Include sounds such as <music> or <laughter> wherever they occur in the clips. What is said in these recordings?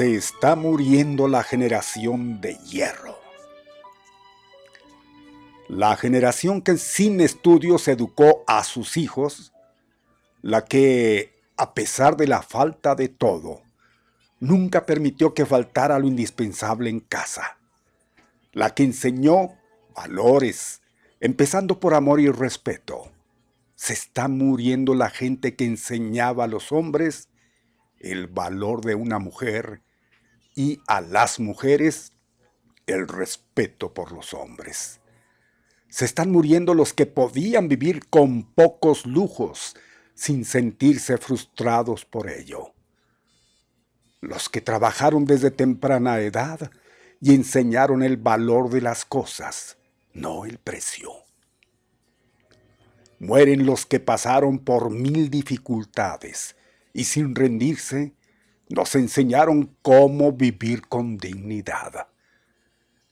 Se está muriendo la generación de hierro. La generación que sin estudios educó a sus hijos, la que, a pesar de la falta de todo, nunca permitió que faltara lo indispensable en casa, la que enseñó valores, empezando por amor y respeto. Se está muriendo la gente que enseñaba a los hombres el valor de una mujer y a las mujeres el respeto por los hombres. Se están muriendo los que podían vivir con pocos lujos sin sentirse frustrados por ello. Los que trabajaron desde temprana edad y enseñaron el valor de las cosas, no el precio. Mueren los que pasaron por mil dificultades y sin rendirse, nos enseñaron cómo vivir con dignidad.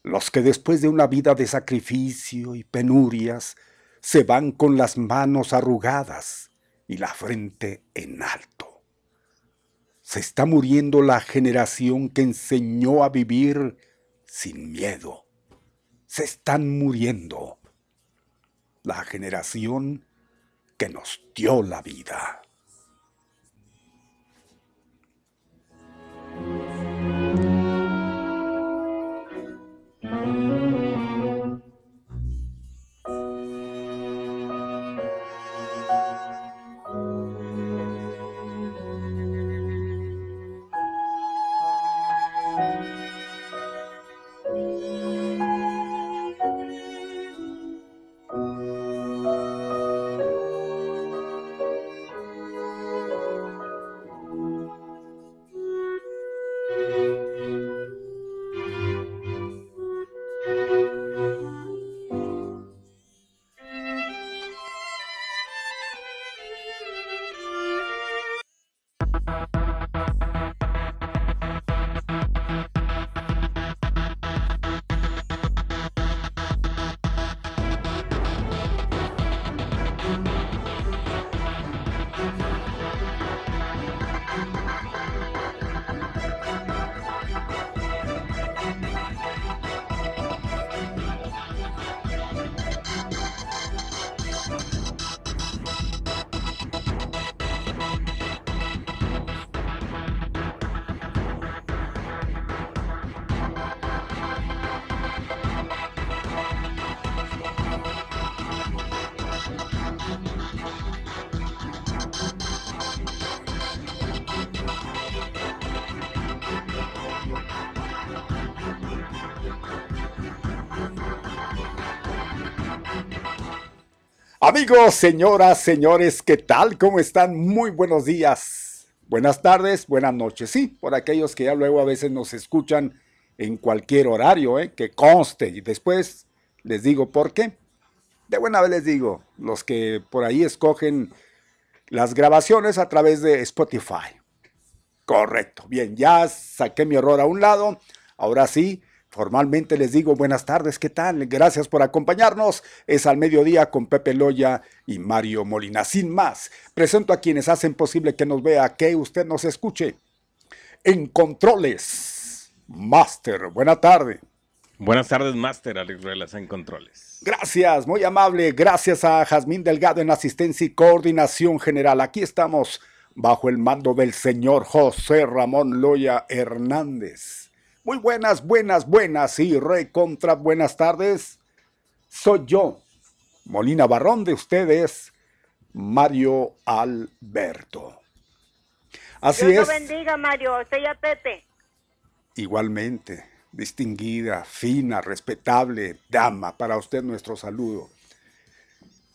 Los que después de una vida de sacrificio y penurias se van con las manos arrugadas y la frente en alto. Se está muriendo la generación que enseñó a vivir sin miedo. Se están muriendo la generación que nos dio la vida. Amigos, señoras, señores, ¿qué tal? ¿Cómo están? Muy buenos días. Buenas tardes, buenas noches. Sí, por aquellos que ya luego a veces nos escuchan en cualquier horario, ¿eh? que conste. Y después les digo por qué. De buena vez les digo, los que por ahí escogen las grabaciones a través de Spotify. Correcto. Bien, ya saqué mi error a un lado. Ahora sí, Formalmente les digo buenas tardes, ¿qué tal? Gracias por acompañarnos. Es al mediodía con Pepe Loya y Mario Molina. Sin más, presento a quienes hacen posible que nos vea, que usted nos escuche. En controles, Master, buena tarde. Buenas tardes, Master Alex Ruelas en controles. Gracias, muy amable. Gracias a Jazmín Delgado en asistencia y coordinación general. Aquí estamos bajo el mando del señor José Ramón Loya Hernández. Muy buenas, buenas, buenas y recontra buenas tardes. Soy yo, Molina Barrón de ustedes, Mario Alberto. Así Dios es. bendiga, Mario. Usted ya Pepe. Igualmente, distinguida, fina, respetable dama, para usted nuestro saludo.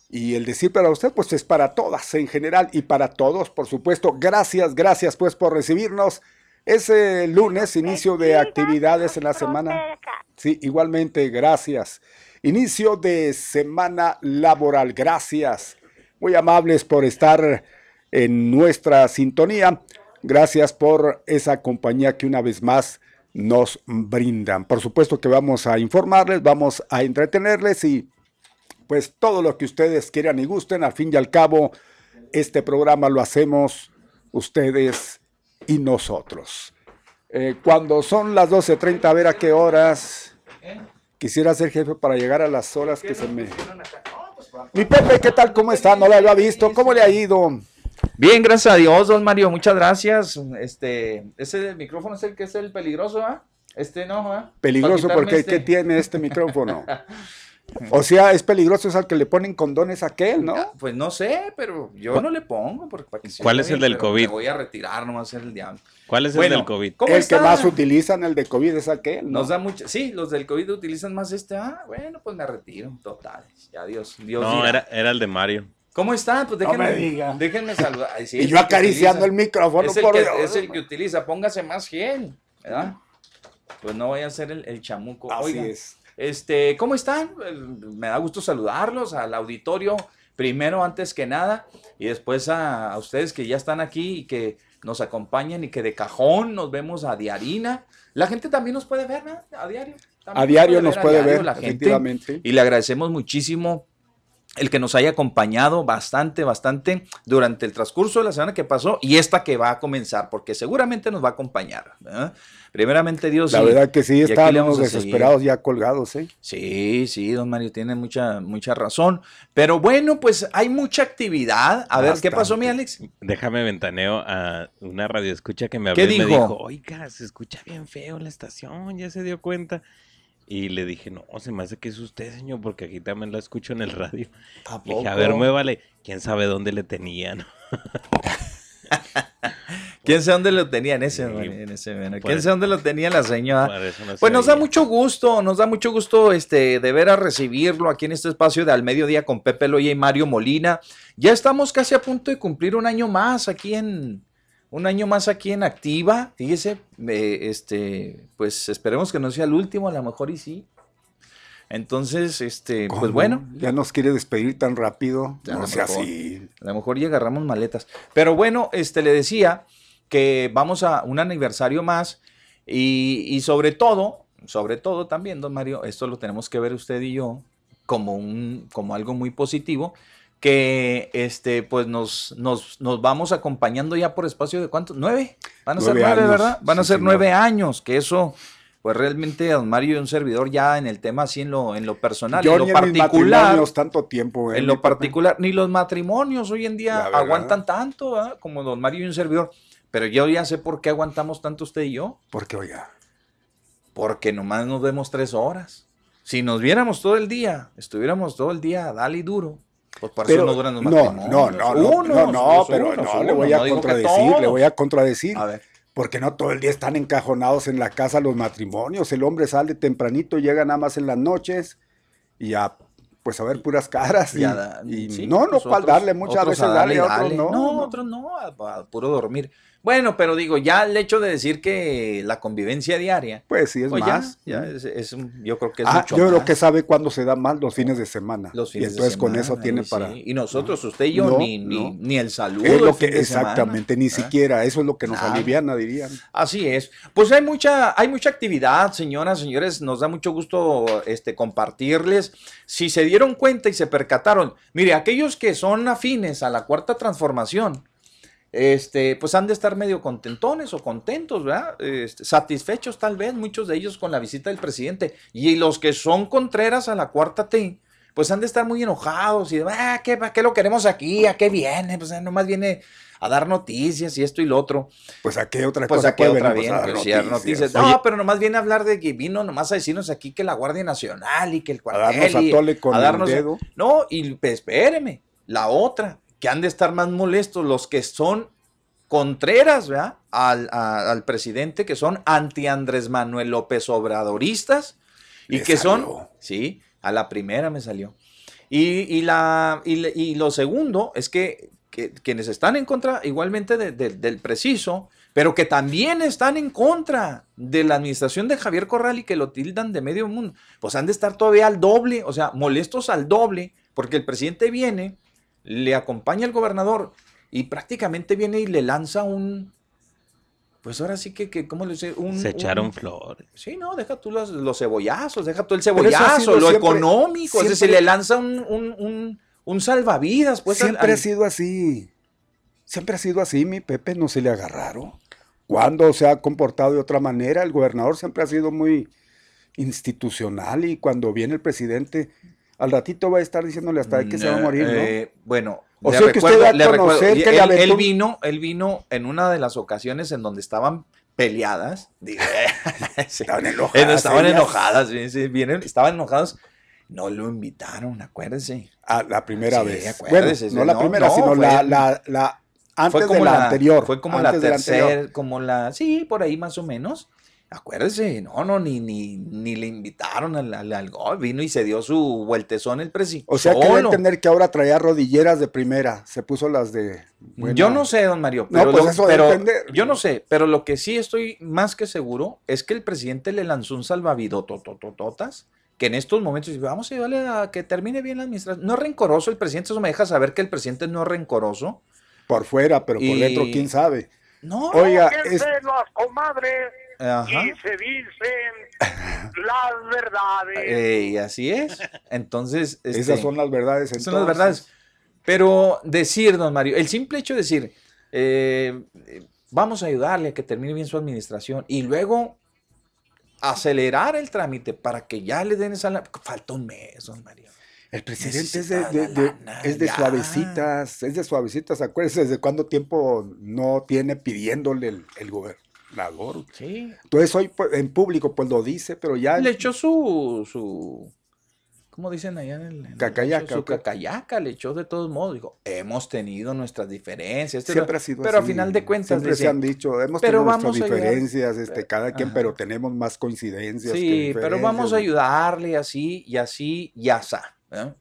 Y el decir para usted, pues es para todas en general y para todos, por supuesto. Gracias, gracias pues por recibirnos ese lunes, inicio de actividades en la semana. Sí, igualmente, gracias. Inicio de semana laboral, gracias. Muy amables por estar en nuestra sintonía. Gracias por esa compañía que una vez más nos brindan. Por supuesto que vamos a informarles, vamos a entretenerles y pues todo lo que ustedes quieran y gusten. Al fin y al cabo, este programa lo hacemos ustedes y nosotros. Eh, cuando son las 12.30, a ver a qué horas. Quisiera ser jefe para llegar a las horas que se me... Mi Pepe, ¿qué tal? ¿Cómo está? No lo había visto. ¿Cómo le ha ido? Bien, gracias a Dios, don Mario. Muchas gracias. Este, ese micrófono es el que es el peligroso, ¿ah? Este no, ¿ah? Peligroso porque este... ¿qué tiene este micrófono? <laughs> O sea, es peligroso es al que le ponen condones a aquel, ¿no? Pues no sé, pero yo no le pongo. Porque ¿Cuál es el del COVID? Me voy a retirar, no va a ser el diablo. ¿Cuál es el del COVID? el que más utilizan el de COVID es aquel, ¿no? Nos da mucho, sí, los del COVID utilizan más este. Ah, bueno, pues me retiro, total. Ya Dios, Dios No, era, era el de Mario. ¿Cómo están? Pues déjenme, déjenme saludar. y yo acariciando el micrófono es el, que, es el que utiliza, póngase más gel, ¿verdad? Pues no vaya a ser el, chamuco. Así es. Este, ¿cómo están? Me da gusto saludarlos al auditorio, primero antes que nada, y después a, ustedes que ya están aquí y que nos acompañan y que de cajón nos vemos a diarina. La gente también nos puede ver, ¿no? A diario. a diario nos puede ver, la efectivamente. y le agradecemos muchísimo el que nos haya acompañado bastante, bastante durante el transcurso de la semana que pasó y esta que va a comenzar, porque seguramente nos va a acompañar. Primeramente Dios. La verdad que sí, estábamos desesperados ya colgados, ¿eh? Sí, sí, don Mario tiene mucha, mucha razón. Pero bueno, pues hay mucha actividad. A ver, ¿qué pasó, mi Alex? Déjame ventaneo a una radio escucha que me habló y me dijo, oiga, se escucha bien feo la estación, ya se dio cuenta. Y le dije, no, se me hace que es usted, señor, porque aquí también la escucho en el radio. dije, a ver, muévale. ¿Quién sabe dónde le tenían? <laughs> ¿Quién sabe dónde lo tenía en ese, en ese ¿Quién sabe dónde lo tenía la señora? pues nos da mucho gusto, nos da mucho gusto este, de ver a recibirlo aquí en este espacio de Al Mediodía con Pepe Loya y Mario Molina. Ya estamos casi a punto de cumplir un año más aquí en, un año más aquí en activa, fíjese, este, pues esperemos que no sea el último, a lo mejor y sí. Entonces, este, pues bueno. Ya nos quiere despedir tan rápido. no sea así. A lo mejor ya agarramos maletas. Pero bueno, este, le decía que vamos a un aniversario más y, y sobre todo, sobre todo también, don Mario, esto lo tenemos que ver usted y yo como, un, como algo muy positivo que este, pues nos, nos, nos, vamos acompañando ya por espacio de cuántos, nueve, van a ser nueve, ¿verdad? Van a ser nueve años, que eso, pues realmente don Mario y un servidor ya en el tema así en lo, en lo personal, en lo particular. tanto tiempo, ¿eh? en lo particular, ni los matrimonios hoy en día aguantan tanto, como don Mario y un servidor. Pero yo ya sé por qué aguantamos tanto usted y yo. ¿Por qué, oiga? Porque nomás nos vemos tres horas. Si nos viéramos todo el día, estuviéramos todo el día, dale y duro, pues para pero, eso no duran los no, no, no, no, no, no, pero no, le voy a contradecir, le voy a contradecir. A ver. Porque no todo el día están encajonados en la casa los matrimonios. El hombre sale tempranito, llega nada más en las noches y ya, pues a ver puras caras. Y, y no, no, para darle muchas veces darle, a otros no. No, otros no, a puro dormir. Bueno, pero digo, ya el hecho de decir que la convivencia diaria. Pues sí, es pues más. Ya, es, yo creo que es ah, mucho Yo creo que sabe cuándo se da más los fines de semana. Los fines y entonces con eso tiene para. Y nosotros, usted y yo, ni, ni, el saludo. Es lo que, exactamente, ni siquiera. Eso es lo que nos aliviana, dirían. Así es. Pues hay mucha, hay mucha actividad, señoras, señores. Nos da mucho gusto este, compartirles. Si se dieron cuenta y se percataron, mire, aquellos que son afines a la cuarta transformación este, pues han de estar medio contentones o contentos, ¿verdad? Este, satisfechos tal vez, muchos de ellos con la visita del presidente. Y los que son contreras a la cuarta T, pues han de estar muy enojados y, ah, ¿qué, ¿qué lo queremos aquí? ¿A qué viene? Pues nomás viene a dar noticias y esto y lo otro. Pues a qué otra pues cosa. a qué otra viene, pues, noticias. No, pero nomás viene a hablar de que vino nomás a decirnos aquí que la Guardia Nacional y que el cuartel. A darnos a tole con el dedo. No, y pues, espéreme, la otra, que han de estar más molestos los que son contreras ¿verdad? Al, presidente, que son anti-Andrés Manuel López Obradoristas y que son, sí, a la primera me salió. Y, la, y, lo segundo es que, quienes están en contra igualmente del preciso, pero que también están en contra de la administración de Javier Corral y que lo tildan de medio mundo, pues han de estar todavía al doble, o sea, molestos al doble, porque el presidente viene, le acompaña el gobernador y prácticamente viene y le lanza un, pues ahora sí que, que ¿cómo le dice? Un, Se echaron flores. Sí, no, deja tú los, los cebollazos, deja tú el cebollazo, lo económico, es decir, le lanza un, un, salvavidas. Pues, siempre ha sido así, siempre ha sido así, mi Pepe, no se le agarraron. ¿Cuándo se ha comportado de otra manera? El gobernador siempre ha sido muy institucional y cuando viene el presidente, al ratito va a estar diciéndole hasta que se va a morir, ¿no? Eh, bueno, o sea que usted va a conocer que él, él, vino, él vino en una de las ocasiones en donde estaban peleadas, <laughs> estaban enojadas, estaban enojadas, vienen, estaban enojados no lo invitaron, acuérdense. A la primera vez. Acuérdense. no la primera, sino la, la, antes de la, anterior. Fue como la tercera, como la, sí, por ahí más o menos. Acuérdese, no, no, ni, ni, ni le invitaron al, al, gol, vino y se dio su vueltezón el presidente. O sea, que que entender que ahora traía rodilleras de primera, se puso las de... Yo no sé, don Mario, pero, no, pues eso pero yo no sé, pero lo que sí estoy más que seguro es que el presidente le lanzó un salvavidototototas que en estos momentos vamos a ayudarle a que termine bien la administración. No es rencoroso el presidente, eso me deja saber que el presidente no es rencoroso. Por fuera, pero por dentro, quién sabe. No, oiga, es... las comadres y se dicen las verdades. <laughs> Y así es. Entonces, esas este, son las verdades. Son las verdades. Pero decir, don Mario, el simple hecho de decir, eh, vamos a ayudarle a que termine bien su administración y luego acelerar el trámite para que ya le den esa... Falta un mes, don Mario. El presidente es de, es de suavecitas, es de suavecitas. Acuérdense desde cuánto tiempo no tiene pidiéndole el, el gobernador. Sí. Entonces hoy pues, en público pues lo dice, pero ya... Le echó su... su ¿Cómo dicen allá en el... cacayaca. Su cacayaca le echó de todos modos. Dijo, hemos tenido nuestras diferencias. Este siempre ha sido Pero a final de cuentas... Siempre se han dicho, hemos tenido nuestras diferencias, este, cada quien, pero tenemos más coincidencias Sí, pero vamos a ayudarle así y así y así.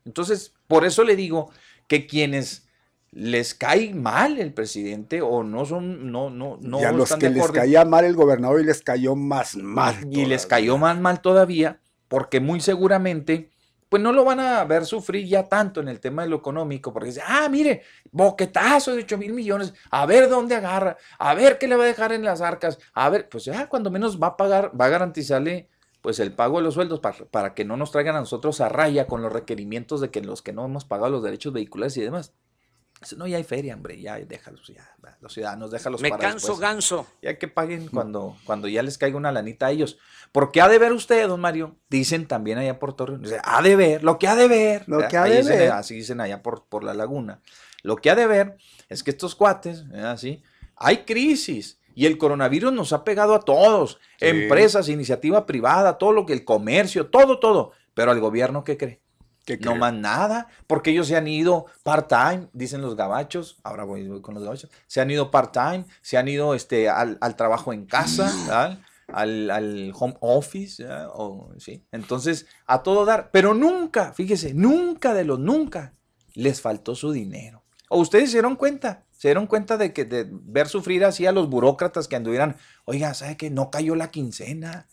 Entonces, por eso le digo que quienes les cae mal el presidente o no son, no, no, no. Y a los que les caía mal el gobernador y les cayó más mal. Y les cayó más mal todavía, porque muy seguramente, pues no lo van a ver sufrir ya tanto en el tema de lo económico, porque dice, ah, mire, boquetazo de 8 mil millones, a ver dónde agarra, a ver qué le va a dejar en las arcas, a ver, pues ya cuando menos va a pagar, va a garantizarle pues el pago de los sueldos para, que no nos traigan a nosotros a raya con los requerimientos de que los que no hemos pagado los derechos vehiculares y demás. No, ya hay feria, hombre, ya déjalos, ya, los ciudadanos, déjalos Me canso ganso. Ya que paguen cuando, cuando ya les caiga una lanita a ellos. Porque ha de ver usted, don Mario, dicen también allá por Torreón, ha de ver, lo que ha de ver, lo que ha de ver. así dicen allá por, por la laguna. Lo que ha de ver es que estos cuates, así, hay crisis y el coronavirus nos ha pegado a todos, empresas, iniciativa privada, todo lo que el comercio, todo, todo. Pero al gobierno, ¿qué cree? No más nada, porque ellos se han ido part-time, dicen los gabachos, ahora voy, con los gabachos, se han ido part-time, se han ido este, al, trabajo en casa, al, al, home office, o, ¿sí? entonces a todo dar, pero nunca, fíjese, nunca de los nunca les faltó su dinero. ¿O ustedes se dieron cuenta? se dieron cuenta de que de ver sufrir así a los burócratas que anduvieran, oiga, ¿sabe que no cayó la quincena?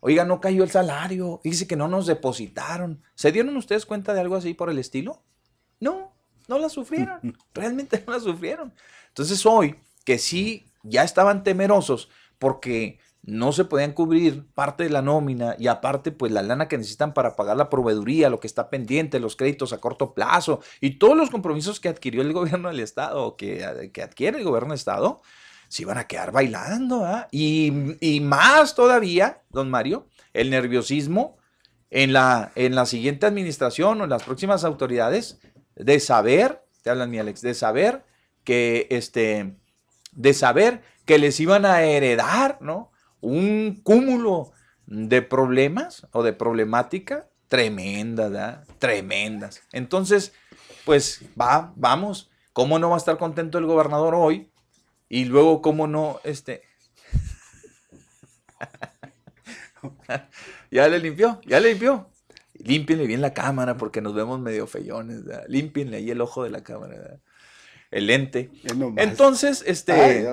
Oiga, no cayó el salario, dice que no nos depositaron. ¿Se dieron ustedes cuenta de algo así por el estilo? No, no la sufrieron, <laughs> realmente no la sufrieron. Entonces hoy, que sí, ya estaban temerosos porque no se podían cubrir parte de la nómina y aparte pues la lana que necesitan para pagar la proveeduría, lo que está pendiente, los créditos a corto plazo y todos los compromisos que adquirió el gobierno del Estado, que, que adquiere el gobierno del Estado, se iban a quedar bailando. Y, y, más todavía, don Mario, el nerviosismo en la, en la siguiente administración o en las próximas autoridades de saber, te hablan mi Alex, de saber que este, de saber que les iban a heredar, ¿no? un cúmulo de problemas o de problemática tremenda, ¿verdad? Tremendas. Entonces, pues va, vamos. ¿Cómo no va a estar contento el gobernador hoy? Y luego, ¿cómo no, este... <laughs> ya le limpió, ya le limpió. Límpienle bien la cámara porque nos vemos medio feyones. ¿verdad? Límpienle ahí el ojo de la cámara. El lente. Entonces, este...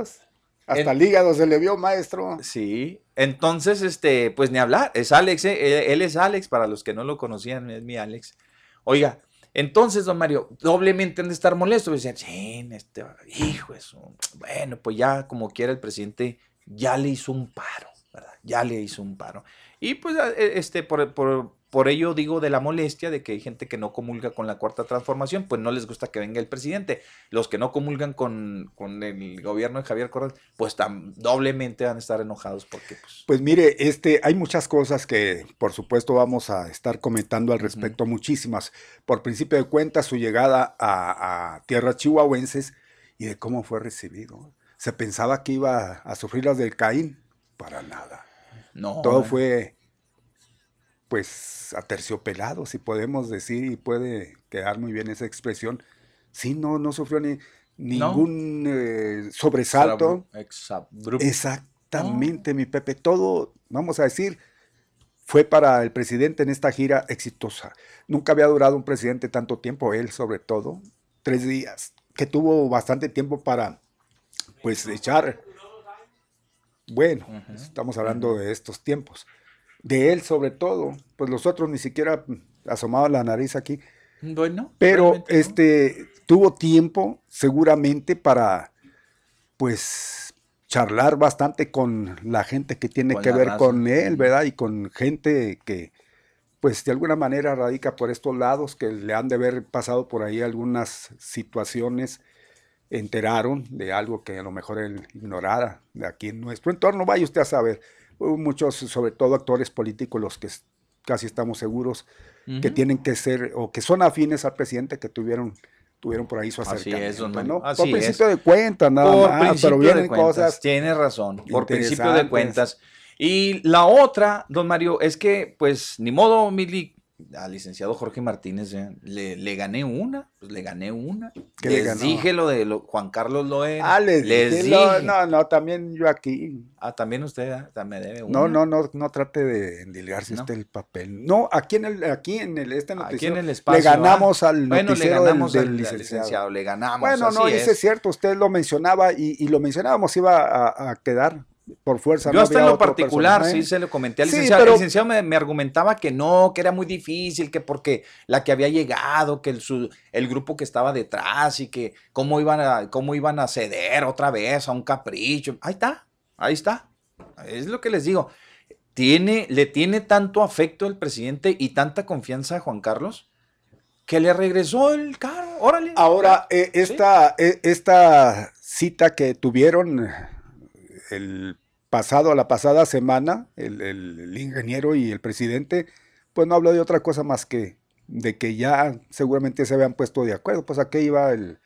Hasta el hígado se le vio, maestro. Sí. Entonces, este, pues ni hablar. Es Alex, eh, él es Alex, para los que no lo conocían, es mi Alex. Oiga, entonces, don Mario, doblemente han de estar molestos. Decían, sí, este, hijo, eso. Bueno, pues ya como quiera el presidente ya le hizo un paro, ¿verdad? Ya le hizo un paro. Y pues, e, este, por por ello digo de la molestia de que hay gente que no comulga con la cuarta transformación, pues no les gusta que venga el presidente. Los que no comulgan con, el gobierno de Javier Corral, pues tan, doblemente van a estar enojados porque... Pues... pues mire, este, hay muchas cosas que por supuesto vamos a estar comentando al respecto, muchísimas. Por principio de cuentas, su llegada a, a tierras chihuahuenses y de cómo fue recibido. Se pensaba que iba a sufrir las del Caín, para nada. No. Todo fue pues aterciopelado, si podemos decir, y puede quedar muy bien esa expresión. Sí, no, no sufrió ni ningún eh, sobresalto. Exactamente, mi Pepe. Todo, vamos a decir, fue para el presidente en esta gira exitosa. Nunca había durado un presidente tanto tiempo, él sobre todo, tres días, que tuvo bastante tiempo para, pues, echar. Bueno, estamos hablando de estos tiempos de él sobre todo, pues los otros ni siquiera asomaban la nariz aquí. Bueno. Pero este tuvo tiempo seguramente para pues charlar bastante con la gente que tiene que ver con él, ¿verdad? Y con gente que pues de alguna manera radica por estos lados, que le han de haber pasado por ahí algunas situaciones, enteraron de algo que a lo mejor él ignorara de aquí en nuestro entorno, vaya usted a saber muchos, sobre todo actores políticos, los que casi estamos seguros que tienen que ser o que son afines al presidente que tuvieron tuvieron por ahí su acercamiento, Así es, ¿no? por principio de cuentas, nada más, pero vienen cosas. Tiene razón, por principio de cuentas. Y la otra, don Mario, es que, pues, ni modo, Mili, al licenciado Jorge Martínez, le, le, gané una, pues le gané una. ¿Qué les dije lo de Juan Carlos Loé. Ah, les, dije. no, no, también yo aquí. Ah, también usted ah, me debe una. No, no, no, no trate de endilgarse usted el papel. No, aquí en el, aquí en el, este noticiero. Aquí en el espacio. Le ganamos al bueno, le ganamos del, licenciado. Le ganamos. Bueno, no, eso es cierto, usted lo mencionaba y, y lo mencionábamos, iba a, a quedar por fuerza. Yo hasta en lo particular, sí se lo comenté al licenciado. El licenciado me, argumentaba que no, que era muy difícil, que porque la que había llegado, que el, el grupo que estaba detrás y que cómo iban, a, cómo iban a ceder otra vez a un capricho. Ahí está, ahí está. Es lo que les digo. Tiene, le tiene tanto afecto el presidente y tanta confianza a Juan Carlos que le regresó el carro. Órale. Ahora, eh, esta, eh, esta cita que tuvieron el pasado, la pasada semana, el, ingeniero y el presidente, pues no habló de otra cosa más que de que ya seguramente se habían puesto de acuerdo. Pues a qué iba el,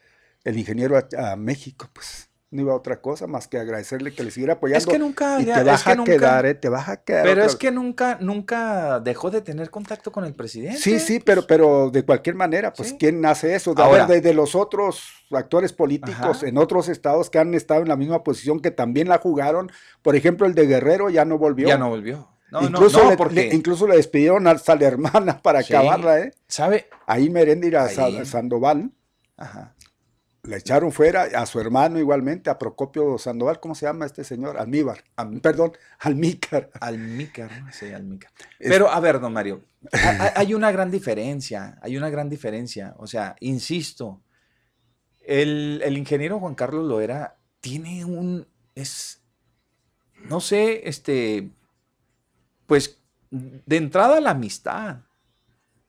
ingeniero a, México, pues no iba a otra cosa más que agradecerle que le siguiera apoyando. Es que nunca, y te vas a quedar, ¿eh? te vas a quedar. Pero es que nunca, nunca dejó de tener contacto con el presidente. Sí, sí, pero, pero de cualquier manera, pues ¿quién hace eso? De, Ahora, de, los otros actores políticos en otros estados que han estado en la misma posición que también la jugaron, por ejemplo el de Guerrero ya no volvió. Ya no volvió. incluso, le, porque... incluso le despidieron a la hermana para acabarla, ¿eh? ¿Sabe? Ahí Meréndira Sandoval. Ajá. La echaron fuera a su hermano igualmente, a Procopio Sandoval, ¿cómo se llama este señor? Almíbar, perdón, <laughs> Almícar. Almícar, sí, Almícar. Pero a ver, don Mario, hay una gran diferencia, hay una gran diferencia. O sea, insisto, el, el ingeniero Juan Carlos Loera tiene un, es, no sé, este, pues de entrada la amistad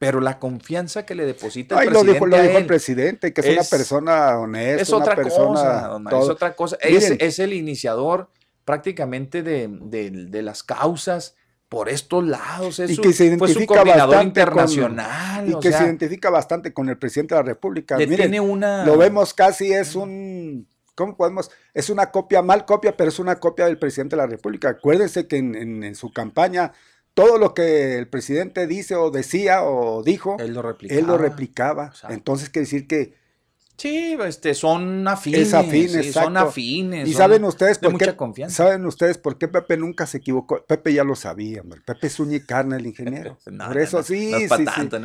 pero la confianza que le deposita el presidente. Lo dijo, lo dijo el presidente, que es, una persona honesta. Es otra persona, cosa, es otra cosa. Es, el iniciador prácticamente de, las causas por estos lados. Es y que se identifica bastante internacional. y que se identifica bastante con el presidente de la República. tiene una... Lo vemos casi, es un. ¿Cómo podemos? Es una copia, mal copia, pero es una copia del presidente de la República. Acuérdense que en su campaña todo lo que el presidente dice o decía o dijo, él lo replicaba. Él lo replicaba. Entonces quiere decir que Sí, este, son afines. son afines. Y saben ustedes por qué. Saben ustedes por qué Pepe nunca se equivocó. Pepe ya lo sabía, Pepe es y carne el ingeniero. <laughs> por eso sí, sí, tanto,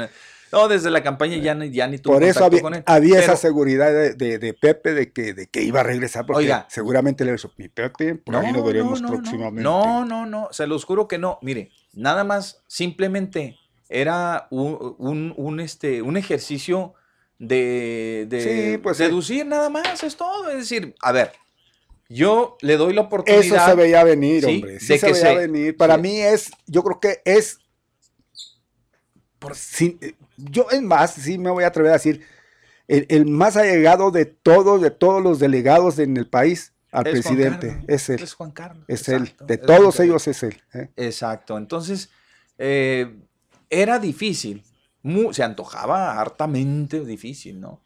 No. desde la campaña ya, ya ni tuvo Por eso había, con él. había esa seguridad de, Pepe de que, de que iba a regresar, porque seguramente le dijo, mi Pepe, por ahí lo veremos próximamente. No, no, no, se los juro que no. Mire, nada más, simplemente era un, este, un ejercicio de, de pues, deducir nada más, es todo. Es decir, a ver, yo le doy la oportunidad. Eso se veía venir, hombre. Sí, se veía venir. Para mí es, yo creo que es yo es más, sí me voy a atrever a decir, el, más allegado de todos, de todos los delegados en el país al presidente, es él. Es Juan Carlos. Es él, de todos ellos es él. ¿eh? Exacto, entonces eh, era difícil, se antojaba hartamente difícil, ¿no?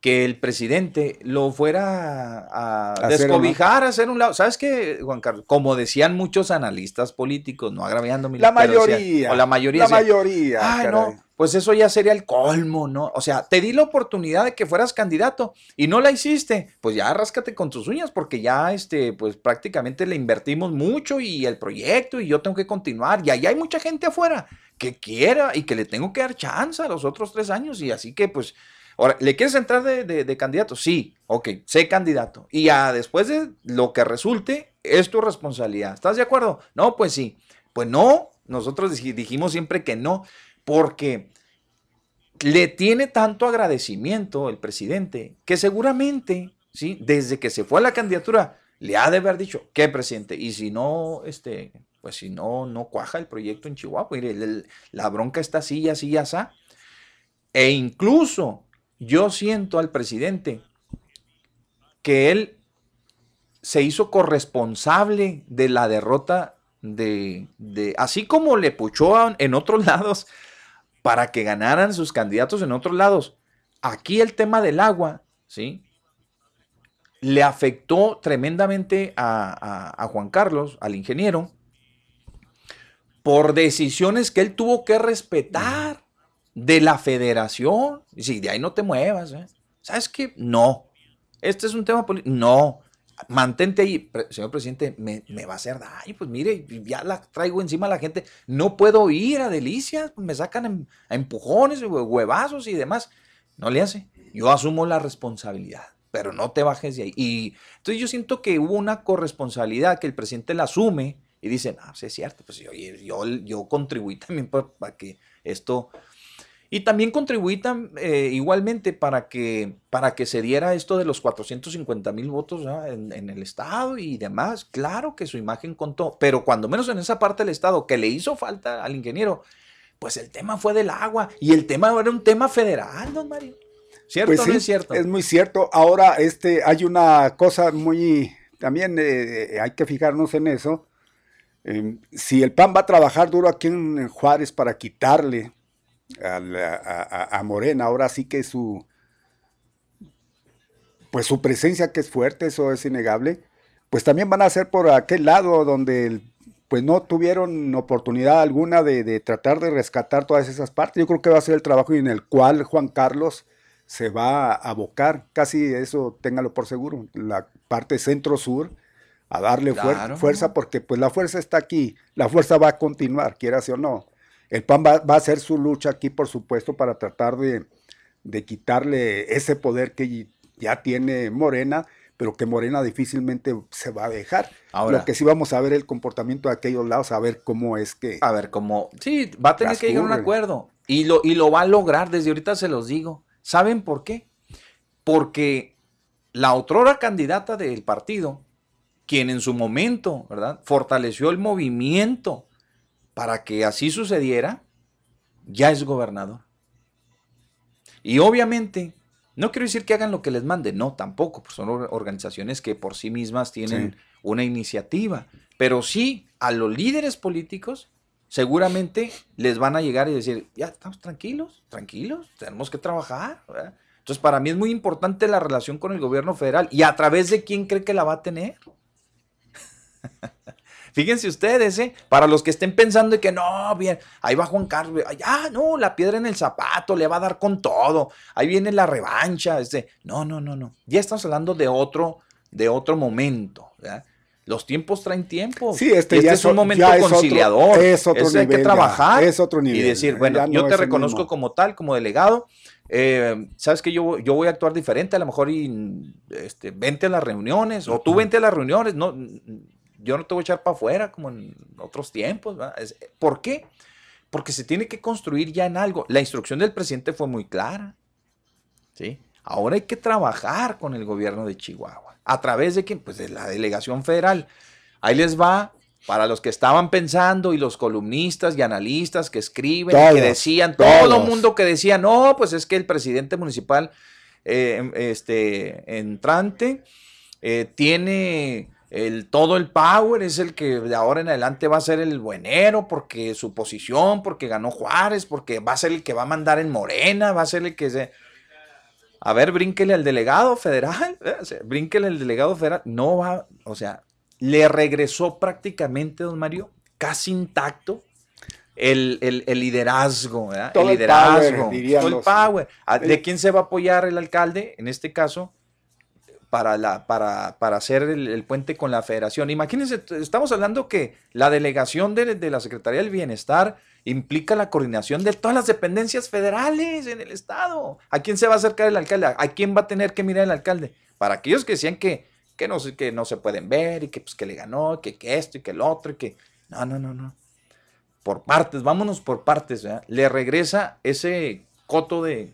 que el presidente lo fuera a, descobijar, a hacer un lado. ¿Sabes qué, Juan Carlos? Como decían muchos analistas políticos, no agraviando mi La mayoría. o la mayoría. La mayoría. Ay, no, pues eso ya sería el colmo, ¿no? O sea, te di la oportunidad de que fueras candidato y no la hiciste. Pues ya ráscate con tus uñas porque ya, este, pues prácticamente le invertimos mucho y el proyecto y yo tengo que continuar. Y ahí hay mucha gente afuera que quiera y que le tengo que dar chance a los otros tres años y así que, pues Ahora, ¿le quieres entrar de, candidato? Sí, ok, sé candidato. Y ya después de lo que resulte, es tu responsabilidad. ¿Estás de acuerdo? No, pues sí. Pues no, nosotros dijimos siempre que no, porque le tiene tanto agradecimiento el presidente que seguramente, ¿sí? Desde que se fue a la candidatura, le ha de haber dicho, ¿qué presidente? Y si no, este, pues si no, no cuaja el proyecto en Chihuahua, mire, la bronca está así, así, así. E incluso yo siento al presidente que él se hizo corresponsable de la derrota de, así como le puchó en otros <laughs> lados para que ganaran sus candidatos en otros lados. Aquí el tema del agua, ¿sí? Le afectó tremendamente a, Juan Carlos, al ingeniero, por decisiones que él tuvo que respetar de la federación. Y si de ahí no te muevas, ¿eh? ¿sabes qué? No. Este es un tema político. No. Mantente ahí, señor presidente, me, va a hacer daño. Pues mire, ya la traigo encima a la gente. No puedo ir a delicias, me sacan a empujones, huevazos y demás. No le hace. Yo asumo la responsabilidad, pero no te bajes de ahí. Y entonces yo siento que hubo una corresponsabilidad que el presidente la asume y dice, no, sí es cierto, pues yo, yo, yo contribuí también para que esto y también contribuí eh, igualmente para que, para que se diera esto de los 450 mil votos en, en, el Estado y demás. Claro que su imagen contó, pero cuando menos en esa parte del Estado que le hizo falta al ingeniero, pues el tema fue del agua y el tema era un tema federal, don Mario. ¿Cierto pues no es cierto? Es muy cierto. Ahora, este, hay una cosa muy, también eh, eh, hay que fijarnos en eso. Em, si el PAN va a trabajar duro aquí en Juárez para quitarle a, Morena. Ahora sí que su, pues su presencia que es fuerte, eso es innegable, pues también van a ser por aquel lado donde pues no tuvieron oportunidad alguna de, tratar de rescatar todas esas partes. Yo creo que va a ser el trabajo en el cual Juan Carlos se va a abocar, casi eso téngalo por seguro, la parte centro-sur, a darle fuerza, porque pues la fuerza está aquí, la fuerza va a continuar, quiera o no. El PAN va, a hacer su lucha aquí, por supuesto, para tratar de, quitarle ese poder que ya tiene Morena, pero que Morena difícilmente se va a dejar. Ahora, lo que sí vamos a ver el comportamiento de aquellos lados, a ver cómo es que. A ver cómo. Sí, va a tener que llegar a un acuerdo. Y lo, y lo va a lograr, desde ahorita se los digo. ¿Saben por qué? Porque la otrora candidata del partido, quien en su momento, ¿verdad? Fortaleció el movimiento para que así sucediera, ya es gobernador. Y obviamente, no quiero decir que hagan lo que les mande, no, tampoco, pues son organizaciones que por sí mismas tienen una iniciativa, pero sí a los líderes políticos seguramente les van a llegar y decir, ya estamos tranquilos, tranquilos, tenemos que trabajar. Entonces, para mí es muy importante la relación con el gobierno federal y a través de quién cree que la va a tener. <laughs> Fíjense ustedes, ¿eh? Para los que estén pensando que no, bien, ahí va Juan Carlos, ya, no, la piedra en el zapato, le va a dar con todo, ahí viene la revancha, este, no, no, no, no, ya estamos hablando de otro, de otro momento, ¿verdad? Los tiempos traen tiempo. Sí, este, este es un momento conciliador. Es otro, nivel. Hay que trabajar. Es otro nivel. Y decir, bueno, yo te reconozco como tal, como delegado. Eh, sabes que yo, yo voy a actuar diferente, a lo mejor y este, vente a las reuniones, o tú vente a las reuniones, no, yo no te voy a echar para afuera como en otros tiempos. ¿Por qué? Porque se tiene que construir ya en algo. La instrucción del presidente fue muy clara. ¿sí? Ahora hay que trabajar con el gobierno de Chihuahua. ¿A través de quién? Pues de la delegación federal. Ahí les va para los que estaban pensando y los columnistas y analistas que escriben que decían, todo el mundo que decía, no, pues es que el presidente municipal eh, este, entrante eh, tiene el, todo el power, es el que de ahora en adelante va a ser el buenero porque su posición, porque ganó Juárez, porque va a ser el que va a mandar en Morena, va a ser el que se... A ver, brínquele al delegado federal, <laughs> brínquele al delegado federal, no va, o sea, le regresó prácticamente, don Mario, casi intacto el, liderazgo, el liderazgo, el power. Ah, ¿De quién se va a apoyar el alcalde? En este caso, para, la, para, para hacer el, puente con la federación. Imagínense, estamos hablando que la delegación de, de, la Secretaría del Bienestar implica la coordinación de todas las dependencias federales en el Estado. ¿A quién se va a acercar el alcalde? ¿A quién va a tener que mirar el alcalde? Para aquellos que decían que que no, que no se pueden ver y que, pues, que le ganó, que, que esto y que el otro y que... No, no, no, no. Por partes, vámonos por partes. Le regresa ese coto de...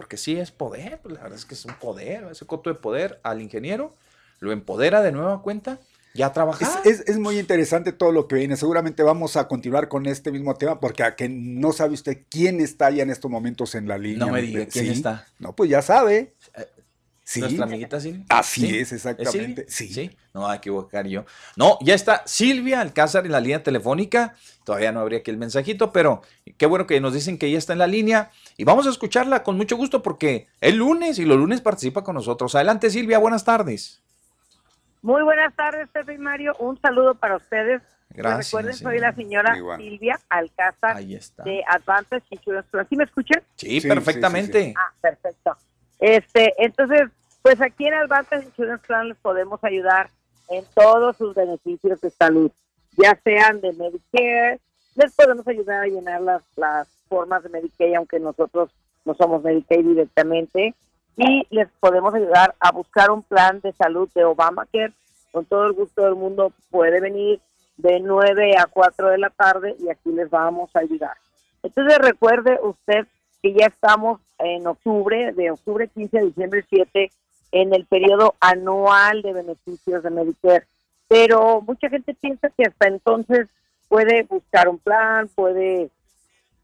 Porque sí es poder, pues la verdad es que es un poder, ese coto de poder al ingeniero, lo empodera de nueva cuenta ya trabajar. Es, es, muy interesante todo lo que viene. Seguramente vamos a continuar con este mismo tema porque a que no sabe usted quién está ya en estos momentos en la línea. No me diga quién está. No, pues ya sabe. Nuestra amiguita Silvia. Así es, exactamente. sí. No va a equivocar yo. No, ya está Silvia Alcázar en la línea telefónica. Todavía no habría aquí el mensajito, pero qué bueno que nos dicen que ella está en la línea. Y vamos a escucharla con mucho gusto porque el lunes y los lunes participa con nosotros. Adelante, Silvia, buenas tardes. Muy buenas tardes, Pepe y Mario. Un saludo para ustedes. Gracias. Recuerden, soy la señora Silvia Alcázar de Advantage Insurance ¿Sí me escuchan? Sí, perfectamente. ah, perfecto. Este, entonces, pues aquí en Advantage Insurance Plan les podemos ayudar en todos sus beneficios de salud, ya sean de Medicare, les podemos ayudar a llenar las, las formas de Medicaid, aunque nosotros no somos Medicaid directamente, y les podemos ayudar a buscar un plan de salud de Obamacare. Con todo el gusto del mundo puede venir de 9 a 4 de la tarde y aquí les vamos a ayudar. Entonces recuerde usted que ya estamos en octubre, de octubre 15 a diciembre 7, en el periodo anual de beneficios de Medicare. Pero mucha gente piensa que hasta entonces puede buscar un plan, puede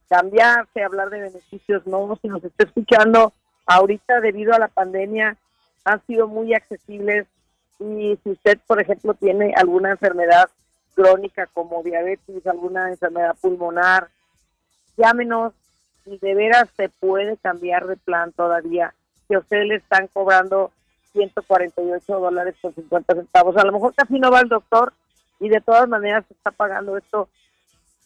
cambiarse, hablar de beneficios. No, si nos está escuchando, ahorita debido a la pandemia han sido muy accesibles y si usted, por ejemplo, tiene alguna enfermedad crónica como diabetes, alguna enfermedad pulmonar, llámenos y de veras se puede cambiar de plan todavía. Que usted le están cobrando 148 dólares con 50 centavos. A lo mejor casi no va al doctor y de todas maneras se está pagando esto.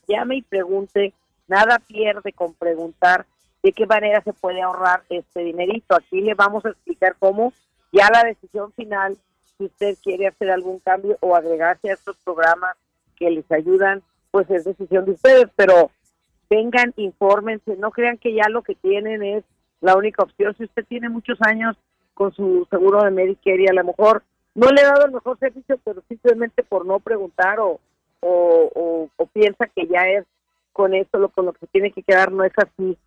Llame y pregunte. Nada pierde con preguntar de qué manera se puede ahorrar este dinerito. Aquí le vamos a explicar cómo. Ya la decisión final, si usted quiere hacer algún cambio o agregarse a estos programas que les ayudan, pues es decisión de ustedes. Pero vengan, infórmense. No crean que ya lo que tienen es la única opción. Si usted tiene muchos años con su seguro de Medicare y a lo mejor no le he dado el mejor servicio, pero simplemente por no preguntar o, o, piensa que ya es con esto lo con lo que se tiene que quedar, no es así.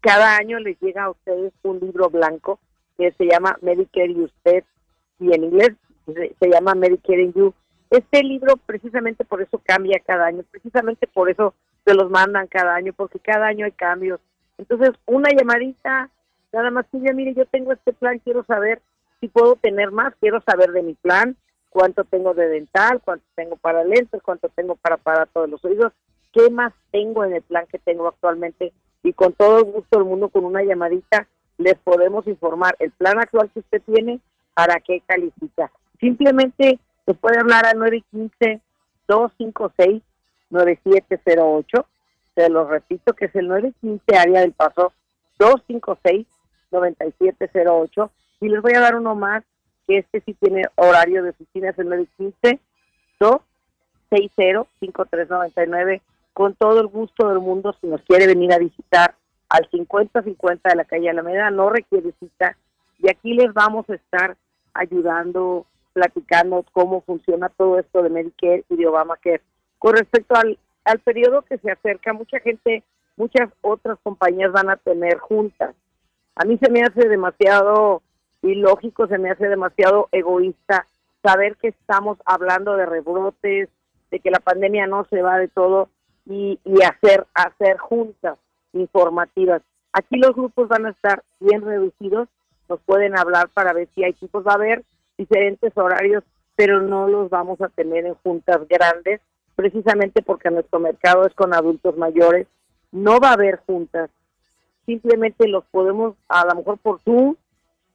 Cada año les llega a ustedes un libro blanco que se llama Medicare y usted, y en inglés se, llama Medicare and You. Este libro precisamente por eso cambia cada año, precisamente por eso se los mandan cada año, porque cada año hay cambios. Entonces, una llamadita Nada más que ya, mire, yo tengo este plan, quiero saber si puedo tener más, quiero saber de mi plan, cuánto tengo de dental, cuánto tengo para lentes, cuánto tengo para aparato de los oídos, qué más tengo en el plan que tengo actualmente y con todo el gusto del mundo con una llamadita les podemos informar el plan actual que usted tiene para qué califica. Simplemente se puede hablar al 915-256-9708. Se lo repito que es el 915 área del paso 256 9708. Y les voy a dar uno más, que este sí tiene horario de oficinas en 915 260 5399 con todo el gusto del mundo si nos quiere venir a visitar al 5050 de la calle Alameda, no requiere cita y aquí les vamos a estar ayudando, platicando cómo funciona todo esto de Medicare y de Obamacare. Con respecto al, al periodo que se acerca, mucha gente, muchas otras compañías van a tener juntas a mí se me hace demasiado ilógico, se me hace demasiado egoísta saber que estamos hablando de rebrotes, de que la pandemia no se va de todo y, y hacer, hacer juntas informativas. Aquí los grupos van a estar bien reducidos, nos pueden hablar para ver si hay tipos, va a haber diferentes horarios, pero no los vamos a tener en juntas grandes, precisamente porque nuestro mercado es con adultos mayores, no va a haber juntas, simplemente los podemos, a lo mejor por Zoom,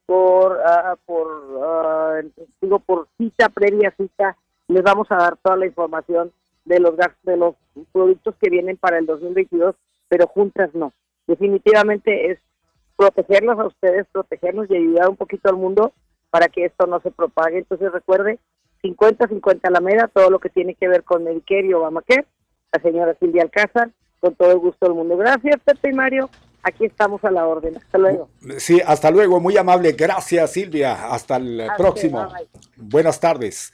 por, uh, por uh, digo, por cita, previa cita, les vamos a dar toda la información de los de los productos que vienen para el 2022, pero juntas no. Definitivamente es protegerlos a ustedes, protegernos y ayudar un poquito al mundo para que esto no se propague. Entonces recuerde, 50-50 Alameda, todo lo que tiene que ver con Medicare y Obamacare, la señora Silvia Alcázar, con todo el gusto del mundo. Gracias, Pepe y Mario. Aquí estamos a la orden. Hasta luego. Sí, hasta luego. Muy amable. Gracias, Silvia. Hasta el próximo. Buenas tardes.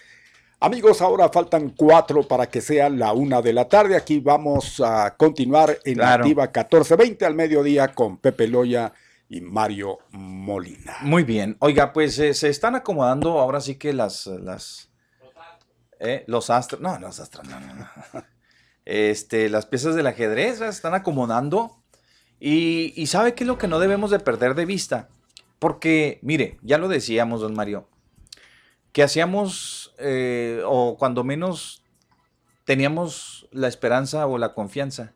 Amigos, ahora faltan cuatro para que sea la una de la tarde. Aquí vamos a continuar en la Activa 1420 al mediodía con Pepe Loya y Mario Molina. Muy bien. Oiga, pues eh, se están acomodando ahora sí que las, las eh, los astros, no, los astros, no, no, no. <laughs> Este, las piezas del ajedrez se están acomodando y, sabe qué es lo que no debemos de perder de vista, porque mire, ya lo decíamos, don Mario, que hacíamos, eh, o cuando menos teníamos la esperanza o la confianza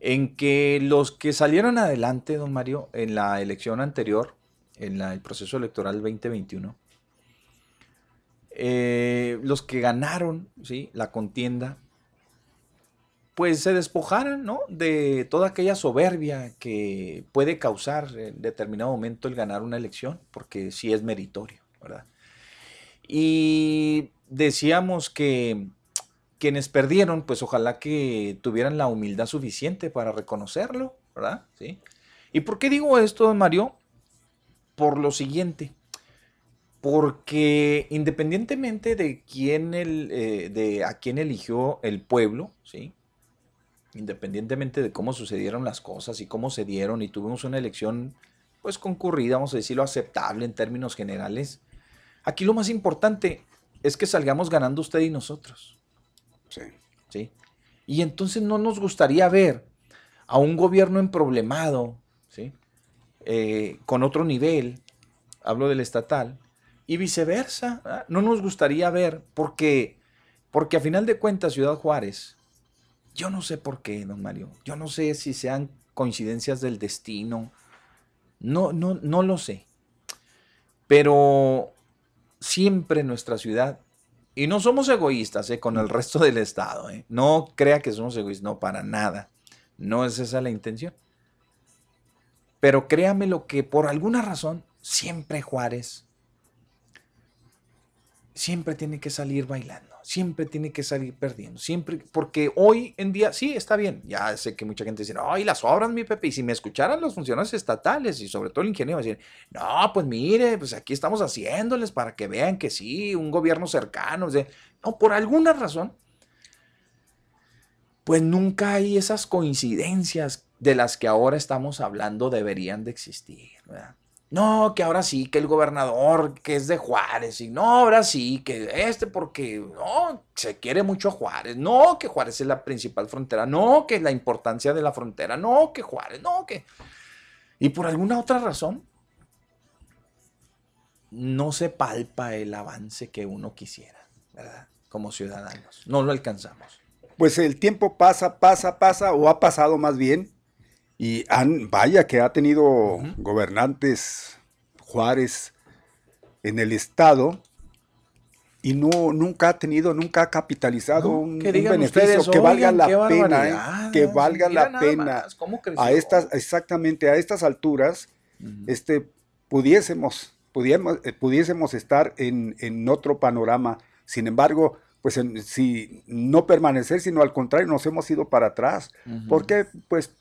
en que los que salieron adelante, don Mario, en la elección anterior, en el proceso electoral 2021, eh, los que ganaron ¿sí? la contienda, pues se despojaran ¿no? de toda aquella soberbia que puede causar en determinado momento el ganar una elección, porque sí es meritorio, ¿verdad? Y decíamos que quienes perdieron, pues ojalá que tuvieran la humildad suficiente para reconocerlo, ¿verdad? ¿Sí? ¿Y por qué digo esto, Mario? Por lo siguiente. Porque independientemente de quién el, eh, de a quién eligió el pueblo, ¿sí? Independientemente de cómo sucedieron las cosas y cómo se dieron y tuvimos una elección, pues concurrida, vamos a decirlo, aceptable en términos generales, Aquí lo más importante es que salgamos ganando usted y nosotros. Sí. ¿Sí? Y entonces no nos gustaría ver a un gobierno emproblemado, ¿sí? Eh, con otro nivel, hablo del estatal, y viceversa. No nos gustaría ver, porque, porque a final de cuentas, Ciudad Juárez, yo no sé por qué, don Mario, yo no sé si sean coincidencias del destino, no, no, no lo sé. Pero siempre nuestra ciudad, y no somos egoístas eh, con el resto del Estado, eh, no crea que somos egoístas, no, para nada, no es esa la intención. Pero créame lo que por alguna razón, siempre Juárez, siempre tiene que salir bailando siempre tiene que salir perdiendo, siempre, porque hoy en día, sí, está bien, ya sé que mucha gente dice, ay, las obras, mi Pepe, y si me escucharan los funcionarios estatales y sobre todo el ingeniero, decir, no, pues mire, pues aquí estamos haciéndoles para que vean que sí, un gobierno cercano, no, por alguna razón, pues nunca hay esas coincidencias de las que ahora estamos hablando deberían de existir, ¿verdad? No, que ahora sí, que el gobernador, que es de Juárez, y no, ahora sí, que este porque, no, se quiere mucho a Juárez, no, que Juárez es la principal frontera, no, que la importancia de la frontera, no, que Juárez, no, que... Y por alguna otra razón, no se palpa el avance que uno quisiera, ¿verdad? Como ciudadanos, no lo alcanzamos. Pues el tiempo pasa, pasa, pasa, o ha pasado más bien, y han, vaya que ha tenido gobernantes Juárez en el estado y no nunca ha tenido, nunca ha capitalizado un, beneficio que valga la pena, ¿eh? que valga la pena. A estas, exactamente a estas alturas, este, pudiésemos, pudiésemos, eh, pudiésemos estar en, en, otro panorama. Sin embargo, pues si no permanecer, sino al contrario, nos hemos ido para atrás. Porque, pues,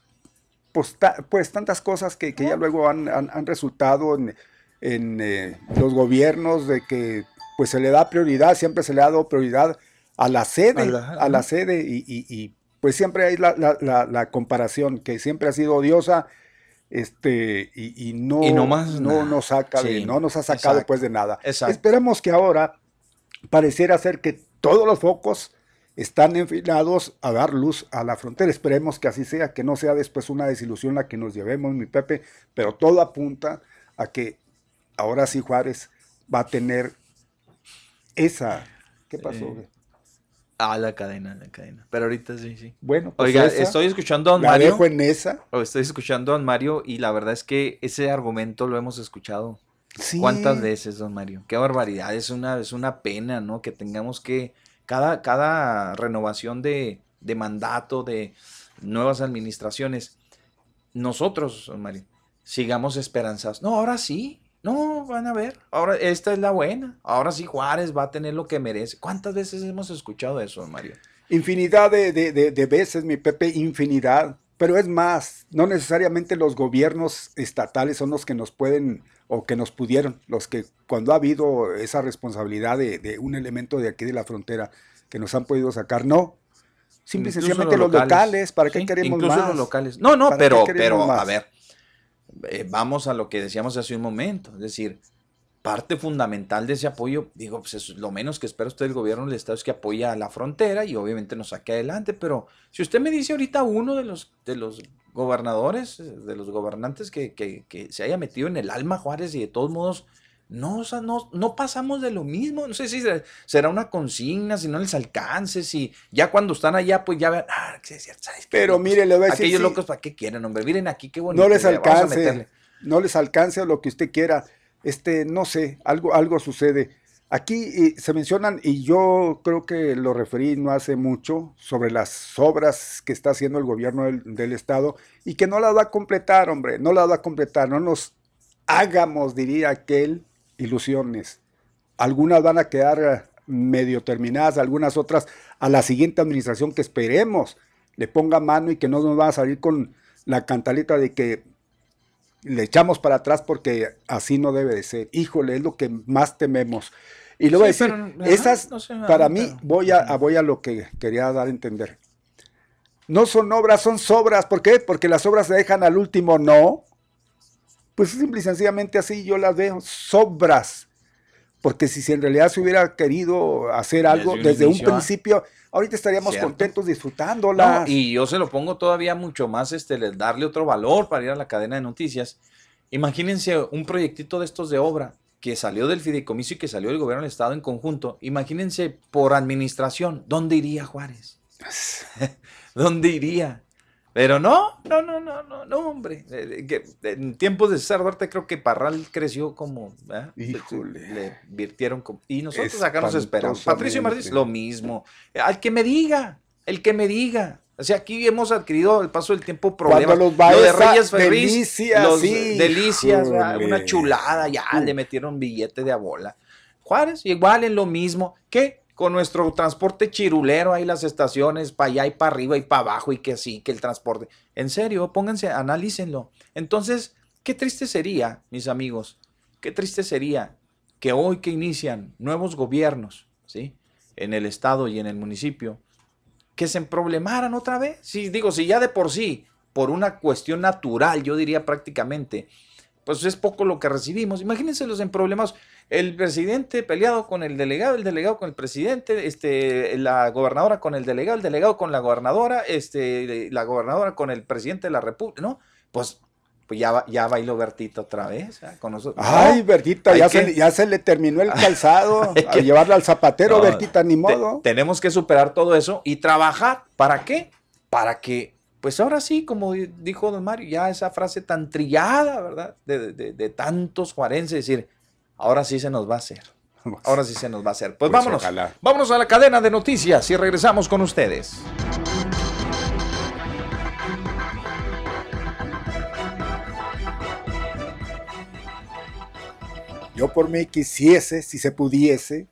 pues, pues, tantas cosas que, ya luego han, resultado en, eh, los gobiernos de que pues se le da prioridad, siempre se le ha dado prioridad a la sede, a la, sede y, pues siempre hay la, comparación que siempre ha sido odiosa este y, no, no, nos saca no nos ha sacado pues de nada. Esperemos que ahora pareciera ser que todos los focos están enfilados a dar luz a la frontera. Esperemos que así sea, que no sea después una desilusión la que nos llevemos, mi Pepe, pero todo apunta a que ahora sí Juárez va a tener esa... ¿Qué pasó? Ah, la cadena, la cadena. Pero ahorita sí, sí. Bueno, pues Oiga, estoy escuchando a Don Mario. dejo en esa. Estoy escuchando a Don Mario y la verdad es que ese argumento lo hemos escuchado. ¿Cuántas veces, Don Mario? Qué barbaridad. Es una, es una pena, ¿no? Que tengamos que cada, cada renovación de, mandato, de nuevas administraciones, nosotros, Mario, sigamos esperanzados. No, ahora sí, no, van a ver, ahora esta es la buena, ahora sí Juárez va a tener lo que merece. ¿Cuántas veces hemos escuchado eso, Mario? Infinidad de, de veces, mi Pepe, infinidad. Pero es más, no necesariamente los gobiernos estatales son los que nos pueden o que nos pudieron, los que cuando ha habido esa responsabilidad de, un elemento de aquí de la frontera que nos han podido sacar, no. Simple y sencillamente los locales, ¿para qué queremos incluso los locales. No, no, pero, pero a ver, eh, vamos a lo que decíamos hace un momento, es decir, parte fundamental de ese apoyo, digo, pues es lo menos que espera usted del gobierno del Estado es que apoya a la frontera y obviamente nos saque adelante, pero si usted me dice ahorita uno de los, de los gobernadores, de los gobernantes que, que, se haya metido en el alma Juárez y de todos modos no, no, no pasamos de lo mismo. No sé si será una consigna, si no les alcance, si ya cuando están allá, pues ya vean, ah, es cierto, Pero mire, le voy a decir. Aquellos locos, ¿para qué quieren, hombre? Miren aquí, qué bonito. No les alcance, no les alcance lo que usted quiera este, no sé, algo, algo sucede. Aquí se mencionan, y yo creo que lo referí no hace mucho, sobre las obras que está haciendo el gobierno del, Estado y que no las va a completar, hombre, no las va a completar, no nos hagamos, diría aquel, ilusiones. Algunas van a quedar medio terminadas, algunas otras a la siguiente administración que esperemos le ponga mano y que no nos va a salir con la cantaleta de que le echamos para atrás porque así no debe de ser. Híjole, es lo que más tememos. Y luego decir, esas, para mí, voy a, voy a lo que quería dar a entender. No son obras, son sobras. ¿Por qué? Porque las obras se dejan al último, no. Pues simple y sencillamente así yo las veo, sobras. Porque si en realidad se hubiera querido hacer algo desde un principio, ahorita estaríamos contentos disfrutándola. y yo se lo pongo todavía mucho más, este, darle otro valor para ir a la cadena de noticias. Imagínense un proyectito de estos de obra que salió del fideicomiso y que salió del gobierno del Estado en conjunto. Imagínense por administración, ¿dónde iría Juárez? <laughs> ¿Dónde iría? Pero no, no, no, no, no, no, hombre. Eh, eh, en tiempos de César Duarte creo que Parral creció como... Híjole. Le virtieron como... Y nosotros acá nos esperamos. Patricio Martínez, lo mismo. Al que me diga, el que me diga. O sea, aquí hemos adquirido al paso del tiempo problemas. Los lo de Reyes Ferris, delicias, los delicias, una chulada, ya le metieron billete de abola. Juárez, igual en lo mismo. ¿Qué? Con nuestro transporte chirulero, ahí las estaciones, para allá y para arriba y para abajo, y que así, que el transporte. En serio, pónganse, analícenlo. Entonces, qué triste sería, mis amigos, qué triste sería que hoy que inician nuevos gobiernos, ¿sí? En el estado y en el municipio, que se problemaran otra vez. Si digo, si ya de por sí, por una cuestión natural, yo diría prácticamente, pues es poco lo que recibimos. Imagínense los en problemas el presidente peleado con el delegado, el delegado con el presidente, este, la gobernadora con el delegado, el delegado con la gobernadora, este, la gobernadora con el presidente de la República, ¿no? Pues, pues ya, ya bailó Bertita otra vez ¿eh? con nosotros. Ay, Bertita, ya, se, ya se le terminó el <laughs> calzado, a llevarla al zapatero, Bertita, ni modo. tenemos que superar todo eso y trabajar. ¿Para qué? Para que pues ahora sí, como dijo don Mario, ya esa frase tan trillada, ¿verdad? De, de, de tantos juarenses, decir, ahora sí se nos va a hacer. Ahora sí se nos va a hacer. Pues, pues vámonos. Vámonos a la cadena de noticias y regresamos con ustedes. Yo por mí quisiese, si se pudiese,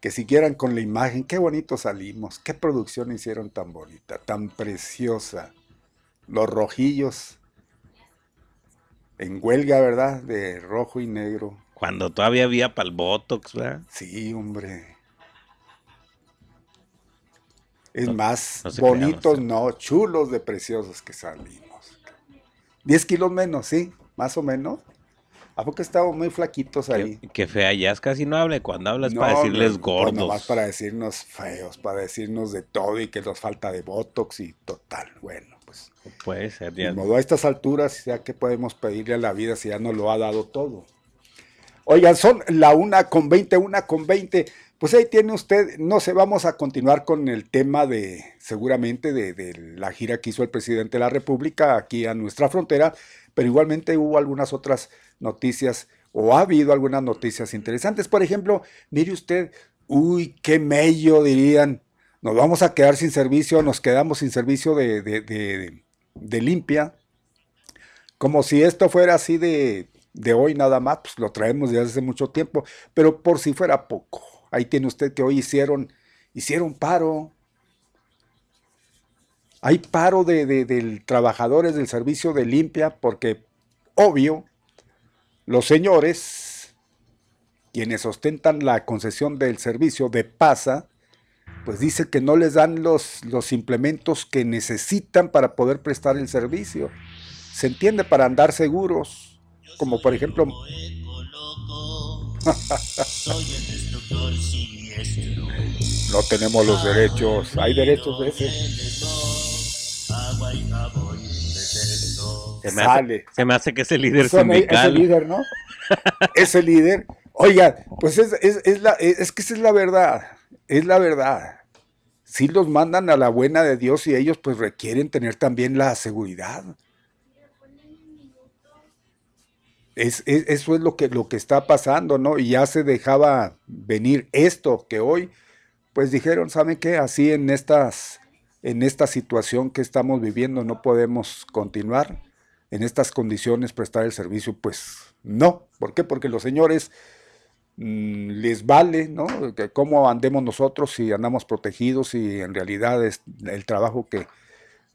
que siguieran con la imagen. Qué bonito salimos, qué producción hicieron tan bonita, tan preciosa. Los rojillos en huelga, ¿verdad? De rojo y negro. Cuando todavía había para el Botox, ¿verdad? Sí, hombre. Es más, bonitos no, chulos de preciosos que salimos. 10 kilos menos, sí, más o menos. ¿A poco estamos muy flaquitos ahí? Qué, fea, ya casi no habla. Cuando hablas para decirles gordos. Pues nomás para decirnos feos, para decirnos de todo y que nos falta de botox y total. Bueno, pues. Puede ser, ya. modo a estas alturas, ya que podemos pedirle a la vida si ya nos lo ha dado todo. Oigan, son la una con veinte, una con veinte. Pues ahí tiene usted, no sé, vamos a continuar con el tema de, seguramente, de, de, la gira que hizo el presidente de la República aquí a nuestra frontera, pero igualmente hubo algunas otras noticias o ha habido algunas noticias interesantes. Por ejemplo, mire usted, uy, qué mello dirían, nos vamos a quedar sin servicio, nos quedamos sin servicio de, de, limpia, como si esto fuera así de, de hoy nada más, pues lo traemos desde hace mucho tiempo, pero por si fuera poco, ahí tiene usted que hoy hicieron, hicieron paro, hay paro de, trabajadores del servicio de limpia porque, obvio, los señores, quienes ostentan la concesión del servicio de PASA, pues dice que no les dan los, los implementos que necesitan para poder prestar el servicio. Se entiende para andar seguros, como por ejemplo... no tenemos los derechos, hay derechos de ese. Se me, Hace, se me hace que es el líder sindical. Es el líder, ¿no? es el líder. Oiga, pues es, es, la, es que esa es la verdad. Es la verdad. Si los mandan a la buena de Dios y ellos pues requieren tener también la seguridad. Es, eso es lo que, lo que está pasando, ¿no? Y ya se dejaba venir esto que hoy, pues dijeron, ¿saben qué? Así en estas, en esta situación que estamos viviendo no podemos continuar en estas condiciones prestar el servicio? Pues no. ¿Por qué? Porque los señores mm, les vale, ¿no? Cómo andemos nosotros si andamos protegidos y en realidad es el trabajo que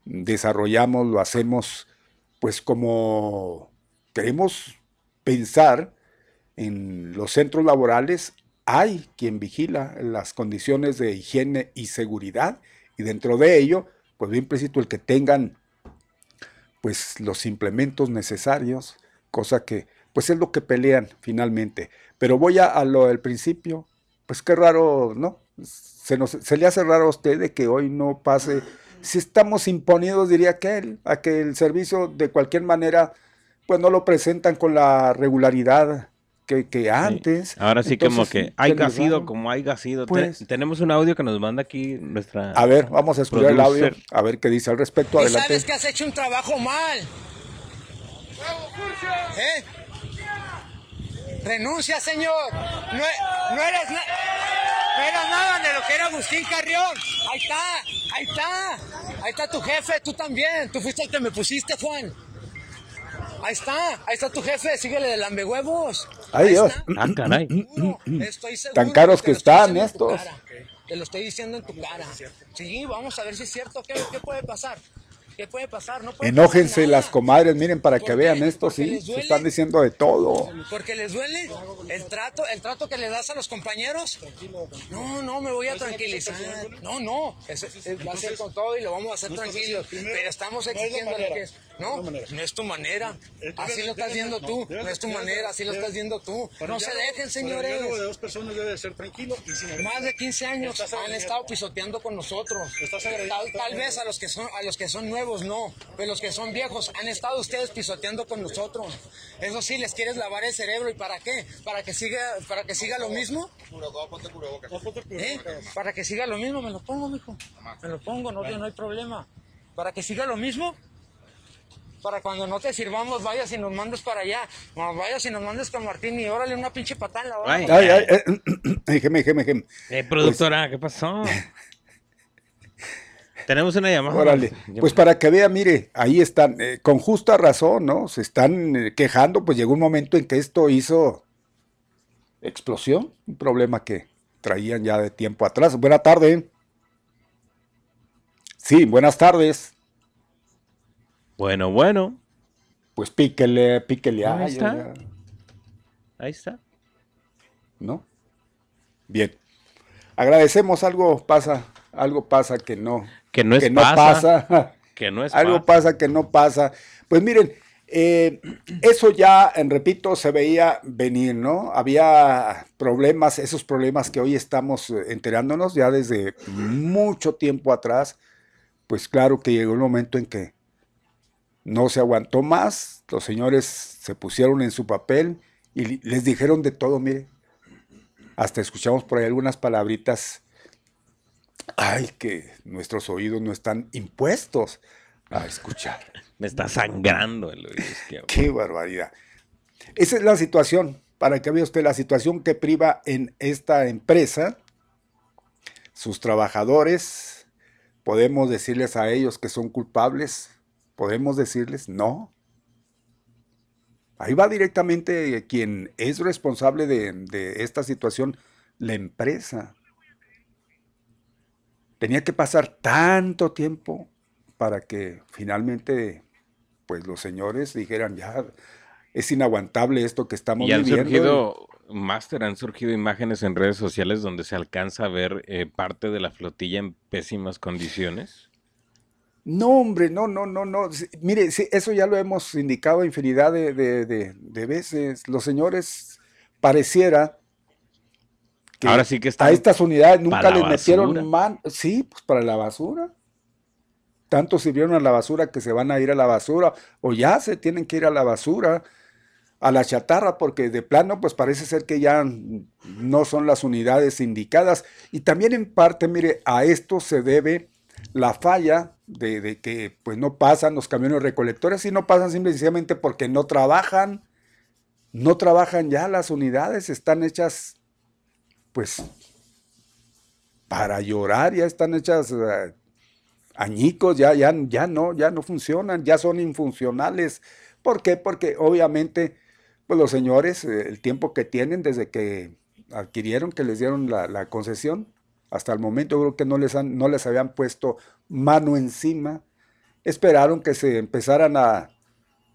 desarrollamos lo hacemos pues como queremos pensar en los centros laborales hay quien vigila las condiciones de higiene y seguridad y dentro de ello pues bien implícito el que tengan pues los implementos necesarios, cosa que pues es lo que pelean finalmente. Pero voy a, lo del principio, pues qué raro, ¿no? Se, se le hace raro a usted de que hoy no pase, si estamos imponidos, diría que él, a que el servicio de cualquier manera, pues no lo presentan con la regularidad que, antes. Ahora sí como que hay sido como hay sido. Pues, tenemos un audio que nos manda aquí nuestra... A ver, vamos a escuchar el audio, a ver qué dice al respecto. Adelante. sabes que has hecho un trabajo mal. ¿Eh? Renuncia, señor. No, no eres no eras nada de lo que era Agustín Carrión. Ahí está, ahí está. Ahí está tu jefe, tú también. Tú fuiste el que me pusiste, Juan. Ahí está, ahí está tu jefe, síguele de lambehuevos. Ay, Dios. Ah, caray. Tan caros que están estos. Te lo estoy diciendo en tu cara. Sí, vamos a ver si es cierto. ¿Qué, qué puede pasar? ¿Qué puede pasar? No Enójense las comadres, miren, para que vean esto, sí, se están diciendo de todo. Porque les duele el trato, el trato que le das a los compañeros. No, no, me voy a tranquilizar. No, no, va a ser con todo y lo vamos a hacer tranquilos. Pero estamos exigiéndole que es. No, no es tu manera. Así lo estás viendo tú. No es tu manera, así lo estás viendo tú. No se dejen, señores. de dos personas debe ser tranquilo. Más de 15 años han estado pisoteando con nosotros. Tal, vez a los que son a los que son nuevos no, pero los que son viejos han estado ustedes pisoteando con nosotros. Eso sí, les quieres lavar el cerebro y para qué? Para que siga para que siga lo mismo. ¿Eh? Para que siga lo mismo, me lo pongo, mijo. Me lo pongo, no, no hay problema. Para que siga lo mismo para cuando no te sirvamos, vayas y nos mandes para allá. vayas y nos mandes con Martín y órale una pinche patada en la hora. Ay, ay, ay, eh, déjeme, déjeme, déjeme. Eh, productora, pues, ¿qué pasó? <laughs> Tenemos una llamada. Órale, pues para que vea, mire, ahí están, eh, con justa razón, ¿no? Se están eh, quejando, pues llegó un momento en que esto hizo explosión, un problema que traían ya de tiempo atrás. Buena tarde. Sí, buenas tardes. Bueno, bueno. Pues píquele, píquele. Ahí está. Ahí está. ¿No? Bien. Agradecemos, algo pasa, algo pasa que no. Que no es que no pasa. <laughs> Que no es Algo pasa que no pasa. Pues miren, Eh, eso ya, en repito, se veía venir, ¿no? Había problemas, esos problemas que hoy estamos eh, enterándonos ya desde mucho tiempo atrás, pues claro que llegó el momento en que no se aguantó más, los señores se pusieron en su papel y les dijeron de todo, mire, hasta escuchamos por ahí algunas palabritas, ay, que nuestros oídos no están impuestos a escuchar. Me está sangrando el oído Qué barbaridad. Esa es la situación, para que vea usted la situación que priva en esta empresa. Sus trabajadores, podemos decirles a ellos que son culpables, podemos decirles no. Ahí va directamente quien es responsable de, de esta situación, la empresa. Tenía que pasar tanto tiempo para que finalmente pues los señores dijeran, ya es inaguantable esto que estamos y han viviendo. Surgido, Master, han surgido imágenes en redes sociales donde se alcanza a ver eh, parte de la flotilla en pésimas condiciones. No, hombre, no, no, no, no. Mire, eso ya lo hemos indicado infinidad de, de, veces. Los señores pareciera que Ahora sí que a estas unidades nunca les metieron mano. Sí, pues para la basura tanto sirvieron a la basura que se van a ir a la basura o ya se tienen que ir a la basura, a la chatarra, porque de plano pues parece ser que ya no son las unidades indicadas. Y también en parte, mire, a esto se debe la falla de, que pues no pasan los camiones recolectores y no pasan simplemente porque no trabajan, no trabajan ya las unidades, están hechas pues para llorar, ya están hechas eh, añicos, ya, ya, ya no, ya no funcionan, ya son infuncionales. ¿Por qué? Porque obviamente, pues los señores, eh, el tiempo que tienen desde que adquirieron, que les dieron la, concesión, hasta el momento creo que no les, han, no les habían puesto mano encima, esperaron que se empezaran a,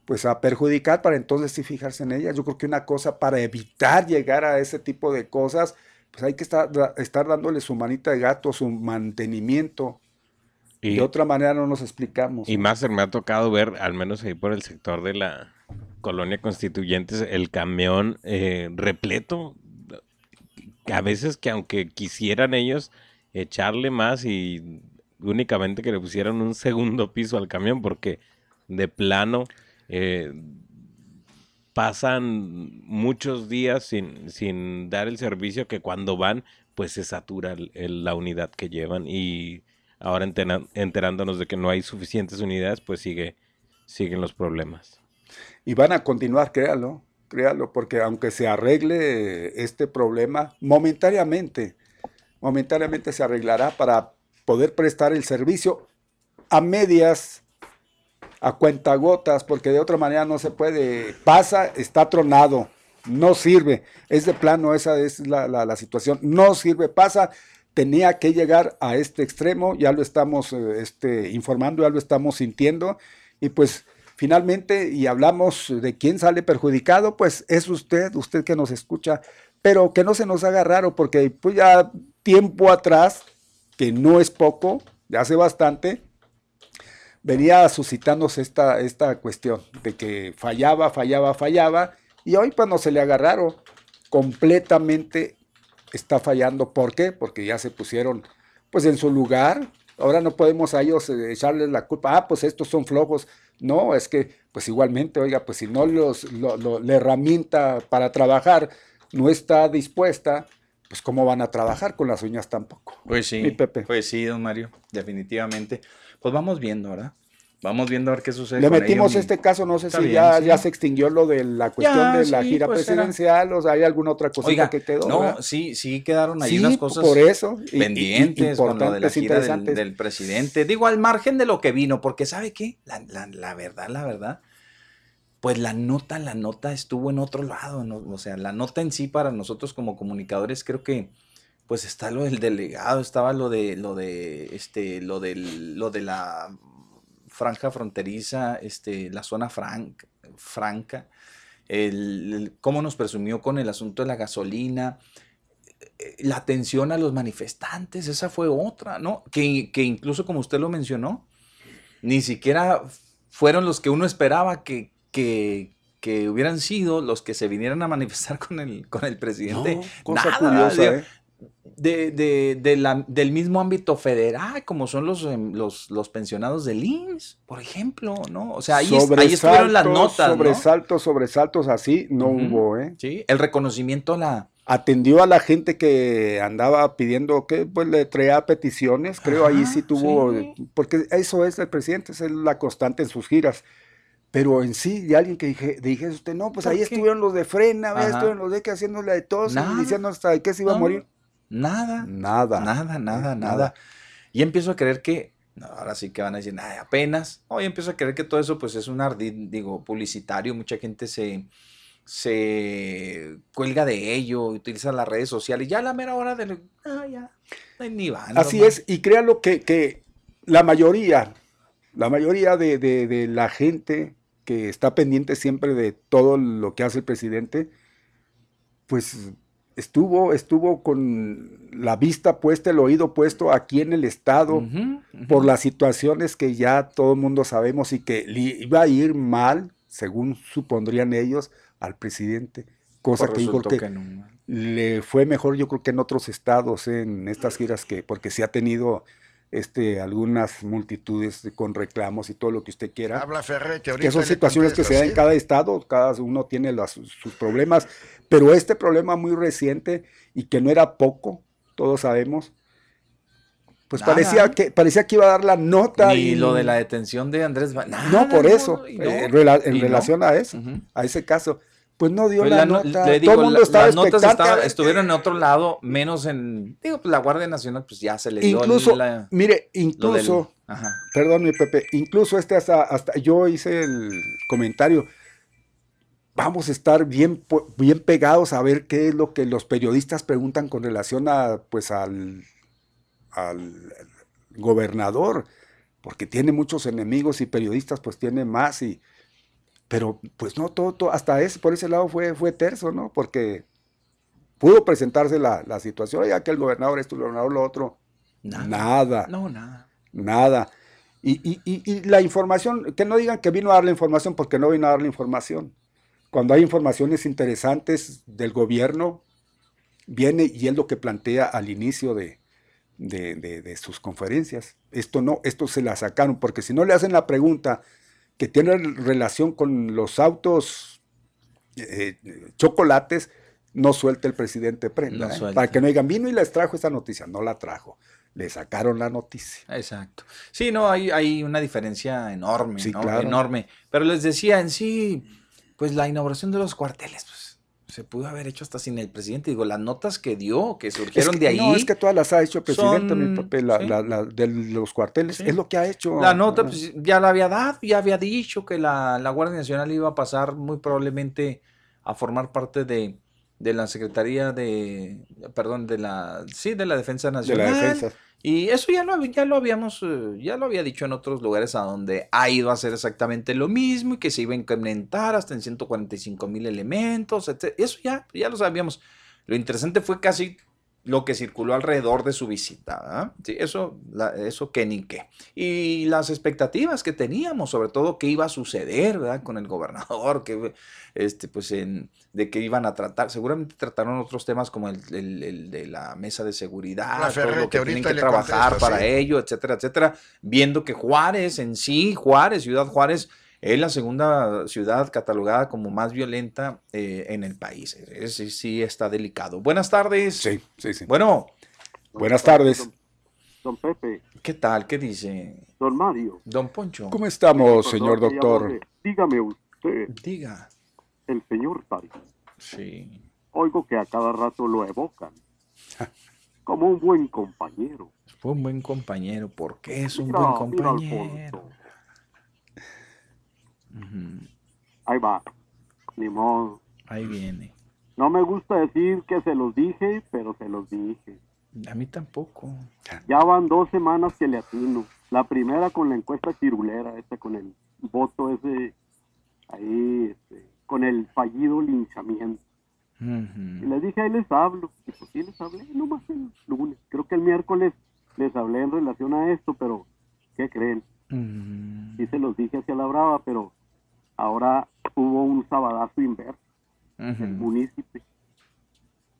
pues a perjudicar para entonces sí fijarse en ellas. Yo creo que una cosa para evitar llegar a ese tipo de cosas, pues hay que estar, estar dándole su manita de gato, su mantenimiento, de otra manera no nos explicamos. Y más me ha tocado ver, al menos ahí por el sector de la colonia constituyentes, el camión eh, repleto. A veces que aunque quisieran ellos echarle más y únicamente que le pusieran un segundo piso al camión, porque de plano eh, pasan muchos días sin, sin dar el servicio que cuando van, pues se satura la unidad que llevan y ahora enterándonos de que no hay suficientes unidades, pues sigue, siguen los problemas. Y van a continuar, créalo, créalo, porque aunque se arregle este problema momentáneamente, momentáneamente se arreglará para poder prestar el servicio a medias, a cuentagotas, porque de otra manera no se puede. Pasa, está tronado, no sirve. Es de plano, esa es la, la situación. No sirve, pasa tenía que llegar a este extremo, ya lo estamos eh, este, informando, ya lo estamos sintiendo, y pues finalmente, y hablamos de quién sale perjudicado, pues es usted, usted que nos escucha, pero que no se nos haga raro, porque pues ya tiempo atrás, que no es poco, ya hace bastante, venía suscitándose esta, esta cuestión de que fallaba, fallaba, fallaba, y hoy pues no se le agarraron completamente está fallando. ¿Por qué? Porque ya se pusieron pues en su lugar. Ahora no podemos a ellos eh, echarles la culpa. Ah, pues estos son flojos. No, es que pues igualmente, oiga, pues si no los, la herramienta para trabajar no está dispuesta, pues cómo van a trabajar con las uñas tampoco. Pues sí, Pepe. pues sí, don Mario, definitivamente. Pues vamos viendo, ¿verdad? Vamos viendo a ver qué sucede. Le metimos este caso, no sé si ya, ya se extinguió lo de la cuestión de la gira pues presidencial, o sea, hay alguna otra cosita que quedó. No, sí, sí quedaron ahí unas cosas por eso, pendientes con lo de la gira del, presidente. Digo, al margen de lo que vino, porque ¿sabe qué? La, la, verdad, la verdad, pues la nota, la nota estuvo en otro lado, o sea, la nota en sí para nosotros como comunicadores creo que pues está lo del delegado, estaba lo de lo de este lo del lo de la franja fronteriza, este, la zona franca, el, cómo nos presumió con el asunto de la gasolina, eh, la atención a los manifestantes, esa fue otra, ¿no? Que, que, incluso como usted lo mencionó, ni siquiera fueron los que uno esperaba que, que, que hubieran sido los que se vinieran a manifestar <laughs> con el, con el presidente. cosa curiosa, ¿eh? De, de, de la, del mismo ámbito federal, como son los, em, los, los, pensionados del IMSS, por ejemplo, ¿no? O sea, ahí, ahí estuvieron las notas. Sobresaltos, sobresaltos así, no hubo, ¿eh? Sí, el reconocimiento a la. Atendió a la gente que andaba pidiendo que pues le traía peticiones, creo ahí sí tuvo, porque eso es el presidente, es la constante en sus giras. Pero en sí, de alguien que dije, dije usted, no, pues ahí estuvieron los de frena, estuvieron los de que haciéndole de todos, diciendo hasta que se iba a morir. Nada. Nada. Nada, nada, nada. Y empiezo a creer que, ahora sí que van a decir, nada, apenas. Hoy empiezo a creer que todo eso pues es un ardid, digo, publicitario. Mucha gente se, se cuelga de ello, utiliza las redes sociales. Ya a la mera hora de... Ah, ya, ni van. Así es, y créanlo que, que la mayoría, la mayoría de, de la gente que está pendiente siempre de todo lo que hace el presidente, pues estuvo, estuvo con la vista puesta, el oído puesto aquí en el estado por las situaciones que ya todo el mundo sabemos y que iba a ir mal, según supondrían ellos, al presidente. Cosa pues que dijo que, le fue mejor yo creo que en otros estados, en estas giras que, porque sí ha tenido este, algunas multitudes con reclamos y todo lo que usted quiera. Habla que, que son situaciones que se dan en cada estado, cada uno tiene sus problemas, pero este problema muy reciente y que no era poco, todos sabemos, pues parecía que, parecía que iba a dar la nota. y lo de la detención de Andrés. no, por eso, eh, en, relación a eso, a ese caso pues no dio pues la, nota. Todo el mundo estaba las notas estuvieron en otro lado, menos en, digo, pues la Guardia Nacional, pues ya se le dio incluso, mire, incluso, perdón mi Pepe, incluso este hasta, hasta, yo hice el comentario, vamos a estar bien, bien pegados a ver qué es lo que los periodistas preguntan con relación a, pues al, al gobernador, porque tiene muchos enemigos y periodistas pues tiene más y pero pues no, todo, hasta ese, por ese lado fue, fue terzo, ¿no? Porque pudo presentarse la, situación, ya que el gobernador esto, el gobernador lo otro. Nada. No, nada. Nada. Y, y, la información, que no digan que vino a dar la información porque no vino a dar la información. Cuando hay informaciones interesantes del gobierno, viene y es lo que plantea al inicio de, de, de sus conferencias. Esto no, esto se la sacaron, porque si no le hacen la pregunta que tiene relación con los autos eh, chocolates, no suelta el presidente prenda. ¿eh? Para que no digan, vino y les trajo esta noticia. No la trajo. Le sacaron la noticia. Exacto. Sí, no, hay, hay una diferencia enorme, Enorme. Pero les decía en sí, pues la inauguración de los cuarteles, pues se pudo haber hecho hasta sin el presidente. Digo, las notas que dio, que surgieron de ahí. No, es que todas las ha hecho el presidente, mi papel, la, de los cuarteles, es lo que ha hecho. La nota, pues, ya la había dado, ya había dicho que la, Guardia Nacional iba a pasar muy probablemente a formar parte de, de la Secretaría de, perdón, de la, sí, de la Defensa Nacional. De la Defensa. Y eso ya lo, ya lo habíamos, eh, ya lo había dicho en otros lugares a donde ha ido a hacer exactamente lo mismo y que se iba a incrementar hasta en 145 mil elementos, etc. Eso ya, ya lo sabíamos. Lo interesante fue casi lo que circuló alrededor de su visita. Sí, eso, eso que ni qué. Y las expectativas que teníamos, sobre todo qué iba a suceder ¿verdad? con el gobernador, que, este, pues en, de que iban a tratar. Seguramente trataron otros temas como el, el, de la mesa de seguridad, todo lo que tienen que trabajar para ello, etcétera, etcétera. Viendo que Juárez en sí, Juárez, Ciudad Juárez, es la segunda ciudad catalogada como más violenta eh, en el país. Sí, sí está delicado. Buenas tardes. Sí, sí, sí. Bueno. Buenas tardes. Don, Pepe. ¿Qué tal? ¿Qué dice? Don Mario. Don Poncho. ¿Cómo estamos, señor doctor? Dígame usted. Diga. El señor Tari. Sí. Oigo que a cada rato lo evocan. <laughs> Como un buen compañero. Fue un buen compañero. ¿Por qué es un buen compañero? Ahí va. Ni modo. Ahí viene. No me gusta decir que se los dije, pero se los dije. A mí tampoco. Ya van dos semanas que le atino. La primera con la encuesta cirulera, esta con el voto ese, ahí, este, con el fallido linchamiento. Y les dije, ahí les hablo. Y pues sí les hablé, nomás el lunes. Creo que el miércoles les hablé en relación a esto, pero ¿qué creen? Sí se los dije hacia la brava, pero ahora hubo un sabadazo inverso el municipio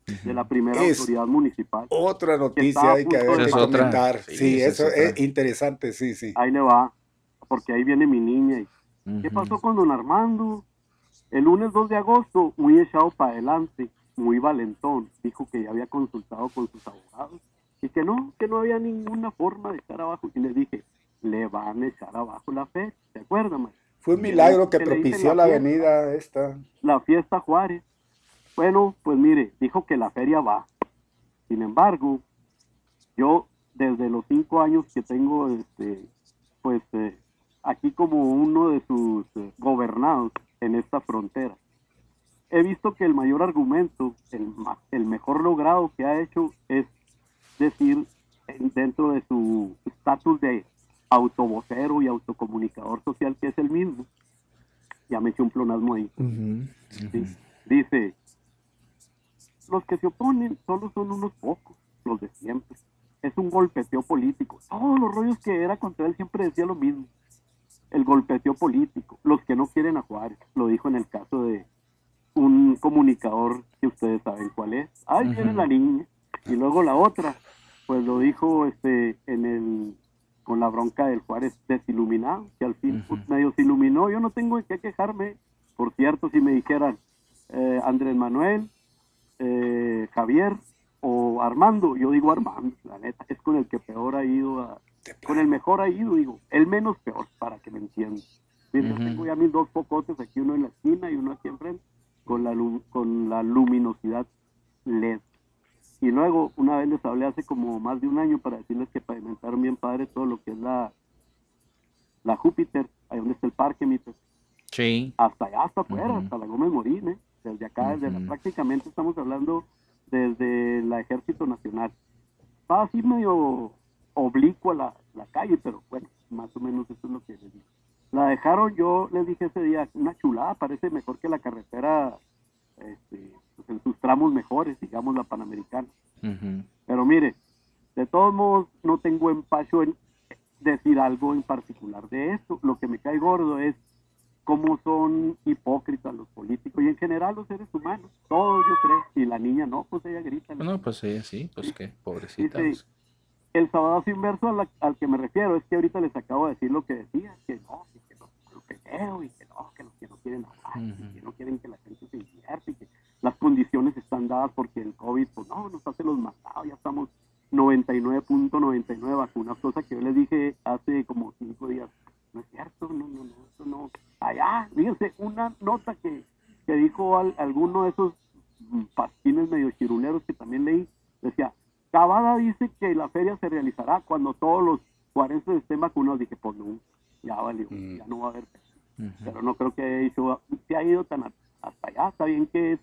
de la primera autoridad municipal. Otra noticia hay que, ver, comentar. Sí, eso es, interesante, sí, sí. Ahí le va, porque ahí viene mi niña. Y, ¿Qué pasó con don Armando? El lunes 2 de agosto, muy echado para adelante, muy valentón, dijo que ya había consultado con sus abogados y que no, que no había ninguna forma de estar abajo. Y le dije, le van a echar abajo la fe, ¿te acuerdas, Fue un milagro que, propició la, avenida esta. La fiesta Juárez. Bueno, pues mire, dijo que la feria va. Sin embargo, yo desde los cinco años que tengo, este, pues eh, aquí como uno de sus eh, gobernados en esta frontera, he visto que el mayor argumento, el, el mejor logrado que ha hecho es decir dentro de su estatus de autovocero y autocomunicador social es el mismo. Ya me eché un plonasmo ahí. Dice, los que se oponen solo son unos pocos, los de siempre. Es un golpeteo político. Todos los rollos que era contra él siempre decía lo mismo. El golpeteo político. Los que no quieren a Juárez. Lo dijo en el caso de un comunicador que ustedes saben cuál es. Ahí viene la niña. Y luego la otra, pues lo dijo este en el con la bronca del Juárez desiluminado, que al fin pues, medio se iluminó. Yo no tengo que quejarme. Por cierto, si me dijeran eh, Andrés Manuel, eh, Javier o Armando, yo digo Armando, la neta, es con el que peor ha ido, con el mejor ha ido, digo, el menos peor, para que me entiendan. tengo ya mis dos focotes, aquí uno en la esquina y uno aquí enfrente, con la, con la luminosidad LED. Y luego, una vez les hablé hace como más de un año para decirles que pavimentaron bien padre todo lo que es la, la Júpiter, ahí donde está el parque, mi Sí. Hasta allá, hasta afuera, hasta la Gómez Morín, ¿eh? desde acá, desde la, prácticamente estamos hablando desde el Ejército Nacional. Va así medio oblicua la, la calle, pero bueno, más o menos eso es lo que les digo. La dejaron, yo les dije ese día, una chulada, parece mejor que la carretera, este, pues en sus tramos mejores, digamos la Panamericana. Pero mire, de todos modos, no tengo empacho en decir algo en particular de esto. Lo que me cae gordo es cómo son hipócritas los políticos y en general los seres humanos, todos yo creo, y la niña no, pues ella grita. No, pues ella sí, pues qué, pobrecita. el sabadazo inverso al, que me refiero es que ahorita les acabo de decir lo que decía, que no, que no, que veo y que no, que los que no quieren hablar, que no quieren que la gente se invierte y que las condiciones están dadas porque el COVID, pues no, nos hace los matados, ya estamos 99.99 vacunas, cosa que yo les dije hace como cinco días. No es cierto, no, no, no, eso no, allá, fíjense, una nota que, que dijo alguno de esos pasquines medio chiruleros que también leí, decía, Cavada dice que la feria se realizará cuando todos los cuarenses estén vacunados. Dije, pues no, ya valió, mm. ya no va a haber Pero no creo que haya ido tan hasta allá, está bien que es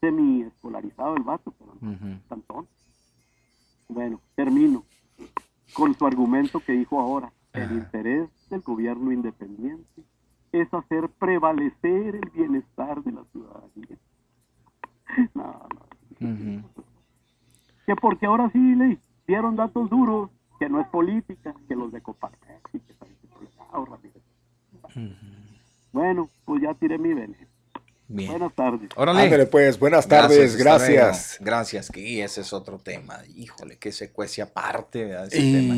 semi escolarizado el vato, pero no tan tonto. Bueno, termino con su argumento que dijo ahora, el interés del gobierno independiente es hacer prevalecer el bienestar de la ciudadanía. <laughs> No, no. Que porque ahora sí le dieron datos duros, que no es política, que los de Coparmex y que Bueno, pues ya tiré mi veneno. Buenas tardes. Ándale, pues, buenas tardes, gracias. Gracias, que ese es otro tema. Híjole, que secuencia aparte ese tema.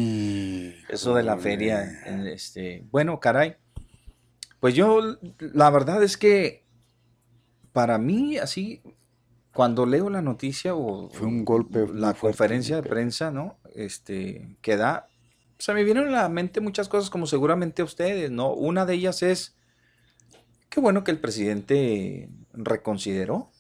Eso de la feria, este, bueno, caray, pues yo, la verdad es que para mí, así, cuando leo la noticia o Fue un golpe la conferencia de prensa, ¿no? Este, que da, se me vienen a la mente muchas cosas como seguramente a ustedes, ¿no? Una de ellas es, qué bueno que el presidente reconsideró,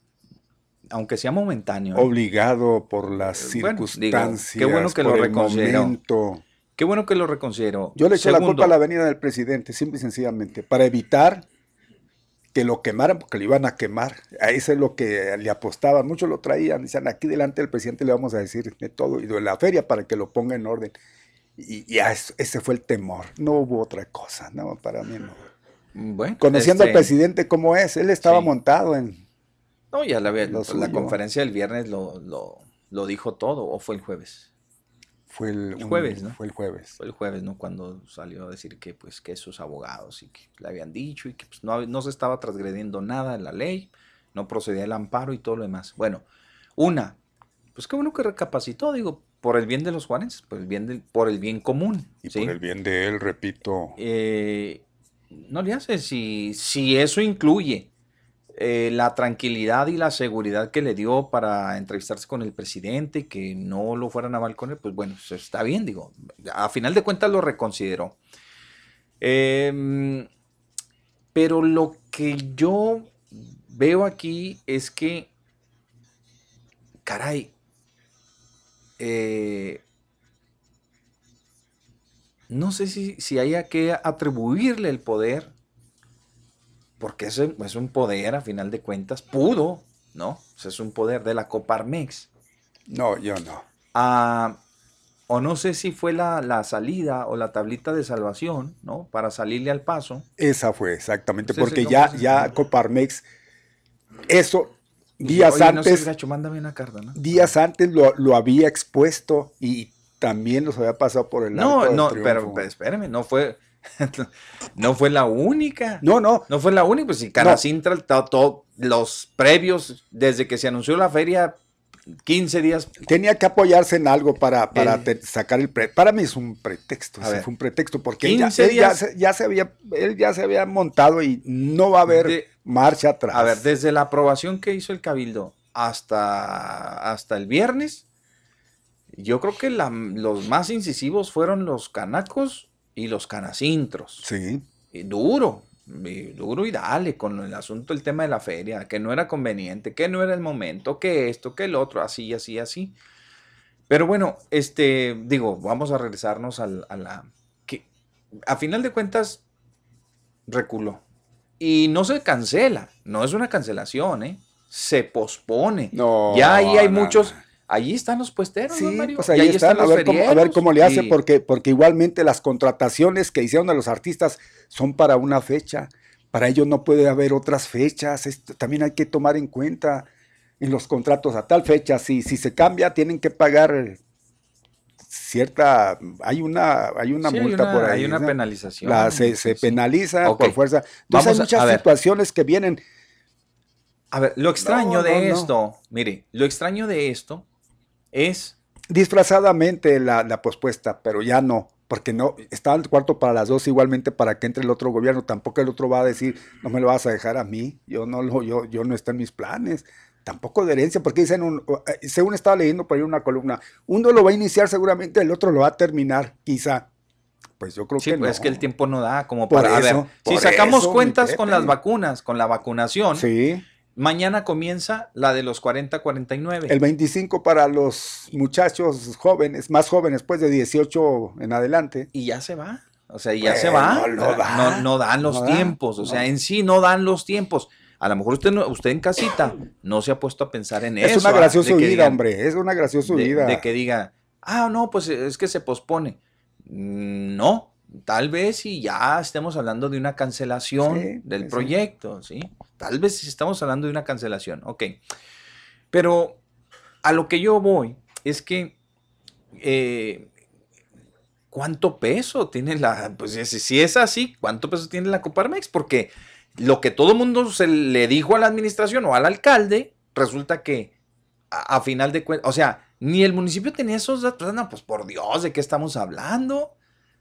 aunque sea momentáneo. ¿eh? Obligado por las circunstancias. qué bueno que lo reconsideró. Qué bueno que lo reconsidero. Yo le eché la culpa a la venida del presidente, simple y sencillamente, para evitar que lo quemaran, porque lo iban a quemar. A eso es lo que le apostaban. Muchos lo traían, decían, aquí delante del presidente le vamos a decir de todo, y de la feria para que lo ponga en orden. Y ese fue el temor. No hubo otra cosa, no, para mí no. Bueno, Conociendo al este presidente como es, él estaba montado en... No, ya la, la conferencia del viernes lo, lo, lo dijo todo, o fue el jueves. Fue el, jueves, ¿no? Fue el jueves. Fue el jueves, ¿no? Cuando salió a decir que, pues, que sus abogados y que le habían dicho y que pues, no, no se estaba transgrediendo nada en la ley, no procedía el amparo y todo lo demás. Bueno, una, pues qué bueno que recapacitó, digo, por el bien de los Juanes, por el bien, por el bien común. Y por el bien de él, repito. Eh, no le hace, si, si eso incluye eh, la tranquilidad y la seguridad que le dio para entrevistarse con el presidente, que no lo fueran a balcones, pues bueno, está bien, digo, a final de cuentas lo reconsideró. Em, pero lo que yo veo aquí es que, caray, eh, no sé si, si haya que atribuirle el poder porque es, es un poder, a final de cuentas, pudo, ¿no? es un poder de la Coparmex. No, yo no. Ah, o no sé si fue la, salida o la tablita de salvación, ¿no? Para salirle al paso. Esa fue, exactamente, porque ya, ya Coparmex, eso días antes, días antes lo, lo, había expuesto y también los había pasado por el No, no, pero, pero espérame, no fue, <laughs> no fue la única. No, no. No fue la única. Pues si Canacintra, todos los previos, desde que se anunció la feria, 15 días. Tenía que apoyarse en algo para, para sacar el pre Para mí es un pretexto. fue un pretexto porque ya, ya, se, había, él ya se había montado y no va a haber marcha atrás. A ver, desde la aprobación que hizo el Cabildo hasta, hasta el viernes, yo creo que los más incisivos fueron los canacos y los canacintros. Sí. Y duro, duro y dale con el asunto, el tema de la feria, que no era conveniente, que no era el momento, que esto, que el otro, así, así, así. Pero bueno, este, digo, vamos a regresarnos a la... que a final de cuentas, reculó. Y no se cancela, no es una cancelación, ¿eh? Se pospone. No. Ya ahí hay muchos Allí están los puesteros, sí, Pues ahí, están, a, ver cómo, le hace, porque, porque igualmente las contrataciones que hicieron a los artistas son para una fecha. Para ellos no puede haber otras fechas. también hay que tomar en cuenta en los contratos a tal fecha. Si, si se cambia, tienen que pagar cierta. Hay una, hay una multa por ahí. Hay una penalización. se, penaliza por fuerza. Entonces hay muchas situaciones que vienen. A ver, lo extraño de esto, mire, lo extraño de esto es... Disfrazadamente la, la pospuesta, pero ya no porque no está el cuarto para las dos igualmente para que entre el otro gobierno. Tampoco el otro va a decir no me lo vas a dejar a mí yo no lo yo yo no está en mis planes tampoco de herencia porque dicen un, eh, según estaba leyendo por ahí una columna uno lo va a iniciar seguramente el otro lo va a terminar quizá pues yo creo que pues es que el tiempo no da como para a ver si sacamos cuentas con las vacunas con la vacunación sí Mañana comienza la de los 40-49. El 25 para los muchachos jóvenes, más jóvenes, pues de 18 en adelante. Y ya se va. O sea, ya se va. No, dan los tiempos. o sea, en sí no dan los tiempos. A lo mejor usted, usted en casita no se ha puesto a pensar en eso. Es una graciosa vida, hombre. Es una graciosa vida. De que diga, ah, no, pues es que se pospone. Mm, no, Tal vez si ya estemos hablando de una cancelación del proyecto, ¿sí? Tal vez si estamos hablando de una cancelación, ok. Pero a lo que yo voy es que eh, ¿cuánto peso tiene la, pues si es así, cuánto peso tiene la Coparmex? Porque lo que todo el mundo se le dijo a la administración o al alcalde, resulta que a, final de cuentas, o sea, ni el municipio tenía esos datos, no, pues por Dios, ¿de qué estamos hablando?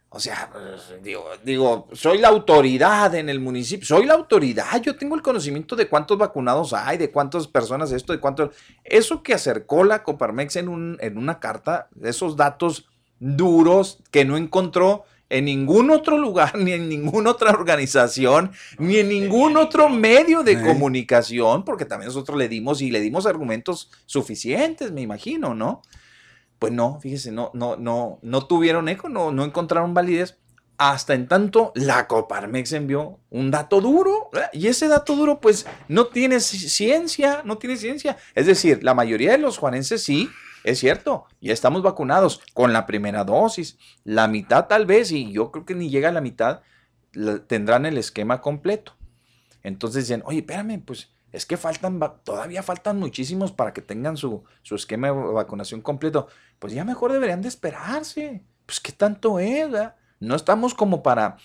O sea, pues, digo, digo, soy la autoridad en el municipio, soy la autoridad, yo tengo el conocimiento de cuántos vacunados hay, de cuántas personas esto, de cuántos... Eso que acercó la Coparmex en, un, en una carta, esos datos duros que no encontró en ningún otro lugar, <laughs> ni en ninguna otra organización, ni en ningún otro medio de comunicación, porque también nosotros le dimos y le dimos argumentos suficientes, me imagino, ¿no? Pues no, fíjese, no, no, no, no tuvieron eco, no, no encontraron validez. Hasta en tanto, la Coparmex envió un dato duro, y ese dato duro, pues, no tiene ciencia, no tiene ciencia. Es decir, la mayoría de los juanenses sí, es cierto, ya estamos vacunados con la primera dosis. La mitad tal vez, y yo creo que ni llega a la mitad, tendrán el esquema completo. Entonces dicen, oye, espérame, pues es que faltan, todavía faltan muchísimos para que tengan su, su esquema de vacunación completo. Pues ya mejor deberían de esperarse. Pues qué tanto es, ¿verdad? No estamos como para,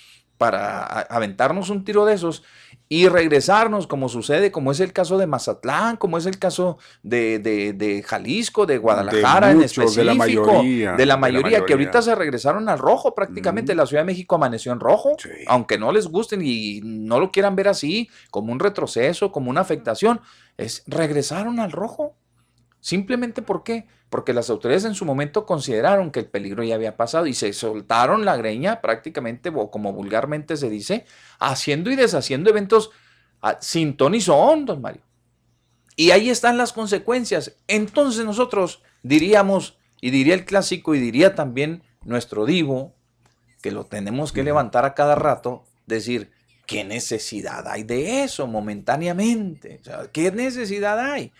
para aventarnos un tiro de esos y regresarnos, como sucede, como es el caso de Mazatlán, como es el caso de, de, Jalisco, de Guadalajara en específico, de la mayoría, de la mayoría, que ahorita se regresaron al rojo prácticamente. La Ciudad de México amaneció en rojo, aunque no les gusten y no lo quieran ver así, como un retroceso, como una afectación, es regresaron al rojo. Simplemente ¿por qué? Porque las autoridades en su momento consideraron que el peligro ya había pasado y se soltaron la greña prácticamente, o como vulgarmente se dice, haciendo y deshaciendo eventos ah, sin ton y son, don Mario. Y ahí están las consecuencias. Entonces nosotros diríamos, y diría el clásico, y diría también nuestro divo, que lo tenemos que levantar a cada rato, decir, ¿qué necesidad hay de eso momentáneamente? ¿Qué necesidad hay?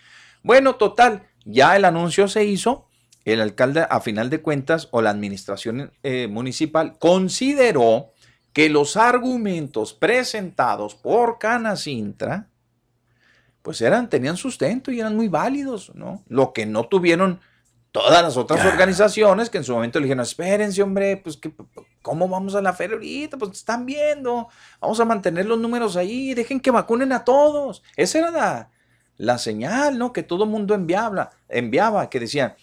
Bueno, total, ya el anuncio se hizo, el alcalde a final de cuentas o la administración eh, municipal consideró que los argumentos presentados por Canacintra pues eran, tenían sustento y eran muy válidos, ¿no? Lo que no tuvieron todas las otras organizaciones que en su momento le dijeron, espérense, hombre, pues que, ¿cómo vamos a la feria ahorita? Pues están viendo, vamos a mantener los números ahí, dejen que vacunen a todos. Esa era la, la señal, ¿no? Que todo el mundo enviaba, enviaba, que decían,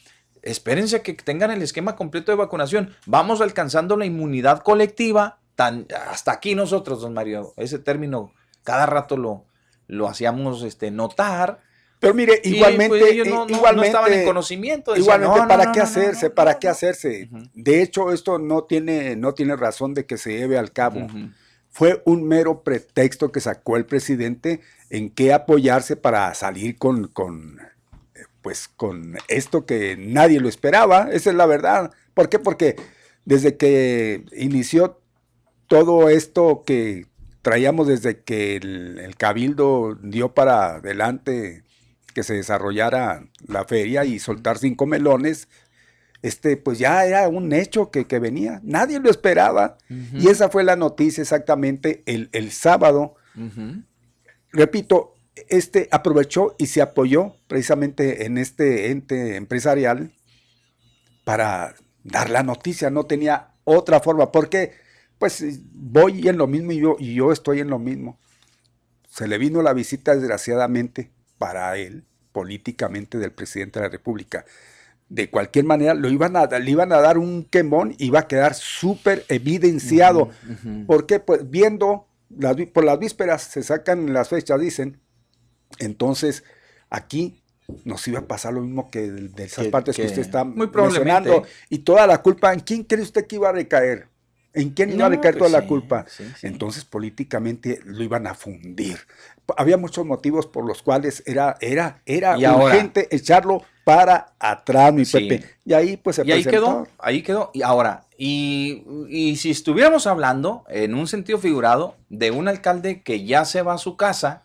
espérense a que tengan el esquema completo de vacunación, vamos alcanzando la inmunidad colectiva, tan, hasta aquí nosotros, don Mario, ese término cada rato lo, lo hacíamos este, notar. Pero mire, igualmente, pues, no, igualmente, estaban en conocimiento. igualmente, ¿para qué hacerse? ¿Para qué hacerse? De hecho, esto no tiene, no tiene razón de que se lleve al cabo. Fue un mero pretexto que sacó el presidente en qué apoyarse para salir con, con, pues, con esto que nadie lo esperaba. Esa es la verdad. ¿Por qué? Porque desde que inició todo esto que traíamos desde que el, cabildo dio para adelante que se desarrollara la feria y soltar cinco melones, este, pues ya era un hecho que, venía. Nadie lo esperaba. Y esa fue la noticia exactamente el, el sábado repito, este aprovechó y se apoyó precisamente en este ente empresarial para dar la noticia, no tenía otra forma, porque pues voy en lo mismo y yo, y yo estoy en lo mismo. Se le vino la visita desgraciadamente para él, políticamente del presidente de la República. De cualquier manera, lo iban a, le iban a dar un quemón y iba a quedar súper evidenciado. porque Pues viendo por las vísperas se sacan las fechas, dicen. Entonces, aquí nos iba a pasar lo mismo que de esas partes que, usted está muy mencionando. Y toda la culpa, ¿en quién cree usted que iba a recaer? ¿En quién iba a recaer toda pues la culpa? Entonces, políticamente lo iban a fundir. Había muchos motivos por los cuales era, era, era urgente echarlo para atrás, mi Pepe. Y ahí pues se y ahí quedó, ahí quedó. Y ahora, y, y, si estuviéramos hablando en un sentido figurado de un alcalde que ya se va a su casa,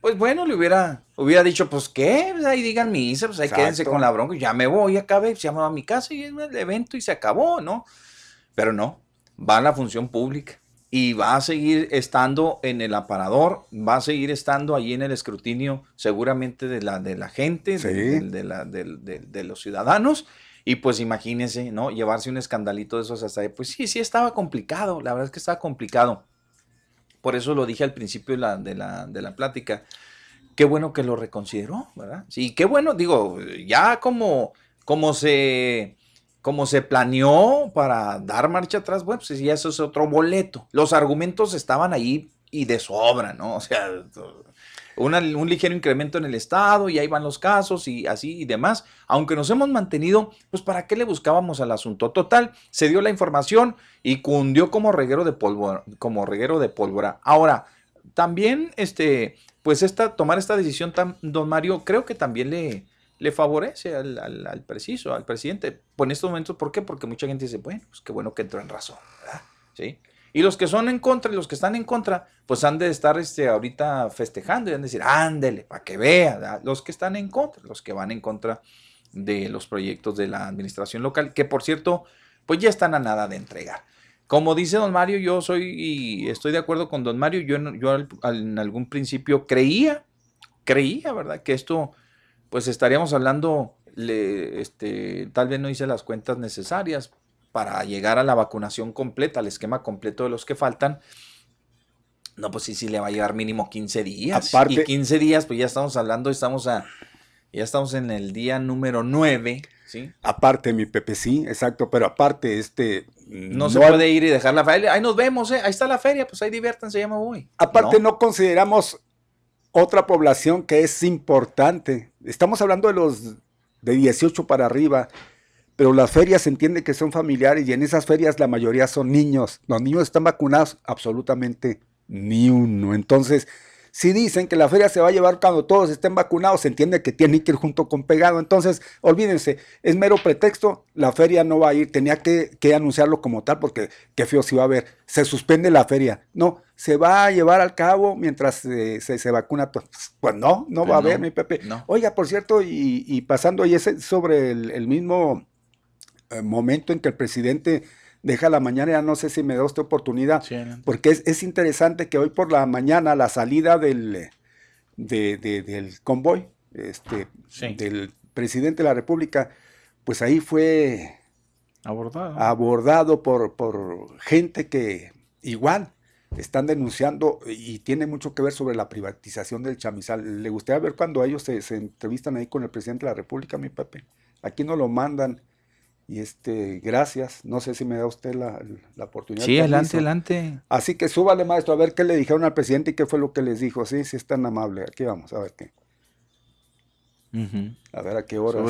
pues bueno, le hubiera, hubiera dicho, pues qué, pues ahí digan misa, pues ahí quédense con la bronca, ya me voy, acabé, se llama a mi casa y es el evento y se acabó, ¿no? Pero no, va a la función pública y va a seguir estando en el aparador, va a seguir estando allí en el escrutinio seguramente de la, de la gente, de, la, de, los ciudadanos. Y pues imagínense, ¿no? Llevarse un escandalito de esos hasta ahí. Pues sí, sí estaba complicado, la verdad es que estaba complicado. Por eso lo dije al principio de la, de la, de la plática. Qué bueno que lo reconsideró, ¿verdad? Sí, qué bueno, digo, ya como, como se como se planeó para dar marcha atrás, bueno, pues ya eso es otro boleto. Los argumentos estaban ahí y de sobra, ¿no? O sea, un ligero incremento en el Estado y ahí van los casos y así y demás. Aunque nos hemos mantenido, pues ¿para qué le buscábamos al asunto? Total, se dio la información y cundió como reguero de pólvora. Como reguero de pólvora. Ahora, también, este, pues esta, tomar esta decisión, don Mario, creo que también le, le favorece al, al, preciso, al presidente. Pues en estos momentos, ¿por qué? Porque mucha gente dice, bueno, pues qué bueno que entró en razón, ¿verdad? ¿Sí? Y los que son en contra y los que están en contra, pues han de estar este, ahorita festejando y han de decir, ándele, para que vea, los que están en contra, los que van en contra de los proyectos de la administración local, que por cierto, pues ya están a nada de entregar. Como dice don Mario, yo soy y estoy de acuerdo con don Mario, yo, yo en algún principio creía creía, ¿verdad? Que esto, pues estaríamos hablando, le, este, tal vez no hice las cuentas necesarias para llegar a la vacunación completa, al esquema completo de los que faltan. No, pues sí, sí le va a llevar mínimo 15 días. y 15 días, pues ya estamos hablando, estamos a, ya estamos en el día número 9, ¿sí? Aparte, mi Pepe, sí, exacto, pero aparte, este... No, se puede ir y dejar la feria. Ahí nos vemos, ¿eh? Ahí está la feria, pues ahí diviértanse, ya me voy. Aparte, no consideramos otra población que es importante. Estamos hablando de los de 18 para arriba, pero las ferias se entiende que son familiares y en esas ferias la mayoría son niños. Los niños están vacunados, absolutamente ni uno. Entonces, si dicen que la feria se va a llevar cuando todos estén vacunados, se entiende que tienen que ir junto con pegado. Entonces, olvídense, es mero pretexto, la feria no va a ir, tenía que, anunciarlo como tal, porque qué feo si va a haber, se suspende la feria. No, se va a llevar al cabo mientras se, se, vacuna. Pues no, no va a haber, mi Pepe. Oiga, por cierto, y, pasando y ese sobre el, mismo eh, momento en que el presidente deja la mañana, ya no sé si me da esta oportunidad, porque es, interesante que hoy por la mañana la salida del, del convoy este, del presidente de la República, pues ahí fue abordado, abordado por, por gente que igual están denunciando y tiene mucho que ver sobre la privatización del chamizal. ¿Le gustaría ver cuando ellos se, se entrevistan ahí con el presidente de la República, mi Pepe? Aquí no lo mandan y este, gracias. No sé si me da usted la, oportunidad. Sí, adelante, adelante. Así que súbale, maestro, a ver qué le dijeron al presidente y qué fue lo que les dijo. Sí, sí es tan amable. Aquí vamos, a ver qué. A ver a qué hora.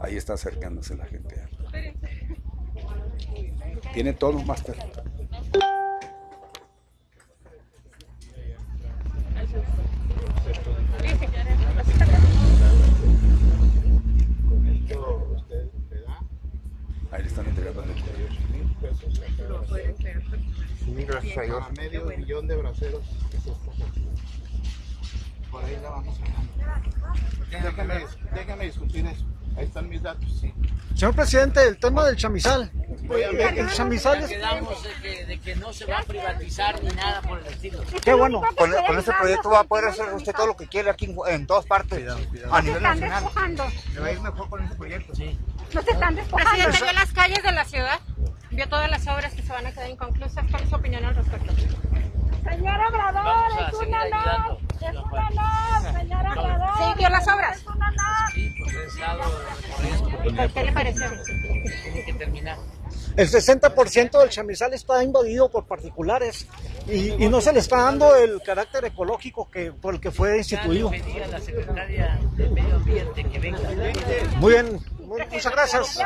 Ahí está acercándose la gente. Tiene todo, Master. Sí, gracias a Dios. medio millón de braceros. Por ahí la vamos a déjame, déjame discutir eso. Ahí están mis datos, sí. Señor presidente, el tema del chamizal. El chamizal es... Quedamos de que, de que no se va a privatizar ni nada por el estilo. Qué bueno, con, con este proyecto va a poder hacer usted todo lo que quiere aquí en, todas partes. A nivel nacional. Despojando. Le va a ir mejor con este proyecto. Sí. No se están despojando. Presidente, vio las calles de la ciudad, vio todas las obras que se van a quedar inconclusas. ¿Cuál es su opinión al respecto? Señora Obrador, es un honor. Es un honor, señora Obrador. ¿Sí vio las obras? Es un honor. Sí, pues he estado por ¿Qué le pareció? Tiene que terminar. El 60% del chamizal está invadido por particulares y, y, no se le está dando el carácter ecológico que por el que fue instituido. La secretaria de Medio Ambiente que venga. Muy bien, muchas gracias.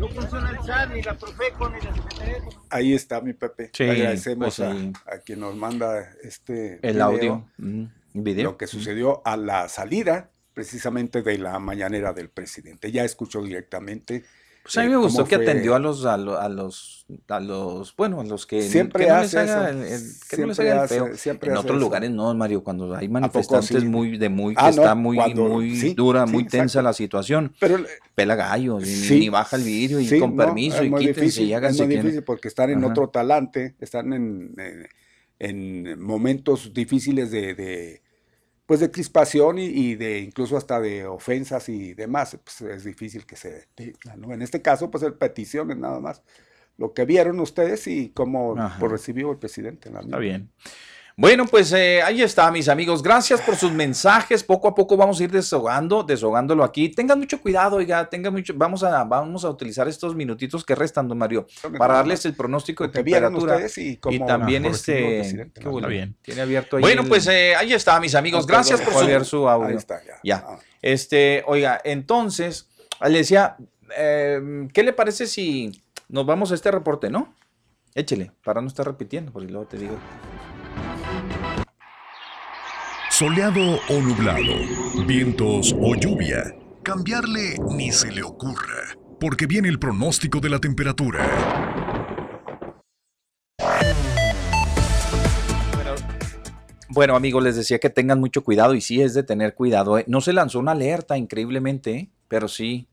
No funciona el chat, ni la Profeco, ni la Secretaría. Ahí está mi Pepe. Agradecemos pues a, quien nos manda este el audio, mm, video. Lo que sucedió a la salida precisamente de la mañanera del presidente. Ya escuchó directamente pues a mí me gustó que atendió a los, a los, a los, a los, bueno, a los que, siempre que no les haga el, que no les haga el feo. en otros lugares no, Mario, cuando hay manifestantes muy, de muy, que ah, está muy, muy dura, muy tensa la situación, Pero, pela gallos, ni, baja el vidrio, y con permiso, y quítense y háganse. Es muy difícil porque están en otro talante, están en, en, en momentos difíciles de, de pues de crispación y, de incluso hasta de ofensas y demás, pues es difícil que se ¿no? En este caso, pues el peticiones nada más. Lo que vieron ustedes y cómo recibió el presidente. Está bien. Bueno, pues eh, ahí está, mis amigos. Gracias por sus mensajes. Poco a poco vamos a ir desahogando, desahogándolo aquí. Tengan mucho cuidado, oiga, tengan mucho. Vamos a, vamos a utilizar estos minutitos que restan, don Mario, para darles el pronóstico de temperatura. Y, también este. Qué bueno, bien. Tiene abierto ahí. Bueno, pues eh, ahí está, mis amigos. Gracias por su, su audio. Ahí está, ya. ya. Ah. Este, oiga, entonces, le decía, em, ¿qué le parece si nos vamos a este reporte, no? Échele, para no estar repitiendo, porque luego te digo. Soleado o nublado, vientos o lluvia, cambiarle ni se le ocurra, porque viene el pronóstico de la temperatura. Bueno, amigos, les decía que tengan mucho cuidado y sí es de tener cuidado. ¿eh? No se lanzó una alerta increíblemente, pero sí,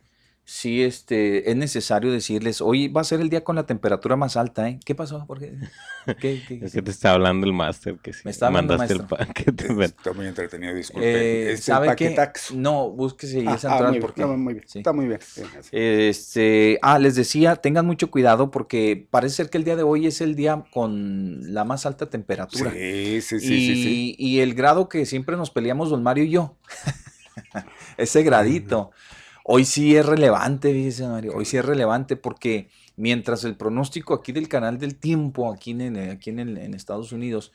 sí este, es necesario decirles, hoy va a ser el día con la temperatura más alta, ¿eh? ¿Qué pasó? ¿Por qué? ¿Qué, qué- Es que te está hablando el máster que sí. Me está hablando el mandaste el paquete. <laughs> Está muy entretenido, disculpe. Eh, Es el ¿Sabe qué? paquetax. No, búsquese Ah, santoral ah, muy bien, porque... no, muy bien, sí. Está muy bien. Este, ah, les decía, tengan mucho cuidado porque parece ser que el día de hoy es el día con la más alta temperatura. Sí, sí, sí, y, sí, sí. y el grado que siempre nos peleamos don Mario y yo, <laughs> ese gradito, hoy sí es relevante, dice Mario, hoy sí es relevante porque mientras el pronóstico aquí del canal del tiempo, aquí en, aquí en, el- en Estados Unidos,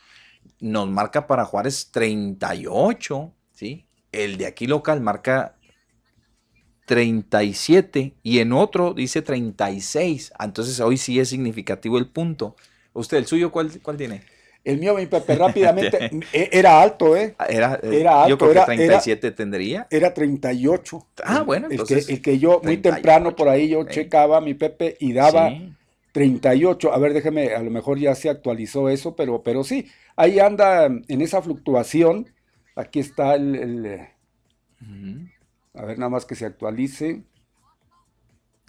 nos marca para Juárez 38, ¿sí? El de aquí local marca 37 y en otro dice 36. Ah, Entonces hoy sí es significativo el punto. ¿Usted, el suyo, cuál, cuál tiene? El mío, mi Pepe, <laughs> rápidamente, e- era alto, ¿eh? Era, eh, Era alto, yo creo que era- 37 tendría. Era 38. Ah, bueno, el entonces, que, el que yo, muy 38, temprano por ahí, yo eh. checaba mi Pepe y daba Sí. 38. A ver, déjeme, a lo mejor ya se actualizó eso, pero, pero sí, ahí anda en esa fluctuación. Aquí está el, el, eh, a ver, nada más que se actualice.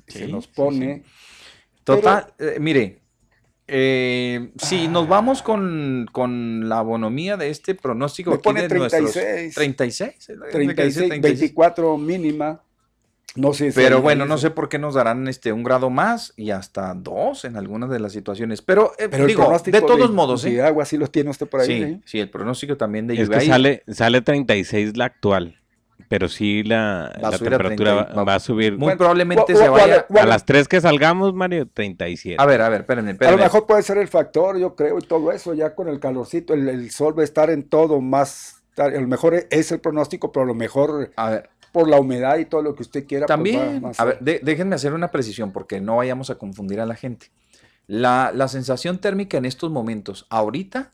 Sí, se nos sí, pone. Total, eh, mire, eh, si nos vamos con, con la bonomía de este pronóstico Me pone de nuestros- 36. 36. es lo que dice, 36, 36. 24 mínima. No sé si Pero bueno, no sé por qué nos darán este un grado más y hasta dos en algunas de las situaciones. Pero, eh, Pero el digo, pronóstico de todos modos, de ¿eh? agua sí los tiene usted por ahí. Sí, ¿eh? sí, el pronóstico también de Es lluvia. que ahí sale, sale 36 la actual. Pero sí la, la temperatura 30 va, va a subir. Muy probablemente se vaya. a las 3 que salgamos, Mario, 37. A ver, a ver, espérenme, A lo mejor puede ser el factor, yo creo, y todo eso, ya con el calorcito, el, el sol va a estar en todo más, a lo mejor es el pronóstico, pero a lo mejor A ver, por la humedad y todo lo que usted quiera. pues, va- También, va a ver, de- déjenme hacer una precisión porque no vayamos a confundir a la gente. La, la sensación térmica en estos momentos, ahorita,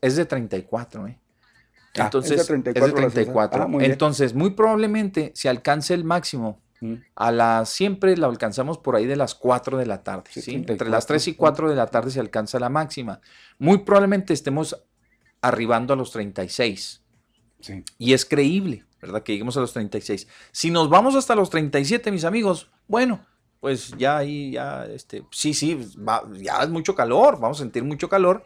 es de 34, ¿eh? Ah, es Entonces, de es de 34 la sensación. 34. Ah, muy. Entonces, muy probablemente se alcance el máximo. Mm. A las, siempre lo alcanzamos por ahí de las 4 de la tarde. Sí, ¿sí? Entre 34, las 3 y 4 de la tarde se alcanza la máxima. Muy probablemente estemos arribando a los 36. Sí. Y es creíble, ¿verdad? Que lleguemos a los 36. Si nos vamos hasta los 37, mis amigos, bueno, pues ya ahí, ya, este, sí, sí, va- ya es mucho calor, vamos a sentir mucho calor.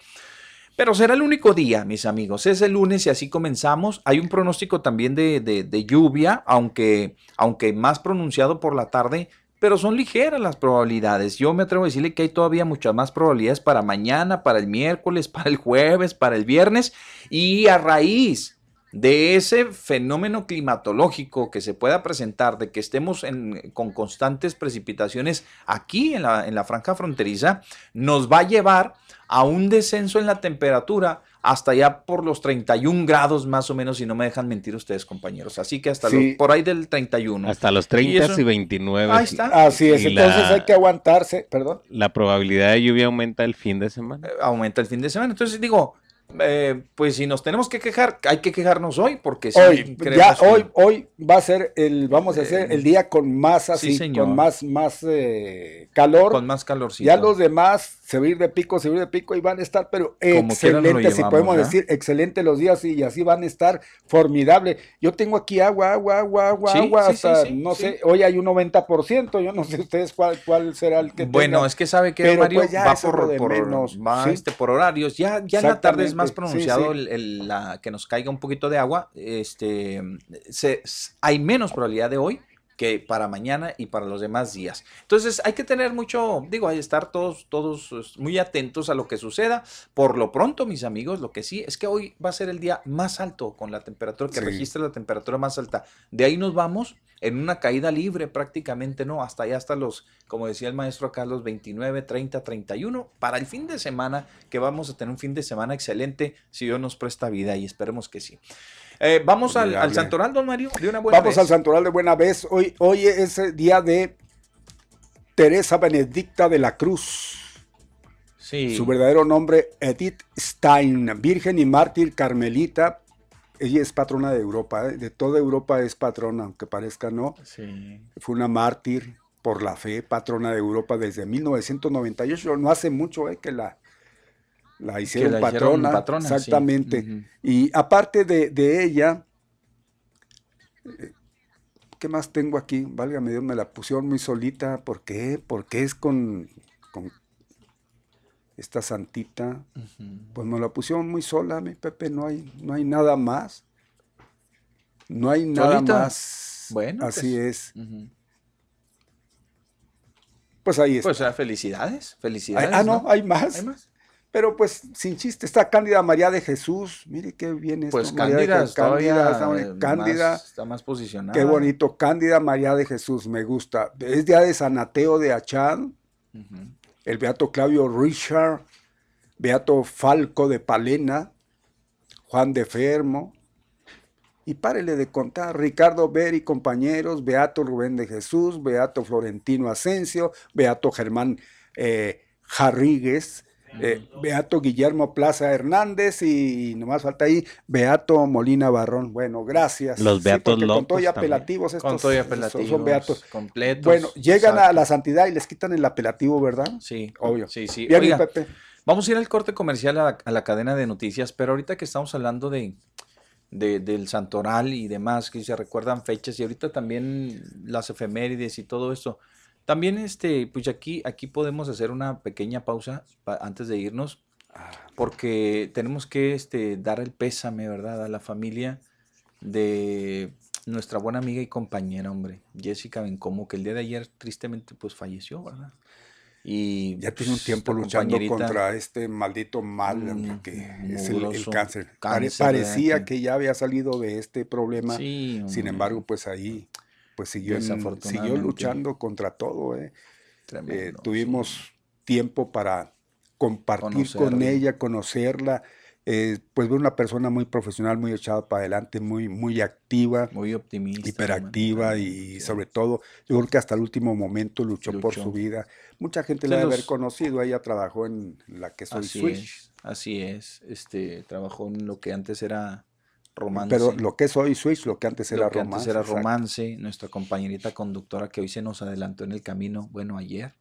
Pero será el único día, mis amigos. Es el lunes y así comenzamos. Hay un pronóstico también de, de- lluvia, aunque, aunque más pronunciado por la tarde, pero son ligeras las probabilidades. Yo me atrevo a decirle que hay todavía muchas más probabilidades para mañana, para el miércoles, <laughs> para el jueves, para el viernes. Y a raíz de ese fenómeno climatológico que se pueda presentar, de que estemos en- con constantes precipitaciones aquí en la, en la franja fronteriza, nos va a llevar a un descenso en la temperatura hasta ya por los 31 grados más o menos, si no me dejan mentir ustedes, compañeros. Así que hasta Sí. los- por ahí del 31. Hasta los 30 y, eso- 29. Ahí está. Así es, Y entonces la- hay que aguantarse, perdón. La probabilidad de lluvia aumenta el fin de semana. eh, aumenta el fin de semana. Entonces digo, eh, pues si nos tenemos que quejar, hay que quejarnos hoy, porque si hoy, ya creemos que- hoy, hoy va a ser el, vamos a hacer el día con más así, señor. con más, más eh, calor. con más calorcito. Ya los demás se va a ir de pico, se va a ir de pico y van a estar, pero Como excelente, si podemos ¿verdad? decir, excelente los días y así van a estar formidable. Yo tengo aquí agua, agua, agua, agua, Sí, agua, sí, hasta, sí, no sé, hoy hay un 90%, yo no sé ustedes cuál, cuál será el que Bueno, tenga. es que sabe que Mario pues, ya va por, por- menos, va, este, por horarios. Ya, ya en la tarde es más pronunciado el- el- la, que nos caiga un poquito de agua. Este, se- hay menos probabilidad de hoy que para mañana y para los demás días. Entonces hay que tener mucho, digo, hay que estar todos, todos pues, muy atentos a lo que suceda. Por lo pronto, mis amigos, lo que sí es que hoy va a ser el día más alto con la temperatura, que Sí. registre la temperatura más alta. De ahí nos vamos en una caída libre prácticamente, ¿no? Hasta allá, hasta los, como decía el maestro acá, los 29, 30, 31, para el fin de semana, que vamos a tener un fin de semana excelente, si Dios nos presta vida y esperemos que sí. Eh, vamos al. Santoral, don Mario, de una buena Vamos vez. al Santoral de Buena Vez. Hoy, hoy es el día de Teresa Benedicta de la Cruz. Sí. Su verdadero nombre, Edith Stein, virgen y mártir carmelita. Ella es patrona de Europa, ¿eh? de toda Europa es patrona, aunque parezca no. Sí. Fue una mártir por la fe, patrona de Europa desde 1998. No hace mucho eh, que la, la hicieron la hicieron patrona. sí. exactamente. Y aparte de, de ella, eh, ¿qué más tengo aquí? Válgame Dios, me la pusieron muy solita. ¿Por qué? Porque es con, con esta santita. Pues me la pusieron muy sola, mi Pepe. No hay, no hay nada más. No hay nada más. Bueno, así pues, es. Pues ahí está. Pues felicidades, felicidades. ah, no, Hay, más. Pero pues sin chiste, está Cándida María de Jesús. Mire qué bien esto. Pues Cándida, Cándida, está, Cándida está más posicionada. Qué bonito, Cándida María de Jesús, me gusta. Es día de Sanateo de Achad, el Beato Claudio Richard, Beato Falco de Palena, Juan de Fermo, y párele de contar, Ricardo Beri, compañeros, Beato Rubén de Jesús, Beato Florentino Asensio, Beato Germán eh, Jarríguez, eh, Beato Guillermo Plaza Hernández y nomás falta ahí Beato Molina Barrón. Bueno, gracias. Los Beatos Con todo y apelativos estos, con apelativos son Beatos. Completos. Bueno, llegan a la santidad y les quitan el apelativo, ¿verdad? Sí. Obvio. Sí, sí. Bien, Pepe. Vamos a ir al corte comercial a, a la cadena de noticias, pero ahorita que estamos hablando de, de, del santoral y demás, que se recuerdan fechas y ahorita también las efemérides y todo esto. También este, pues aquí, aquí podemos hacer una pequeña pausa antes de irnos, porque tenemos que este, dar el pésame, ¿verdad?, a la familia de nuestra buena amiga y compañera, hombre, Jessica Bencomo, que el día de ayer tristemente pues falleció, ¿verdad? Y ya tiene un pues, tiempo luchando contra este maldito mal mm, que es el, cáncer. parecía que ya había salido de este problema. Sin embargo, pues ahí pues siguió, siguió luchando contra todo. ¿eh? eh tuvimos tiempo para compartir con ella, conocerla. Eh, pues una persona muy profesional, muy echada para adelante, muy, muy activa. Muy optimista. Hiperactiva y sobre todo, yo creo que hasta el último momento luchó, por su vida. Mucha gente la debe haber conocido, ella trabajó en la que soy así Switch. Es, así es, este, trabajó en lo que antes era romance. Pero lo que es hoy Switch, lo que antes era lo que romance. Antes era romance, nuestra compañerita conductora que hoy se nos adelantó en el camino, bueno, ayer,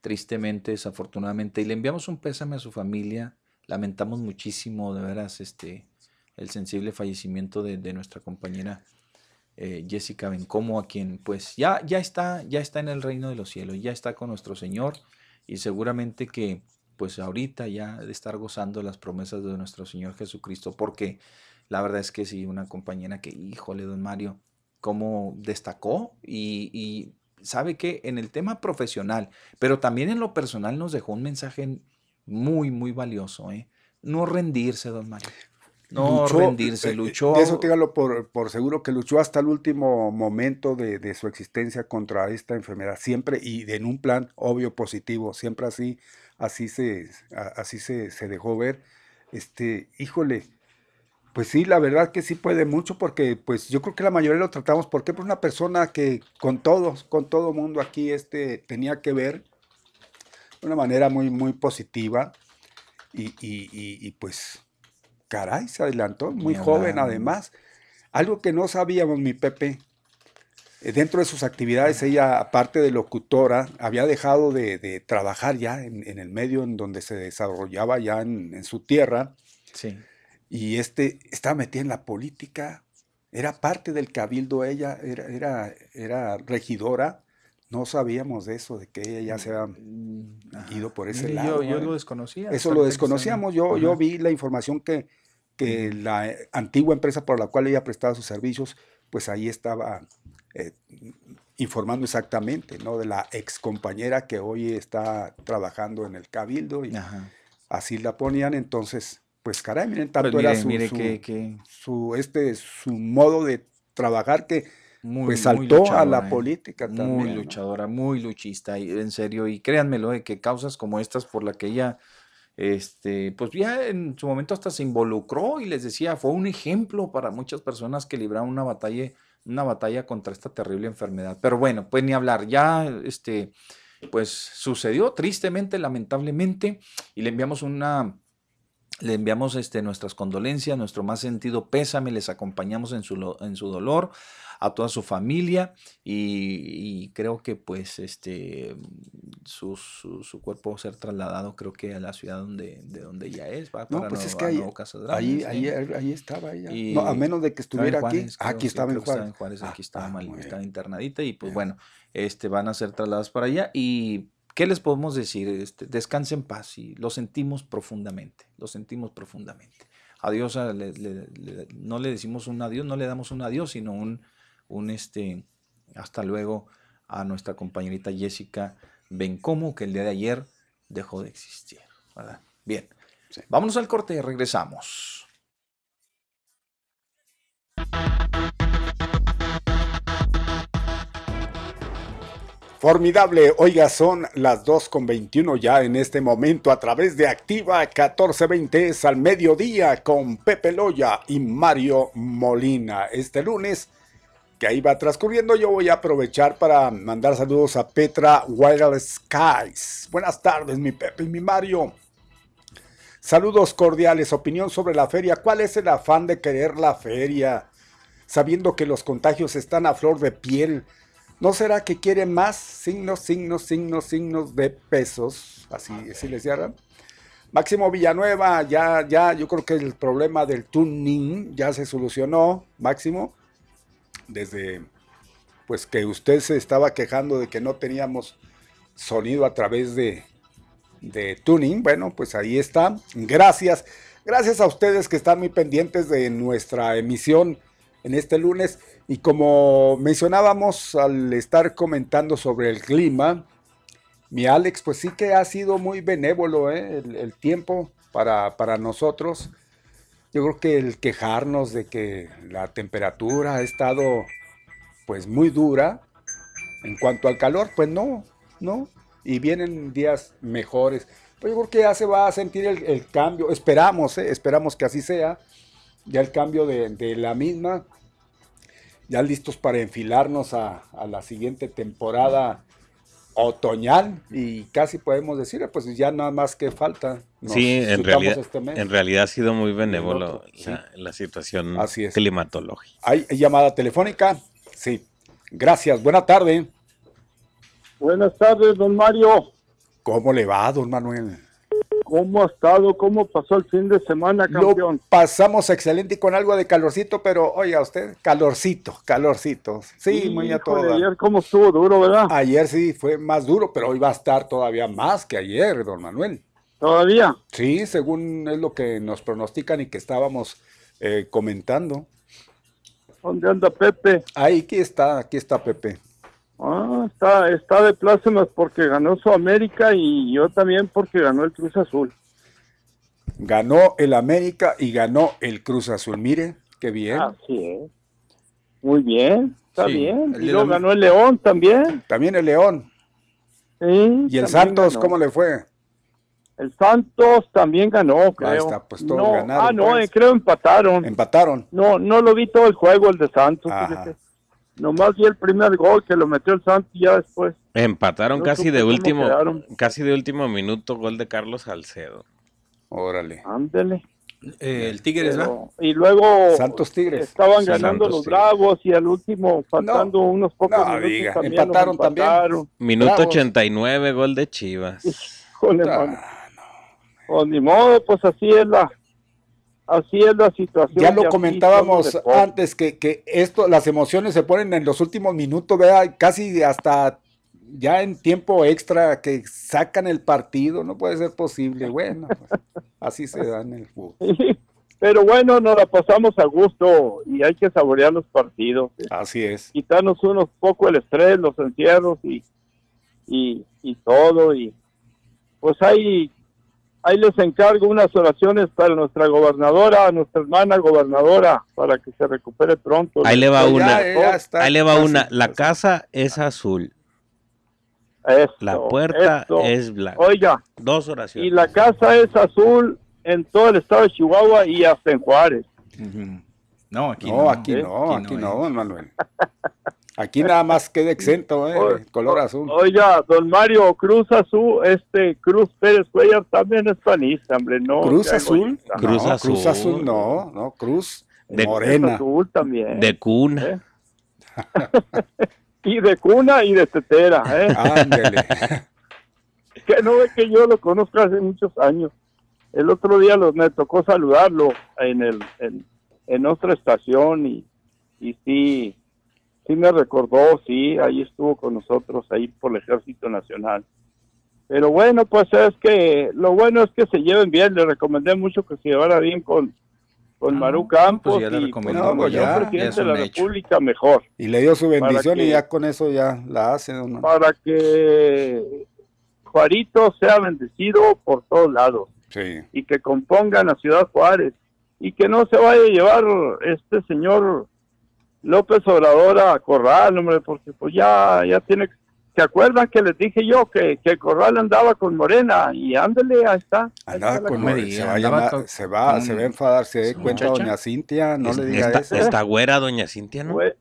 tristemente, desafortunadamente, y le enviamos un pésame a su familia lamentamos muchísimo, de veras, este, el sensible fallecimiento de, nuestra compañera eh, Jessica Bencomo, a quien pues ya, ya, está, ya está en el reino de los cielos, ya está con nuestro Señor y seguramente que pues ahorita ya de estar gozando las promesas de nuestro Señor Jesucristo, porque la verdad es que sí, una compañera que, híjole, don Mario, cómo destacó y, y sabe que en el tema profesional, pero también en lo personal nos dejó un mensaje muy, muy valioso. ¿eh? No rendirse, don Mario. No rendirse, eh, luchó. eso téngalo por, por, seguro que luchó hasta el último momento de, de, su existencia contra esta enfermedad, siempre y en un plan obvio positivo, siempre así, así se, así se, se dejó ver. Este, híjole, pues sí, la verdad que sí puede mucho porque pues yo creo que la mayoría lo tratamos porque por una persona que con todos, con todo mundo aquí este tenía que ver de una manera muy, muy positiva. Y, y, pues, caray, se adelantó, muy joven además. Algo que no sabíamos, mi Pepe, eh, dentro de sus actividades, ella, aparte de locutora, había dejado de, trabajar ya en, el medio en donde se desarrollaba ya en, su tierra. Sí. Y este, estaba metida en la política, era parte del cabildo ella, era, era, era regidora no sabíamos de eso, de que ella ya se había mm, ido por ese lado. Yo, lo desconocía. Eso lo desconocíamos. Yo, yo vi la información que, que la antigua empresa por la cual ella prestaba sus servicios, pues ahí estaba eh, informando exactamente, ¿no? De la ex compañera que hoy está trabajando en el Cabildo y así la ponían. Entonces, pues caray, miren, tanto pues era su, su, este, su modo de trabajar que muy, pues saltó a la política también. Muy luchadora, muy luchista, y en serio, y créanmelo, de que causas como estas por la que ella, este, pues ya en su momento hasta se involucró y les decía, fue un ejemplo para muchas personas que libraron una batalla, una batalla contra esta terrible enfermedad. Pero bueno, pues ni hablar, ya, este, pues sucedió tristemente, lamentablemente, y le enviamos una, le enviamos este, nuestras condolencias, nuestro más sentido pésame, les acompañamos en su, en su dolor a toda su familia y, creo que pues este su, su, su, cuerpo ser trasladado, creo que a la ciudad donde, de donde ella es. Va no, pues es que ahí, ahí, ahí, ahí, estaba ella. no, a menos de que estuviera aquí. aquí estaba en Juárez. Juárez aquí estaba, ah, mal, estaba internadita y pues bueno, este, van a ser trasladados para allá. ¿Y qué les podemos decir? Este, descanse en paz y lo sentimos profundamente, lo sentimos profundamente. Adiós, no le decimos un adiós, no le damos un adiós, sino un, un este, hasta luego a nuestra compañerita Jessica Bencomo, que el día de ayer dejó de existir. ¿verdad? Bien, vámonos al corte y regresamos. Formidable, oiga, son las 2 con 21 ya en este momento a través de Activa 1420 es al mediodía con Pepe Loya y Mario Molina. Este lunes que ahí va transcurriendo, yo voy a aprovechar para mandar saludos a Petra Wireless Skies. Buenas tardes, mi Pepe y mi Mario. Saludos cordiales, opinión sobre la feria. ¿Cuál es el afán de querer la feria? Sabiendo que los contagios están a flor de piel. ¿No será que quieren más signos, signos, signos, signos de pesos? Así, así les llaman. Máximo Villanueva, ya, ya, yo creo que el problema del tuning ya se solucionó. Máximo, desde pues que usted se estaba quejando de que no teníamos sonido a través de, de tuning. Bueno, pues ahí está. Gracias. Gracias a ustedes que están muy pendientes de nuestra emisión en este lunes. Y como mencionábamos al estar comentando sobre el clima, mi Alex, pues sí que ha sido muy benévolo ¿eh? el, tiempo para, para nosotros. Yo creo que el quejarnos de que la temperatura ha estado pues muy dura en cuanto al calor, pues no, no. Y vienen días mejores. Pues yo creo que ya se va a sentir el, cambio. Esperamos, ¿eh? esperamos que así sea. Ya el cambio de, la misma. Ya listos para enfilarnos a, a la siguiente temporada otoñal y casi podemos decir, pues ya nada más que falta. sí, en realidad, este en realidad ha sido muy benévolo la, situación climatológica. ¿Hay llamada telefónica? Sí. Gracias. Buena tarde. Buenas tardes, don Mario. ¿Cómo le va, don Manuel? ¿Cómo ha estado? ¿Cómo pasó el fin de semana, campeón? pasamos excelente y con algo de calorcito, pero oiga usted, calorcito, calorcito. Sí, muy a todo. Ayer cómo estuvo duro, ¿verdad? Ayer sí fue más duro, pero hoy va a estar todavía más que ayer, don Manuel. ¿Todavía? Sí, según es lo que nos pronostican y que estábamos eh, comentando. ¿Dónde anda Pepe? Ahí, aquí está, aquí está Pepe. Ah, está, está de plácemas porque ganó su América y yo también porque ganó el Cruz Azul. Ganó el América y ganó el Cruz Azul. Mire, qué bien. Así es. Muy bien, está bien. Y luego ganó el León también. También el León. Sí, ¿Y el Santos cómo le fue? El Santos también ganó, creo. Ahí está, pues todos ganaron. Ah, no, pues. eh, creo empataron. Empataron. No, no lo vi todo el juego, el de Santos. Nomás vi el primer gol que lo metió el Santos y ya después. Empataron casi de último, casi de último minuto, gol de Carlos Salcedo. Órale. Ándele. Eh, el Tigres, ¿no? Y luego Santos Tigres. estaban ganando los Bravos y al último faltando unos pocos no, minutos diga. También empataron, también. Minuto 89, gol de Chivas. Híjole, ah, Pues ni modo, pues así es la así es la situación. Ya lo comentábamos antes que, que esto, las emociones se ponen en los últimos minutos, vea, casi hasta ya en tiempo extra que sacan el partido, no puede ser posible. Bueno, pues, así se da en el fútbol. <laughs> Pero bueno, nos la pasamos a gusto y hay que saborear los partidos. Así es. Quitarnos unos poco el estrés, los encierros y, y, y todo. Y pues hay ahí les encargo unas oraciones para nuestra gobernadora, nuestra hermana gobernadora, para que se recupere pronto. Ahí le va una, ahí le va una, la casa es azul. la puerta es blanca. Oiga, dos oraciones. Y la casa es azul en todo el estado de Chihuahua y hasta en Juárez. No, aquí no, aquí no, aquí no, Manuel. <laughs> Aquí nada más queda exento, ¿eh? color azul. Oiga, don Mario, Cruz Azul, este Cruz Pérez Cuellar también es panista, hombre, ¿no? Cruz Azul, Cruz Azul. Cruz Azul, no, no, Cruz de Morena. Azul también. De cuna. ¿Eh? <laughs> y de cuna y de tetera, ¿eh? Ándele. <laughs> que no ve que yo lo conozco hace muchos años. El otro día lo, me tocó saludarlo en el en, en otra estación y, y sí, sí me recordó, sí, ahí estuvo con nosotros, ahí por el Ejército Nacional. Pero bueno, pues es que lo bueno es que se lleven bien. Le recomendé mucho que se llevara bien con, con Ah, Maru Campos pues ya le y recomendó, con el pues ya, presidente ya es de la hecho. República mejor. Y le dio su bendición y ya con eso ya la hace. ¿no? Para que Juarito sea bendecido por todos lados Sí. y que compongan a Ciudad Juárez y que no se vaya a llevar este señor López Obrador a Corral, hombre, porque pues ya, ya tiene... ¿Se acuerdan que les dije yo que, que Corral andaba con Morena? Y ándele, ahí está. Ahí Andaba con cosa. More- se va a llamar- se va, se va a enfadar, se dé cuenta muchacha. doña Cintia, no le diga Está, eso. está güera, doña Cintia, ¿no? Doña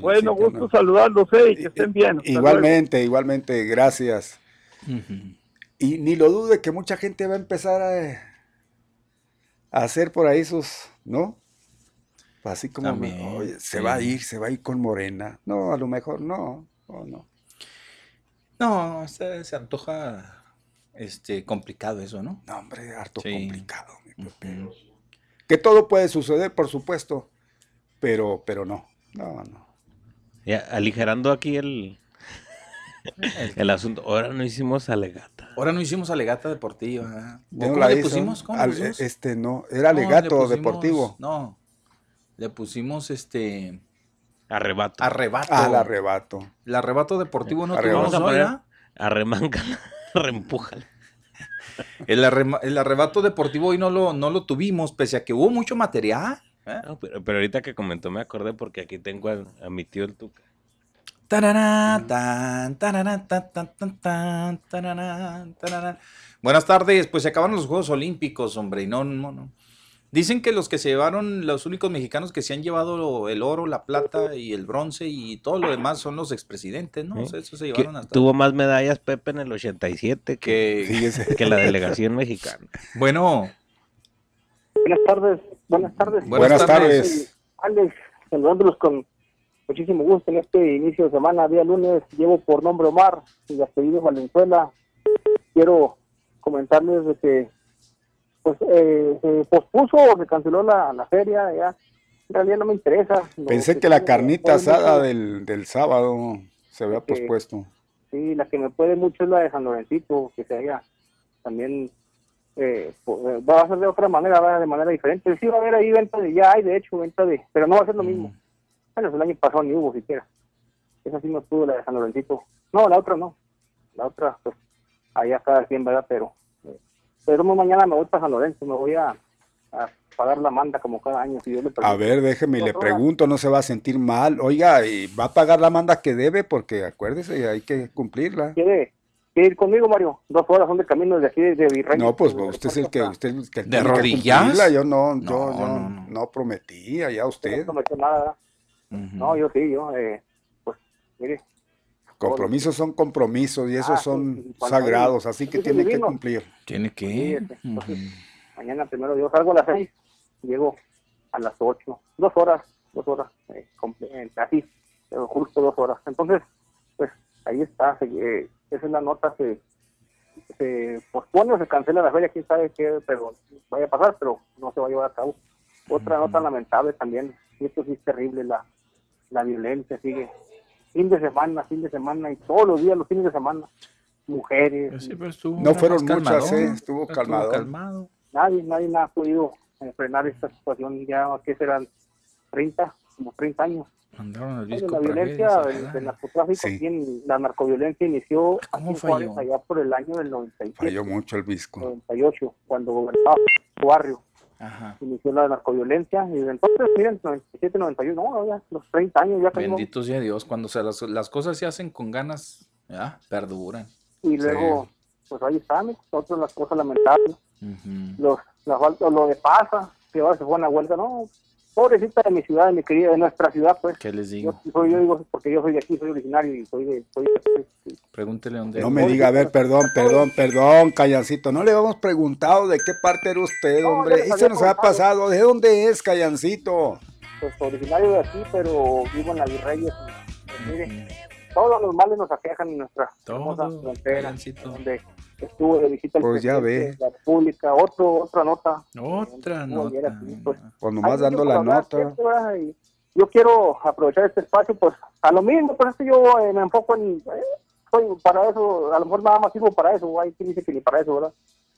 Bueno, Cintia, gusto no. saludarlos, eh, y que estén bien. Hasta Igualmente, igualmente, gracias. Y ni lo dude que mucha gente va a empezar a, a hacer por ahí sus, ¿no? Así como, También, oye, se sí. va a ir, se va a ir con Morena. No, a lo mejor no, no, no. No, se, se antoja este complicado eso, ¿no? No, hombre, harto Sí. complicado. mi Pepe. Que todo puede suceder, por supuesto, pero, pero no, no, no. Ya, aligerando aquí el, <laughs> el asunto. Ahora no hicimos alegata. Ahora no hicimos alegata deportiva. ¿eh? ¿O Ya no ¿Cómo la le pusimos? ¿Cómo le Al- pusimos? Este no, era No, le alegato pusimos- deportivo. No, le pusimos este Arrebato. arrebato. Ah, el arrebato. El arrebato deportivo no Arrebato. tuvimos Vamos a. <laughs> El, arrema- el arrebato deportivo hoy no lo, no lo tuvimos, pese a que hubo mucho material. ¿eh? No, pero, pero ahorita que comentó me acordé porque aquí tengo a, a mi tío el Tuca. Tarará, tan, tarará, tan, tan, tan, tan, tarará, tarará. Buenas tardes, pues se acabaron los Juegos Olímpicos, hombre, y no, no, no. Dicen que los que se llevaron, los únicos mexicanos que se han llevado el oro, la plata y el bronce y todo lo demás son los expresidentes, ¿no? O sea, eso se llevaron hasta... tuvo más medallas Pepe en el 87 que, Que, que la delegación mexicana. bueno, Buenas tardes, buenas tardes. Buenas Buenas tardes. Alex, saludándolos con muchísimo gusto en este inicio de semana, día lunes. Llevo por nombre Omar y apellido Valenzuela. Quiero comentarles de que pues eh, se pospuso o se canceló la, la feria. Ya. En realidad no me interesa. Pensé que la carnita asada mucho- del, del sábado se había Que- pospuesto. Sí, la que me puede mucho es la de San Lorencito, que se haya también eh, eh, va a ser de otra manera, va de manera diferente. Sí va a haber ahí venta de, ya hay de hecho venta de, pero no va a ser lo mismo. Bueno, el año pasado ni hubo siquiera. Esa sí no estuvo la de San Lorencito. No, la otra no. La otra, pues, allá cada quien, ¿verdad? Pero, pero no, mañana me voy para San Lorenzo, me voy a, a pagar la manda como cada año, si Dios le A ver, déjeme y le pregunto, no se va a sentir mal. Oiga, y va a pagar la manda que debe porque acuérdese, hay que cumplirla. ¿Quiere, ir conmigo, Mario? Dos horas son de camino desde aquí, desde Virrey. No, pues usted es el que usted el que ¿De que rodillas? Yo no, yo, No, yo no, no, prometí, allá usted. No prometió nada. No, yo sí, yo, eh, pues, mire, Compromisos son compromisos y esos Ah, son sagrados, así que tiene que cumplir. tiene que... este, entonces, mañana primero yo salgo a las seis, llego a las ocho, dos horas, dos horas, eh, eh, así, pero justo dos horas. Entonces, pues ahí está, se- eh, esa es la nota, se, se pospone o se cancela la feria, quién sabe qué, pero vaya a pasar, pero no se va a llevar a cabo. Otra nota lamentable también, y esto sí es terrible, la, la violencia sigue, fin de semana, fin de semana, y todos los días, los fines de semana, mujeres, No fueron muchas, eh, estuvo calmado. calmado. nadie, nadie ha podido frenar esta situación ya que serán 30, como 30 años. Mandaron disco la violencia del, del narcotráfico, Sí. aquí en- la narcoviolencia inició aquí en falló? Juárez allá por el año del 97, Falló mucho el visco. 98, cuando gobernaba su barrio. Ajá. Inició la narcoviolencia y desde entonces, miren, 97, 91, no, ya los 30 años ya no. Bendito sea Dios, cuando se las, las cosas se hacen con ganas, ya, perduran. Y luego, pues ahí están, otras las cosas lamentables. los, la falta, lo de pasa, que ahora se fue a una vuelta, no, pobrecita de mi ciudad, de mi querida, de nuestra ciudad, pues. ¿Qué les digo? Yo, soy, yo digo, porque yo soy de aquí, soy originario y soy de... Soy de- Pregúntele dónde. No me diga, a ver, perdón, perdón, perdón, Callancito. No le habíamos preguntado de qué parte era usted, hombre. Y se nos ha pasado. ¿De dónde es, Callancito? pues originario de aquí, pero vivo en la Virreyes. y, pues, mire, todos los males nos aquejan en nuestra hermosa frontera, donde estuvo de visita el Pues ya ve. de la República, otro, otra nota. Otra nota. aquí, pues, Pues nomás dando la nota. Y yo quiero aprovechar este espacio, pues a lo mismo, por eso yo eh, me enfoco en, eh, soy para eso, a lo mejor nada más sirvo para eso, hay quien dice que ni para eso, ¿verdad?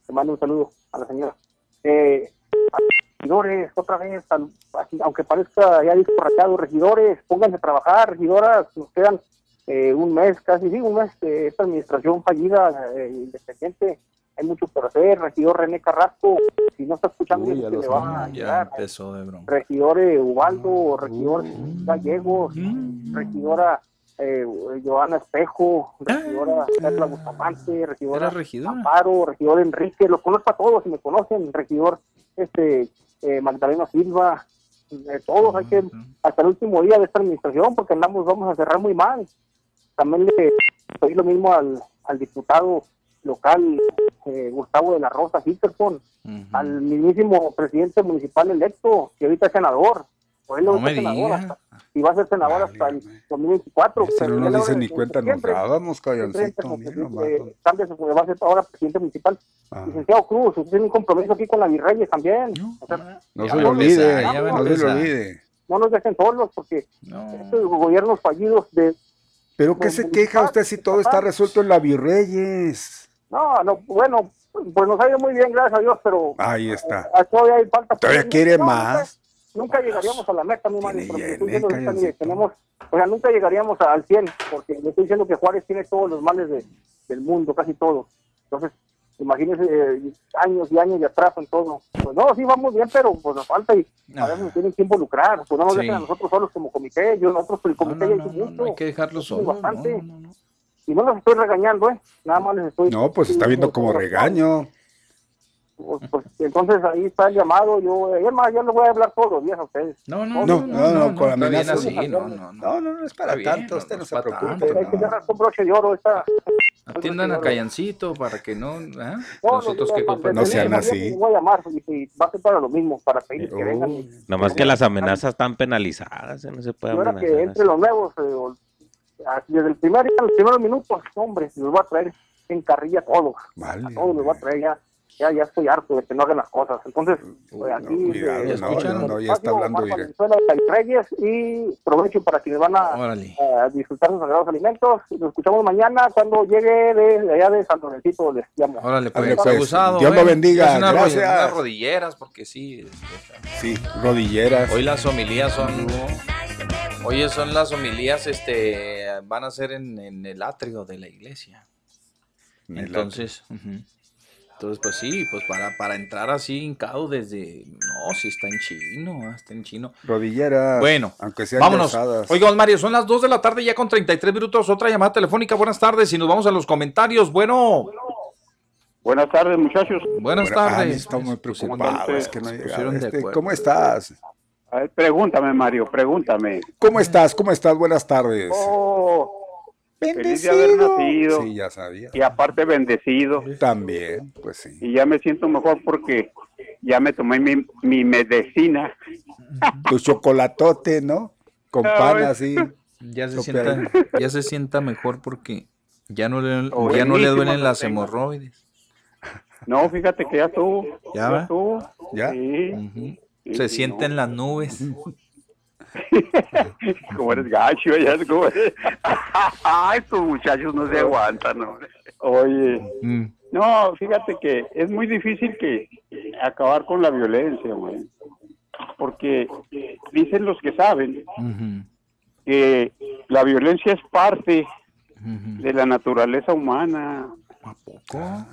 Te mando un saludo a la señora. Eh, a los regidores, otra vez, al- así, aunque parezca ya discorrachado, regidores, pónganse a trabajar, regidoras, nos quedan eh, un mes, casi sí, un mes de esta administración fallida, eh, independiente, hay mucho por hacer, regidor René Carrasco, si no está escuchando, Uy, que le va a empezó de broma. regidores Ubaldo, regidor Gallegos, Mm. regidora eh, Joana Espejo, regidora Carla Bustamante, regidora Ah. Regidora. Amparo, regidor Enrique, los conozco a todos, si me conocen, regidor este eh, Magdalena Silva, eh, todos, hay que, hasta el último día de esta administración, porque andamos, vamos a cerrar muy mal. También le pedí lo mismo al, al diputado local eh, Gustavo de la Rosa Hitterson, al mismísimo presidente municipal electo, que ahorita es senador. O él No ahorita me es senador diga. hasta- y va a ser senador hasta el 2024. Ese pero no nos dice ni cuenta nos dábamos, eh, cambia su- va a ser ahora presidente municipal. Ah. Licenciado Cruz, usted tiene un compromiso aquí con la Virreyes también. O sea, No se a olvide, no se empezar. olvide. No nos dejen solos porque estos gobiernos fallidos de... ¿Pero qué se queja usted si todo está resuelto en la Virreyes? No, no, bueno, pues nos ha ido muy bien, gracias a Dios, pero Ahí está. ah, todavía hay falta. ¿Todavía quiere No, más? Nunca, nunca llegaríamos a la meta, mi calloncito. tenemos, o sea, nunca llegaríamos al 100, porque le estoy diciendo que Juárez tiene todos los males de- del mundo, casi todos. Entonces, imagínese eh, años y años de atraso en todo. Pues no, sí vamos bien, pero pues nos falta y a veces nos tienen que involucrar, pues no nos Sí. dejen a nosotros solos como comité, yo nosotros el comité ya hizo mucho. No hay que dejarlo hizo solo. bastante. Y no los estoy regañando, ¿eh? Nada más les estoy... No, pues está viendo como regaño. Pues, pues, entonces ahí está el llamado, yo, es más, ya les voy a hablar todos los días a ustedes. No, No, no, no, con está bien amenazas. así, no, no, No, no, no es para bien, tanto, no, usted no no se preocupe. Hay que cerrar con broche de oro esta... Atiendan a Callancito para que no. ¿ah? No, Nosotros no, que no, sean así. Voy a llamar y, va a ser para lo mismo, para pedirles que vengan. y- Nomás que las amenazas están penalizadas, ¿eh? no se puede amenazar. que entre los nuevos, eh, así desde el primer día, los primeros minutos, hombre, los voy a traer en carrilla a todos. A todos los voy a traer ya. Ya, ya estoy harto de que no hagan las cosas. Entonces, pues, aquí. cuidado, eh, no, ya está hablando. Valenzuela de Reyes y provecho para quienes van a, a disfrutar sus sagrados alimentos. Nos escuchamos mañana cuando llegue de, de allá de San Lorencito. Les llamo. Órale, pues, pues, abusado. Dios lo bueno, bendiga, es una gracias. unas rodilleras, porque sí. este, Sí, rodilleras. Hoy las homilías son. Oye, son las homilías, este, van a ser en, en el atrio de la iglesia. En el Entonces, ujú. Entonces, pues sí, pues para, para entrar así hincado desde, no, sí está en chino, ah, está en chino. Rodilleras. Bueno, aunque sean vámonos. calzadas. Oiga, don Mario, son las 2 de la tarde ya con 33 minutos, otra llamada telefónica, buenas tardes, y nos vamos a los comentarios, bueno. Buenas tardes, muchachos. Buenas ah, tardes. estamos muy Pusieron preocupados, de- es que no Este. ¿Cómo estás? A ver, pregúntame, Mario, pregúntame. ¿Cómo estás? ¿Cómo estás? Buenas tardes. Oh, feliz de haber nacido. Sí, ya sabía. Y aparte bendecido. También, pues sí. Y ya me siento mejor porque ya me tomé mi, mi medicina. Tu chocolatote, ¿no? Con pan así. Ya se, sienta, ya se sienta mejor porque ya no le, ya no le duelen las tengo. hemorroides. No, fíjate que ya estuvo. ¿Ya va? estuvo. ¿Ya? Sí. Sí, Se sí, siente en las nubes. <laughs> Como eres gacho, ya es como... <laughs> Ay, estos muchachos no se aguantan, ¿no? Oye, Mm. no, fíjate que es muy difícil que acabar con la violencia, güey. Porque dicen los que saben que la violencia es parte de la naturaleza humana.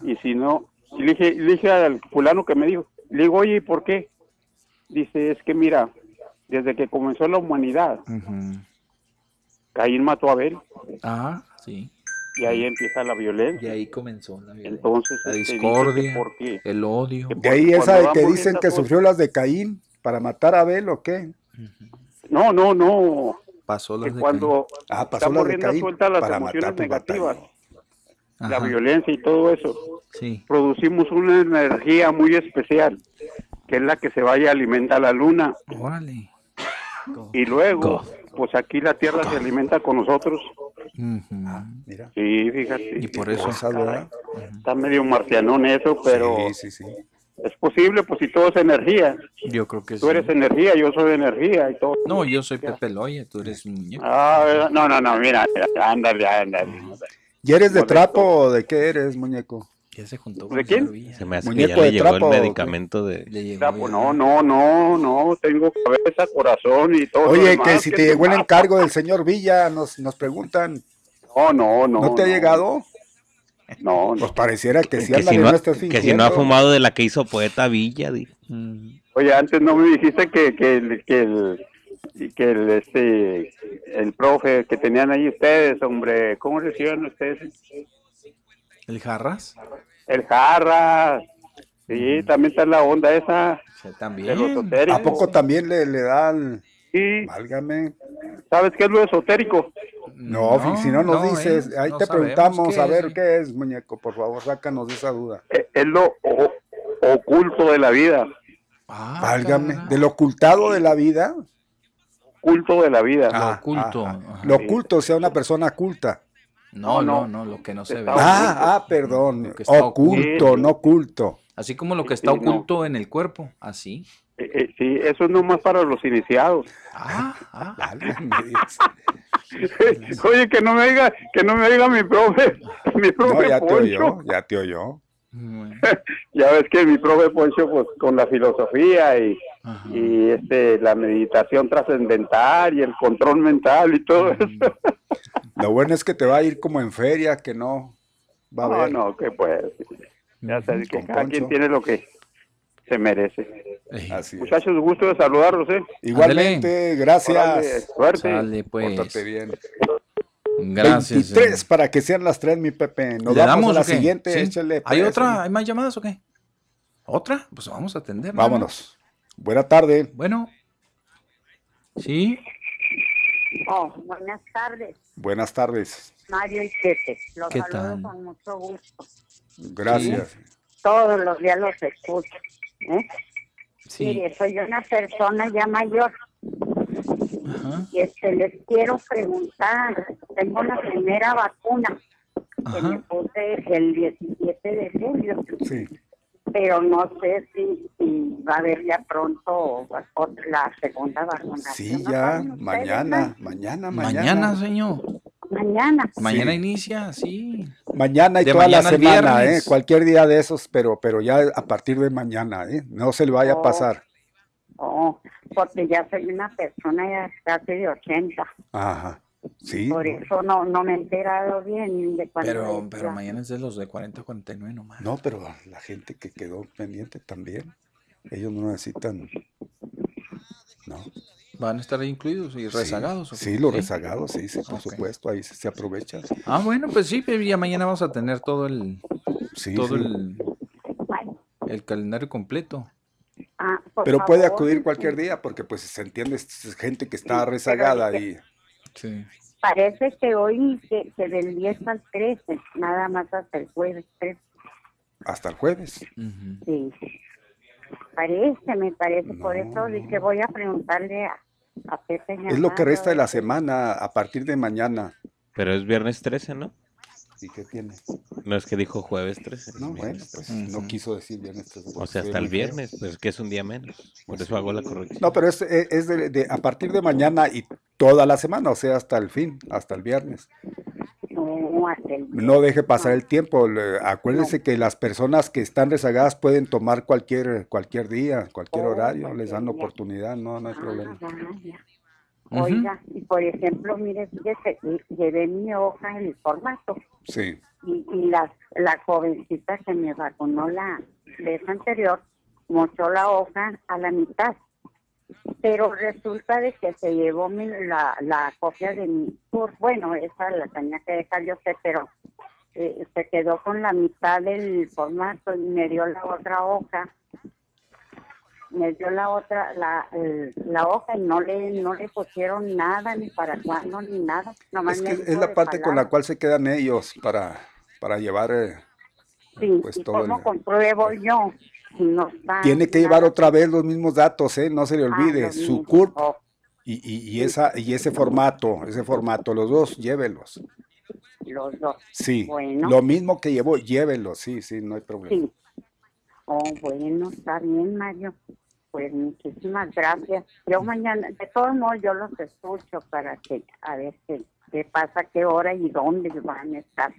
Y si no, y le dije, le dije al fulano que me dijo, le digo, oye, ¿y por qué? Dice, es que mira, desde que comenzó la humanidad. Caín mató a Abel Ah, sí. y ahí empieza la violencia. Y ahí comenzó la violencia. Entonces, La este, discordia, que ¿por qué? el odio. De ahí esa de que dicen que sufrió las de Caín para matar a Abel o qué. No, no, no. Pasó Que las de cuando Ah, pasó las de Caín suelta las para emociones negativas, la violencia y todo eso, Sí. producimos una energía muy especial, que es la que se vaya a alimentar la luna. Órale. Y luego, pues aquí la tierra se alimenta con nosotros Ah, mira. Sí, fíjate. Y por eso. Cosas, ¿verdad? Está medio marcianón eso, pero Sí, sí, sí. es posible, pues si todo es energía. Yo creo que Tú sí. eres energía, yo soy energía y todo. No, yo soy Pepe Loya, tú eres un muñeco. Ah, no, no, no, mira, mira, ándale, ándale. ¿Y eres de trapo o de qué eres, muñeco? Ya se juntó ¿De quién? Se me hace que ya le llegó trapo, el medicamento de... Le Trapo, ya. no, no, no, no, tengo cabeza, corazón y todo. Oye, demás, que si ¿qué te llegó el encargo del señor Villa, nos, nos preguntan. No, no, no. ¿No te ha llegado? No, no. Pues pareciera que sí, que, si no, que si no ha fumado de la que hizo Poeta Villa, di. Mm. Oye, antes no me dijiste que, que, el, que el que el este el profe que tenían ahí ustedes, hombre, ¿cómo le decían ustedes? ¿El Jarras? El jarra. Sí, también está la onda esa también. ¿A poco también le, le dan? Sí, Válgame. ¿sabes qué es lo esotérico? No, si no nos no, dices, eh, ahí no te preguntamos, qué a ver eh. qué es, muñeco, por favor, sácanos de esa duda. Eh, Es lo o- oculto de la vida, Ah, Válgame, caray. del ocultado de la vida. oculto de la vida. Ah, oculto, ah, ah. ajá. Lo oculto, o sea, una persona culta. No, no, no. no, lo que no se ve. Ah, ah, perdón. Lo que está Oculto, oculto. no oculto. Así como lo que está Sí, no. oculto en el cuerpo, así. Eh, eh, sí, eso es nomás para los iniciados. Ah, ah. <laughs> <laughs> Oye, que no me diga, que no me diga mi profe, <laughs> mi profe No, ya te oyó, ya te oyó. Ya ves que mi profe Poncho, pues con la filosofía y, ajá. y este la meditación trascendental y el control mental y todo eso. Lo bueno es que te va a ir como en feria, que no va a No, haber. no, que pues. Ya sabes que cada Poncho. quien tiene lo que se merece. Así es. Muchachos, gusto de saludarlos, ¿eh? Igualmente, gracias. suerte. Pues. Pórtate bien. Gracias. 23 para que sean las 3, mi Pepe. Nos ¿Le vamos damos a la siguiente. Sí. Échale, ¿Hay pues, otra? ¿Hay más llamadas o qué? ¿Otra? Pues vamos a atender. ¿no? Vámonos. Buena tarde. Bueno. Sí. Oh, buenas tardes, Buenas tardes. Mario y Pepe. Los ¿Qué saludo tal? con mucho gusto. Gracias. Todos los días los escucho. ¿eh? Sí. Mire, soy una persona ya mayor Ajá. y este, les quiero preguntar. Tengo la primera vacuna que me puse el 17 de julio, Sí. Pero no sé si, si va a haber ya pronto la segunda vacunación. Sí, ¿No ya. Mañana, no? mañana, Mañana, mañana. señor. Mañana. Mañana Sí. inicia, sí. Mañana y De toda la mañana semana, ¿eh? Cualquier día de esos, pero, pero ya a partir de mañana, ¿eh? No se le vaya a Oh. pasar. Oh, porque ya soy una persona ya casi de 80. Ajá. Sí. Por eso no, no me he enterado bien de cuándo Pero, es pero la- mañana es de los de 40 a 49 nomás. No, pero la gente que quedó pendiente también. Ellos no necesitan. No. ¿Van a estar ahí incluidos y rezagados? qué? Sí, los rezagados, sí, sí, por supuesto. Ahí se, se aprovecha. Ah, bueno, pues sí, pero ya mañana vamos a tener todo el, Sí, todo sí. el, el calendario completo. Ah, Pero puede acudir cualquier día porque pues se entiende es gente que está rezagada y Sí. Parece que hoy, que, que del 10 al 13, nada más hasta el jueves 13. hasta el jueves. Ujú. Sí. Parece, me parece. Por eso dije, voy a preguntarle a, a Pepe. Es lo que resta de la semana a partir de mañana. Pero es viernes 13, ¿no? ¿Y qué tiene? No es que dijo jueves 13. No, bueno, viernes pues 13. no quiso decir bien esto. O sea, hasta el viernes, pues que es un día menos. Por eso hago la corrección. No, pero es, es- es de, de- a partir de mañana y toda la semana, o sea, hasta el fin, hasta el viernes. No, hasta el No deje pasar el tiempo. le- Acuérdese que las personas que están rezagadas pueden tomar cualquier cualquier día, cualquier horario, les dan oportunidad, no, no hay problema. Ah, vaya. Oiga, y por ejemplo, mire, fíjese, llevé mi hoja en el formato Sí, y, y la, la jovencita que me vacunó la vez anterior mostró la hoja a la mitad. Pero resulta de que se llevó mi, la, la copia de mi tour. Bueno, esa la tenía que dejar yo sé, pero eh, se quedó con la mitad del formato y me dio la otra hoja. Me dio la otra, la, la hoja y no le, no le pusieron nada, ni para cuándo, ni nada. Nomás es me que es la parte con la cual se quedan ellos para, para llevar, eh, Sí, pues ¿y todo cómo el- compruebo yo si no está? tiene que llevar otra vez los mismos datos, ¿eh? No se le olvide, Ah, los su. CURP Oh, y, y, y esa, y ese formato, ese formato, los dos, llévelos. Los dos. Sí, Bueno. lo mismo que llevó, llévelo, sí, sí, no hay problema. Sí. Oh, bueno, está bien, Mario. Pues muchísimas gracias. Yo mañana, de todos modos, yo los escucho para que, a ver qué, qué pasa, qué hora y dónde van a estar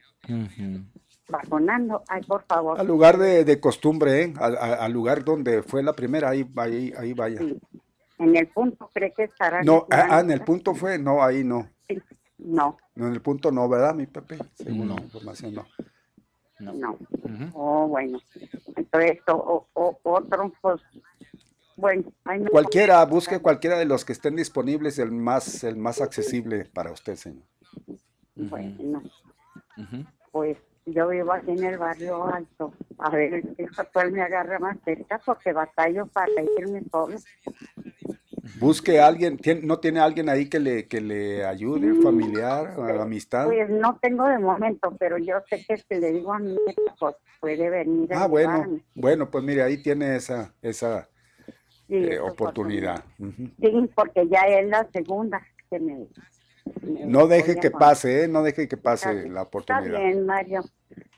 vacunando. Ay, por favor. Al lugar de, de costumbre, ¿eh? Al, lugar donde fue la primera, ahí, ahí, ahí vaya. En el punto, ¿cree que estará? No, ah, ah, en el punto fue, no, ahí no. No, No, en el punto no, ¿verdad, mi Pepe? Según la información, no. no. Oh, bueno. Entonces, o, o- otro, pues, bueno. Cualquiera, busque cualquiera de los que estén disponibles, el más, el más accesible para usted, señor. Bueno, pues yo vivo aquí en el barrio alto. A ver si cuál me agarra más cerca porque batallo para irme solo. Busque a alguien, ¿tien- ¿no tiene alguien ahí que le, que le ayude, familiar, amistad? Pues no tengo de momento, pero yo sé que si le digo a mi nieta, pues puede venir Ah, bueno, bueno, pues mire, ahí tiene esa, esa Sí, eh, oportunidad. Sí, porque ya es la segunda que me... me No deje que pase, ¿eh? No deje que pase la Está oportunidad. bien, Mario.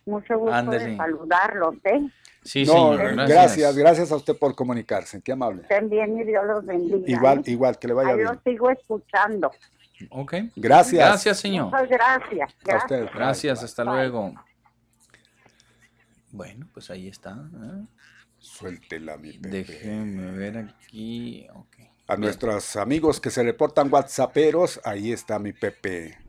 Mucho gusto Ándele. de saludarlos, ¿eh? Sí, no, señor, gracias. gracias. gracias, a usted por comunicarse, qué amable. Estén bien y Dios los bendiga. Igual, ¿eh? igual, que le vaya Ahí bien. los sigo escuchando. Ok. Gracias. Gracias, señor. Muchas gracias. A Gracias. usted. Gracias, hasta Bye. luego. Bueno, pues ahí está. ¿eh? Suéltela, mi Pepe. Déjeme ver aquí. ok. A Bien. nuestros amigos que se reportan whatsapperos, ahí está mi Pepe.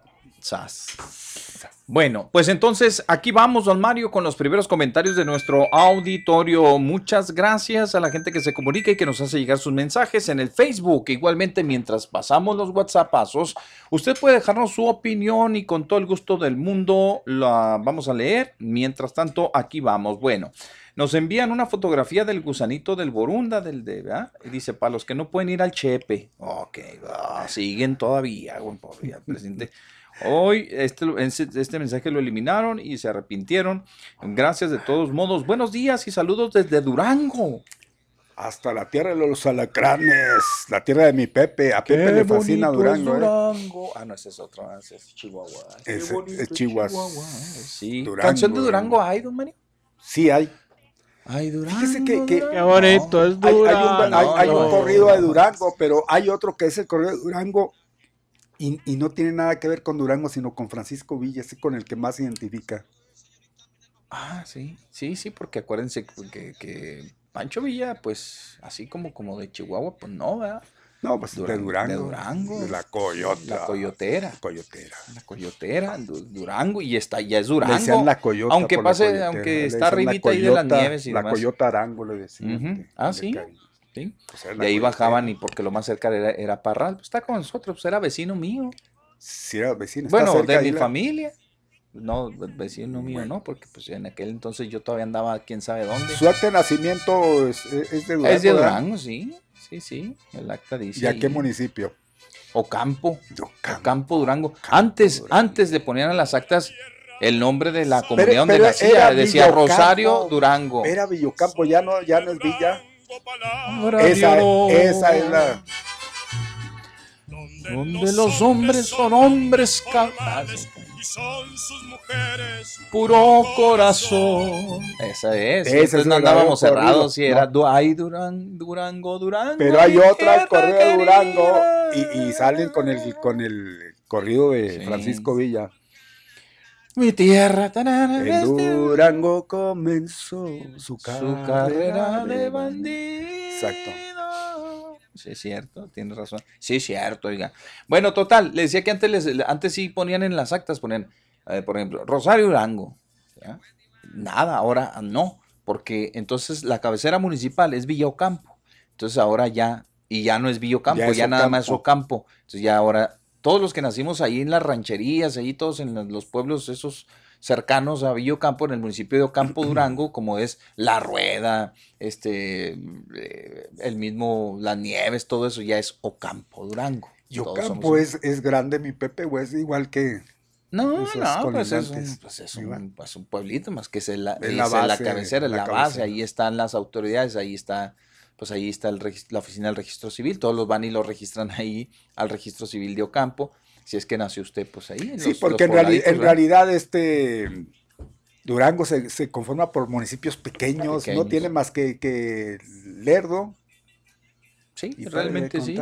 Bueno, pues entonces aquí vamos, don Mario, con los primeros comentarios de nuestro auditorio. Muchas gracias a la gente que se comunica y que nos hace llegar sus mensajes en el Facebook. Igualmente, mientras pasamos los WhatsAppazos, usted puede dejarnos su opinión y con todo el gusto del mundo la vamos a leer. Mientras tanto, aquí vamos. Bueno. Nos envían una fotografía del gusanito del Borunda, del de, ¿verdad? Y dice, para los que no pueden ir al Chepe. Ok, ah, siguen todavía, buen pobre, presidente. <laughs> Hoy este, este mensaje lo eliminaron y se arrepintieron. Gracias de todos modos. Buenos días y saludos desde Durango. Hasta la tierra de los alacranes, la tierra de mi Pepe. A Pepe le fascina Durango. ¿eh? Durango. Ah, no, ese es otro, ese es Chihuahua. Qué es Chihuahua. Sí. Durango, ¿Canción de Durango. Durango hay, don Mario? Sí, hay. Ay, Durango. Fíjese que, que- Qué bonito es hay, hay un, Durango. hay- hay un corrido de. Durango, pero hay otro que es el corrido de Durango y, y no tiene nada que ver con Durango, sino con Francisco Villa, ese con el que más se identifica. Ah, sí, sí, sí, porque acuérdense que, que Pancho Villa, pues, así como, como de Chihuahua, pues no, ¿verdad? No, pues de Durango. De Durango. De la Coyota. La Coyotera. Coyotera. La Coyotera, Du- Durango, y está, ya es Le Durango. decían la Coyota. aunque pase, aunque está arribita ahí de las nieves y La demás. Coyota Arango le decían. Ah, sí. cariño. Sí. Pues Y ahí bajaban y porque lo más cerca era, era Parral, pues está con nosotros, pues era vecino mío. Sí, era vecino. Bueno, cerca de mi la- familia. No, vecino mío no, porque pues en aquel entonces yo todavía andaba quién sabe dónde. Su acta de nacimiento es, es de Durango. Es de ¿verdad? Durango, sí. Sí, sí. El acta dice. ¿Y a qué municipio? Ocampo. Ocampo, Durango. Antes, antes le ponían a las actas el nombre de la comunidad donde pero nacía. era Decía Villocampo. Rosario Durango. Era Villocampo, ya no, ya no es Villa. Esa, esa es la. Donde los hombres son hombres capaces. Puro corazón. Esa es. Ese es Entonces el no andábamos cerrados. Si era ¿no? Durango, Durango, Durango. Pero hay otra, el corrido de Durango, y, y salen con el, con el corrido de Francisco Villa. Mi tierra. En este- Durango comenzó su Su carrera, de de bandido. Exacto. Sí, es cierto, tienes razón. Sí, es cierto, oiga. Bueno, total, le decía que antes, les- antes sí ponían en las actas, ponían, eh, por ejemplo, Rosario Durango. ¿ya? Nada, ahora no, porque entonces la cabecera municipal es Villa Ocampo. Entonces ahora ya, y ya no es Villa Ocampo, Ya nada más es. Ocampo. Entonces ya ahora, todos los que nacimos ahí en las rancherías, ahí todos en los- los pueblos esos cercanos a Villa Ocampo, en el municipio de Ocampo, Durango, como es La Rueda, este, eh, el mismo Las Nieves, todo eso ya es Ocampo, Durango. Y Ocampo somos- es, es grande, mi Pepe, o es igual que. No, no, pues es, un, pues es un- pues un pueblito más que es la, Es la es la base, cabecera, la base, ahí están las autoridades, ahí está, pues ahí está el la oficina del registro civil, todos los van y lo registran ahí al registro civil de Ocampo, Si es que nació usted, pues ahí. En sí, los- porque los en, realidad este Durango se, se conforma por municipios pequeños, no tiene más que, que Lerdo. Sí, realmente sí,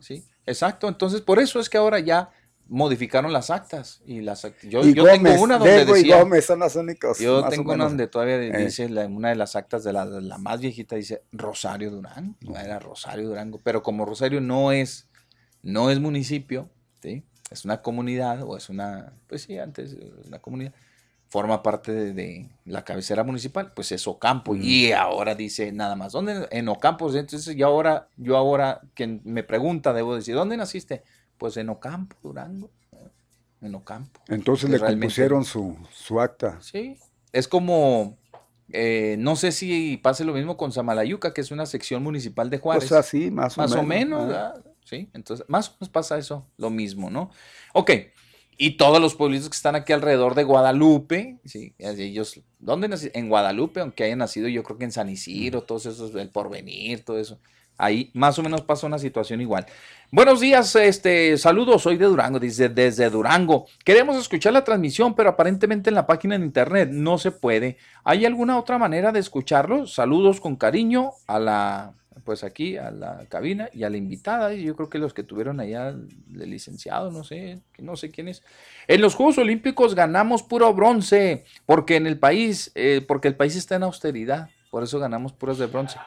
sí. Exacto, entonces por eso es que ahora ya modificaron las actas y las act- yo, Y yo Gómez, tengo una donde y decía Gómez son las únicas. yo tengo una donde todavía Eh. dice la- una de las actas de la, la más viejita dice Rosario no era Rosario Durango, pero como Rosario no es no es municipio, ¿sí? es una comunidad o es una pues sí, antes eh, una comunidad forma parte de, de la cabecera municipal, pues es Ocampo. Y ahora dice nada más, ¿dónde? En Ocampo. Entonces yo ahora, yo ahora, quien me pregunta, debo decir, ¿dónde naciste? Pues en Ocampo, Durango. En Ocampo. Entonces le realmente- compusieron su, su acta. Sí. Es como, eh, no sé si pase lo mismo con Samalayuca, que es una sección municipal de Juárez. Pues así, más o Más o menos, menos, ah. ¿verdad? Sí, entonces más o menos pasa eso, lo mismo, ¿no? Ok, y todos los pueblitos que están aquí alrededor de Guadalupe, sí, ellos, ¿dónde? En Guadalupe, aunque hayan nacido yo creo que en San Isidro, todos esos, el porvenir, todo eso. Ahí más o menos pasa una situación igual. Buenos días, este, saludos, soy de Durango, dice desde Durango. Queremos escuchar la transmisión, pero aparentemente en la página de internet no se puede. ¿Hay alguna otra manera de escucharlo? Saludos con cariño a la, pues aquí, a la cabina y a la invitada. Yo creo que los que tuvieron allá, el licenciado, no sé, no sé quién es. En los Juegos Olímpicos ganamos puro bronce, porque en el país, eh, porque el país está en austeridad, por eso ganamos puros de bronce.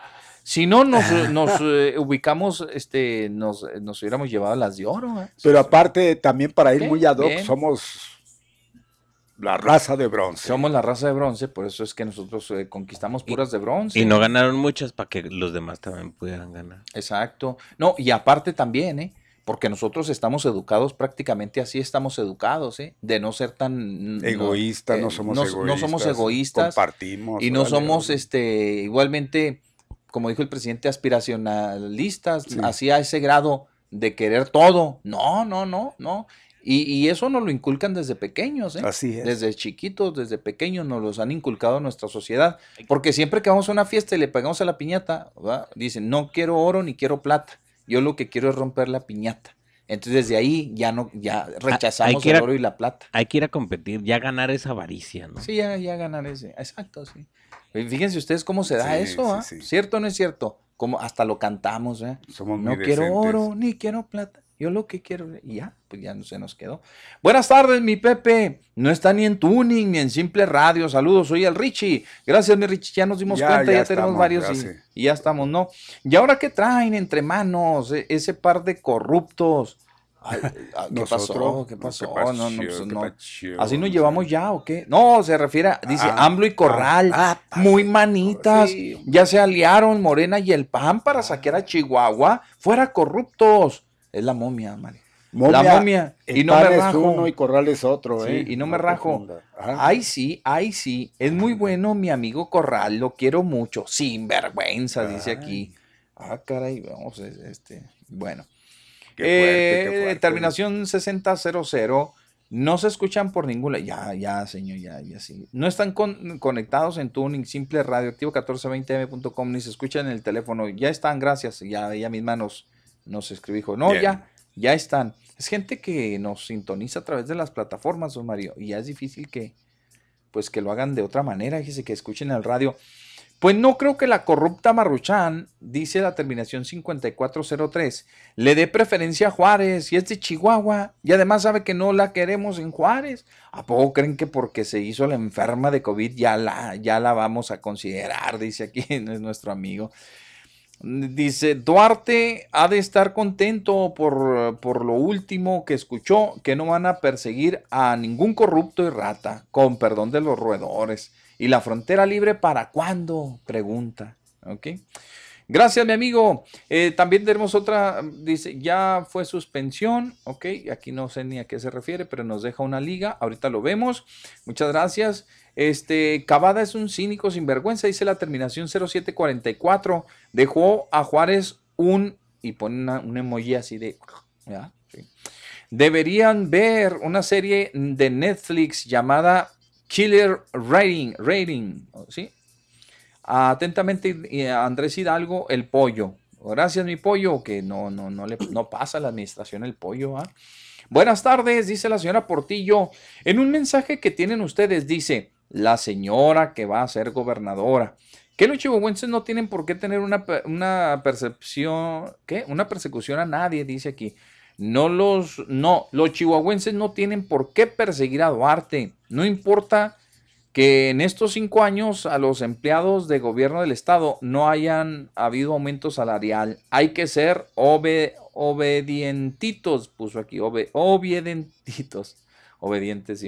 Si no nos, nos eh, ubicamos, este, nos, nos hubiéramos llevado las de oro. ¿eh? Pero aparte, también para ir muy ad hoc, bien. somos la raza de bronce. Somos la raza de bronce, por eso es que nosotros eh, conquistamos puras de bronce. Y no ganaron muchas para que los demás también pudieran ganar. Exacto. No, y aparte también, ¿eh? Porque nosotros estamos educados prácticamente así, estamos educados, ¿eh? De no ser tan... no- Egoístas, no somos no, no somos egoístas, egoístas. compartimos, Y no somos, este, igualmente, como dijo el presidente, aspiracionalistas, Sí. así a ese grado de querer todo. No, no, no, no. Y, y eso nos lo inculcan desde pequeños, ¿eh? Así es. Desde chiquitos, desde pequeños nos los han inculcado en nuestra sociedad. Porque siempre que vamos a una fiesta y le pegamos a la piñata, ¿verdad? dicen, no quiero oro ni quiero plata. Yo lo que quiero es romper la piñata. Entonces desde ahí ya no, ya rechazamos que ir el a- oro y la plata. Hay que ir a competir, ya ganar esa avaricia, ¿no? Sí, ya, ya ganar ese. Exacto, sí. Fíjense ustedes cómo se da Sí, eso, sí, ¿ah? sí. ¿Cierto o no es cierto? Como hasta lo cantamos, ¿eh? Somos no muy quiero decentes. oro ni quiero plata. Yo lo que quiero, y ya, pues ya no se nos quedó. Buenas tardes, mi Pepe. No está ni en tuning ni en simple radio. Saludos, soy el Richie. Gracias, mi Richie. Ya nos dimos Ya, cuenta, ya, ya tenemos estamos, varios y, ya estamos, ¿no? ¿Y ahora qué traen entre manos e- ese par de corruptos? Ay, <laughs> ay, ¿Qué pasó? ¿Qué pasó? ¿qué No, pues, no. ¿Así nos llevamos ya o qué? No, se refiere, a- dice Ah, AMLO y Corral, ah, muy manitas, ya se aliaron Morena y el PAN para saquear a Chihuahua, fuera corruptos. Es la momia, Mari. la momia. Y no me rajo. uno y corral es otro, Sí, ¿eh? y no me rajo. Ay, sí, ay, sí. Es muy bueno mi amigo Corral, lo quiero mucho. Sin vergüenza, dice aquí. Ah, caray, vamos, es- este, bueno. Qué fuerte, Eh, qué fuerte. Terminación 6000. No se escuchan por ningún lado. Ya, ya, señor, ya, ya sí. No están con- conectados en Tuning, simple radioactivo 1420m.com, ni se escuchan en el teléfono. Ya están, gracias. Ya ella misma nos, nos escribió, no, Bien. ya, ya están. Es gente que nos sintoniza a través de las plataformas, don Mario, y ya es difícil que, pues, que lo hagan de otra manera, fíjese que escuchen el radio. Pues no creo que la corrupta Marruchán, dice la terminación 5403, le dé preferencia a Juárez y es de Chihuahua y además sabe que no la queremos en Juárez. ¿A poco creen que porque se hizo la enferma de COVID ya la, ya la vamos a considerar? Dice aquí <laughs> es nuestro amigo. Dice, Duarte ha de estar contento por, por lo último que escuchó, que no van a perseguir a ningún corrupto y rata, con perdón de los roedores. ¿Y la frontera libre para cuándo? Pregunta. ¿Ok? Gracias, mi amigo. Eh, también tenemos otra, dice, ya fue suspensión, ok, aquí no sé ni a qué se refiere, pero nos deja una liga, ahorita lo vemos. Muchas gracias. Este, Cavada es un cínico sinvergüenza, dice la terminación 0744, dejó a Juárez un, y pone una- un emoji así de. Deberían ver una serie de Netflix llamada Killer Rating, Rating, ¿sí? Atentamente, eh, Andrés Hidalgo, el pollo. Gracias, mi pollo, que no, no, no le no pasa a la administración el pollo. ¿ah? Buenas tardes, dice la señora Portillo. En un mensaje que tienen ustedes dice, la señora que va a ser gobernadora. Que los chihuahuenses no tienen por qué tener una, una percepción, ¿qué? Una persecución a nadie, dice aquí. No los, no, los chihuahuenses no tienen por qué perseguir a Duarte. No importa que en estos cinco años a los empleados de gobierno del estado no hayan habido aumento salarial. Hay que ser obedientitos, puso aquí, obedientitos, <laughs> obedientes.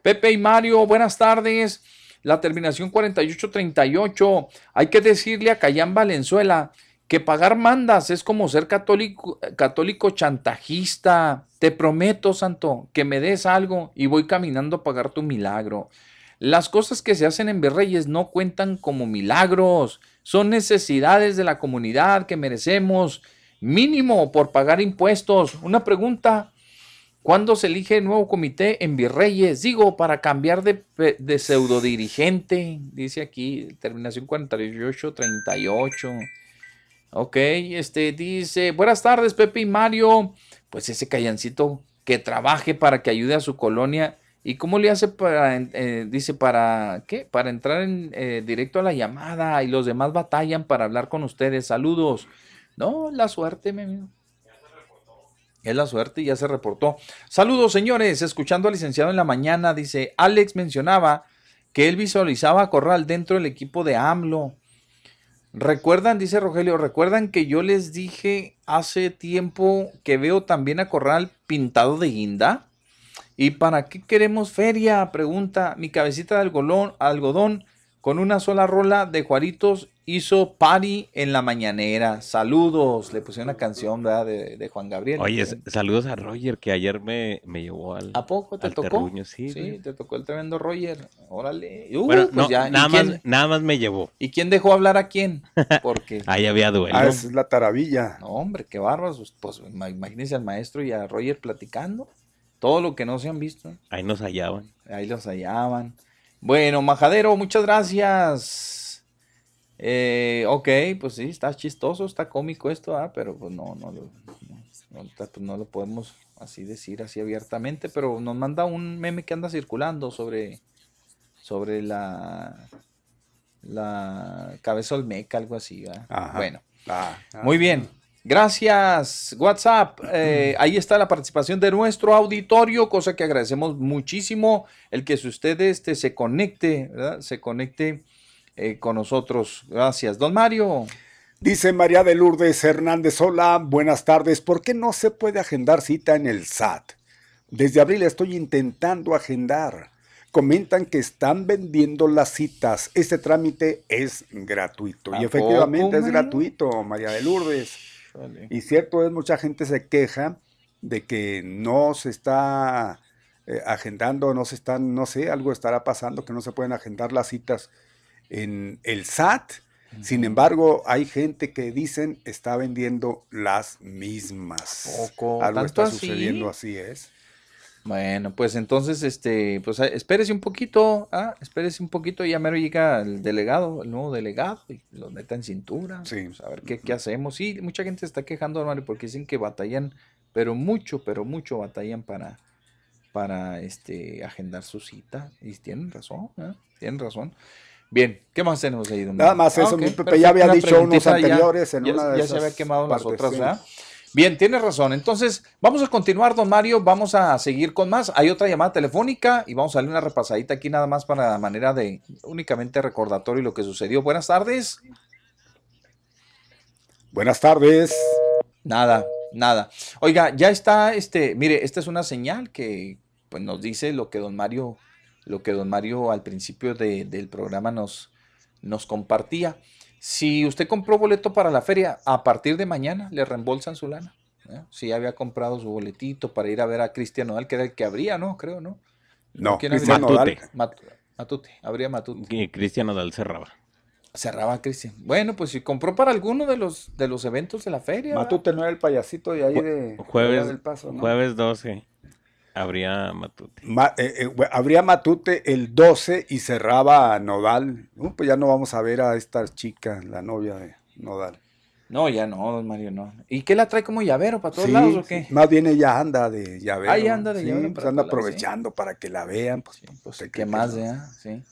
Pepe y Mario, buenas tardes. La terminación 4838. Hay que decirle a Cayán Valenzuela que pagar mandas es como ser católico, católico chantajista. Te prometo, santo, que me des algo y voy caminando a pagar tu milagro. Las cosas que se hacen en Berreyes no cuentan como milagros, son necesidades de la comunidad que merecemos, mínimo por pagar impuestos. Una pregunta, ¿cuándo se elige el nuevo comité en Virreyes? Digo, para cambiar de, de pseudo dirigente, dice aquí, terminación 4838. Ok, este dice, buenas tardes Pepe y Mario. Pues ese callancito que trabaje para que ayude a su colonia. ¿Y cómo le hace para, eh, dice, para, ¿qué? Para entrar en, eh, directo a la llamada y los demás batallan para hablar con ustedes. Saludos. No, la suerte, mi amigo. Es la suerte y ya se reportó. Saludos, señores. Escuchando al licenciado en la mañana, dice, Alex mencionaba que él visualizaba a Corral dentro del equipo de AMLO. Recuerdan, dice Rogelio, recuerdan que yo les dije hace tiempo que veo también a Corral pintado de guinda. ¿Y para qué queremos feria? Pregunta mi cabecita de algodón, algodón con una sola rola de Juaritos hizo party en la mañanera. Saludos. Le puse una canción ¿verdad? De, Juan Gabriel. Oye, saludos a Roger que ayer me, me llevó al. ¿A poco te tocó? sí, sí te tocó el tremendo Roger. Órale. Uh, bueno, pues ya. Nada, más, nada más me llevó. ¿Y quién dejó hablar a quién? <laughs> Porque. Ahí había duelo. Ah, es la taravilla. No, hombre, qué bárbaros. Pues, pues imagínense al maestro y a Roger platicando. Todo lo que no se han visto. Ahí nos hallaban. Ahí los hallaban. Bueno, Majadero, muchas gracias. Eh, ok, pues sí, está chistoso, está cómico esto, ¿ah? pero pues no, no, no, pues no, lo podemos así decir así abiertamente, pero nos manda un meme que anda circulando sobre, sobre la, la cabeza olmeca, algo así. Bueno, ah, ah. muy bien. Gracias, WhatsApp. Eh, ahí está la participación de nuestro auditorio, cosa que agradecemos muchísimo el que si usted este, se conecte, ¿verdad? se conecte eh, con nosotros. Gracias, don Mario. Dice María de Lourdes Hernández, hola, buenas tardes. ¿Por qué no se puede agendar cita en el SAT? Desde abril estoy intentando agendar. Comentan que están vendiendo las citas. Este trámite es gratuito. Y efectivamente es gratuito, María de Lourdes. Y cierto es, mucha gente se queja de que no se está eh, agendando, no se están, no sé, algo estará pasando que no se pueden agendar las citas en el SAT. Sin embargo, hay gente que dicen está vendiendo las mismas. Poco, algo está sucediendo, así es. Bueno, pues entonces, este, pues eh, espérese un poquito, ah, espérese un poquito, ya mero llega el delegado, el nuevo delegado, y lo meta en cintura, sí. Pues, a ver qué, qué, hacemos. Sí, mucha gente se está quejando, hermano, porque dicen que batallan, pero mucho, pero mucho batallan para, para, este, agendar su cita, y tienen razón, ¿eh? tienen razón. Bien, ¿qué más tenemos ahí? Nada más eso, ah, mi Pepe ya había dicho unos anteriores en una de ya se había quemado las otras, ¿verdad? Bien, tienes razón. Entonces, vamos a continuar, don Mario. Vamos a seguir con más. Hay otra llamada telefónica y vamos a darle una repasadita aquí nada más para la manera de únicamente recordatorio lo que sucedió. Buenas tardes. Buenas tardes. Nada, nada. Oiga, ya está, este, mire, esta es una señal que pues, nos dice lo que don Mario, lo que don Mario al principio del programa nos, nos compartía. Si usted compró boleto para la feria, a partir de mañana le reembolsan su lana. ¿eh? Si ya había comprado su boletito para ir a ver a Cristian Nodal, que era el que habría, ¿no? Creo, ¿no? No, Cristian Nodal. Matute, habría Matute. Y Cristian Nodal cerraba. Cerraba Cristian. Bueno, pues si compró para alguno de los de los eventos de la feria. Matute no era el payasito de ahí de jueves, del Paso, ¿no? Jueves 12. Habría Matute. Eh, eh, habría Matute el 12 y cerraba Nodal. pues ya no vamos a ver a esta chica, la novia de Nodal. No, ya no, don Mario, no. ¿Y qué la trae como llavero para todos lados o qué? Más bien ella anda de llavero. Ah, ya anda de sí, llavero Pues anda aprovechando para que la vean. Pues, pues, pues, ¿Qué más, ya? Sí.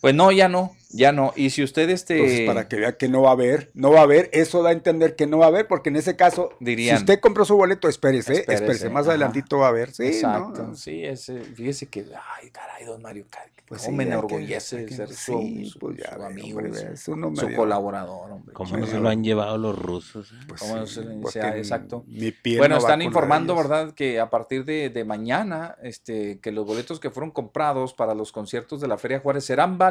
Pues no, ya no, ya no. Y si usted este... Entonces, para que vea que no va a haber, no va a haber, eso da a entender que no va a haber, porque en ese caso, Dirían- si usted compró su boleto, espérese, Espérese, espérese, más ajá. adelantito va a haber. Sí, Exacto, ¿no? sí, ese, fíjese que, ay, caray, don Mario, Pues cómo sí, me enorgullece que- ser sí, su, pues ya su ve, amigo, hombre, su, colaborador, hombre. ¿Cómo no se lo han llevado los rusos? eh? ¿Cómo no se le- porque sea, exacto. Bueno, no están de informando. ¿verdad? Que a partir de, de mañana, este, que los boletos que fueron comprados para los conciertos de la Feria Juárez serán válidos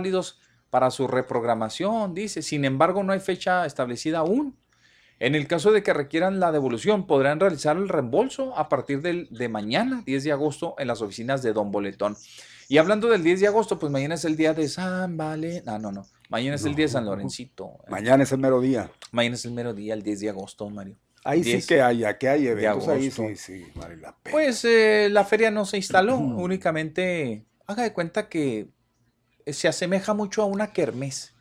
para su reprogramación, dice. Sin embargo, no hay fecha establecida aún. En el caso de que requieran la devolución, podrán realizar el reembolso a partir del, de mañana, 10 de agosto, en las oficinas de Don Boletón. Y hablando del 10 de agosto, pues mañana es el día de San Vale. No, no, no. Mañana es el día de San Lorencito. Mañana es el mero día. Mañana es el mero día, el 10 de agosto, Mario. Ahí 10 sí que hay, que hay eventos, ahí sí, sí, vale la pena. Pues eh, la feria no se instaló, <clears throat> únicamente haga de cuenta que se asemeja mucho a una kermés,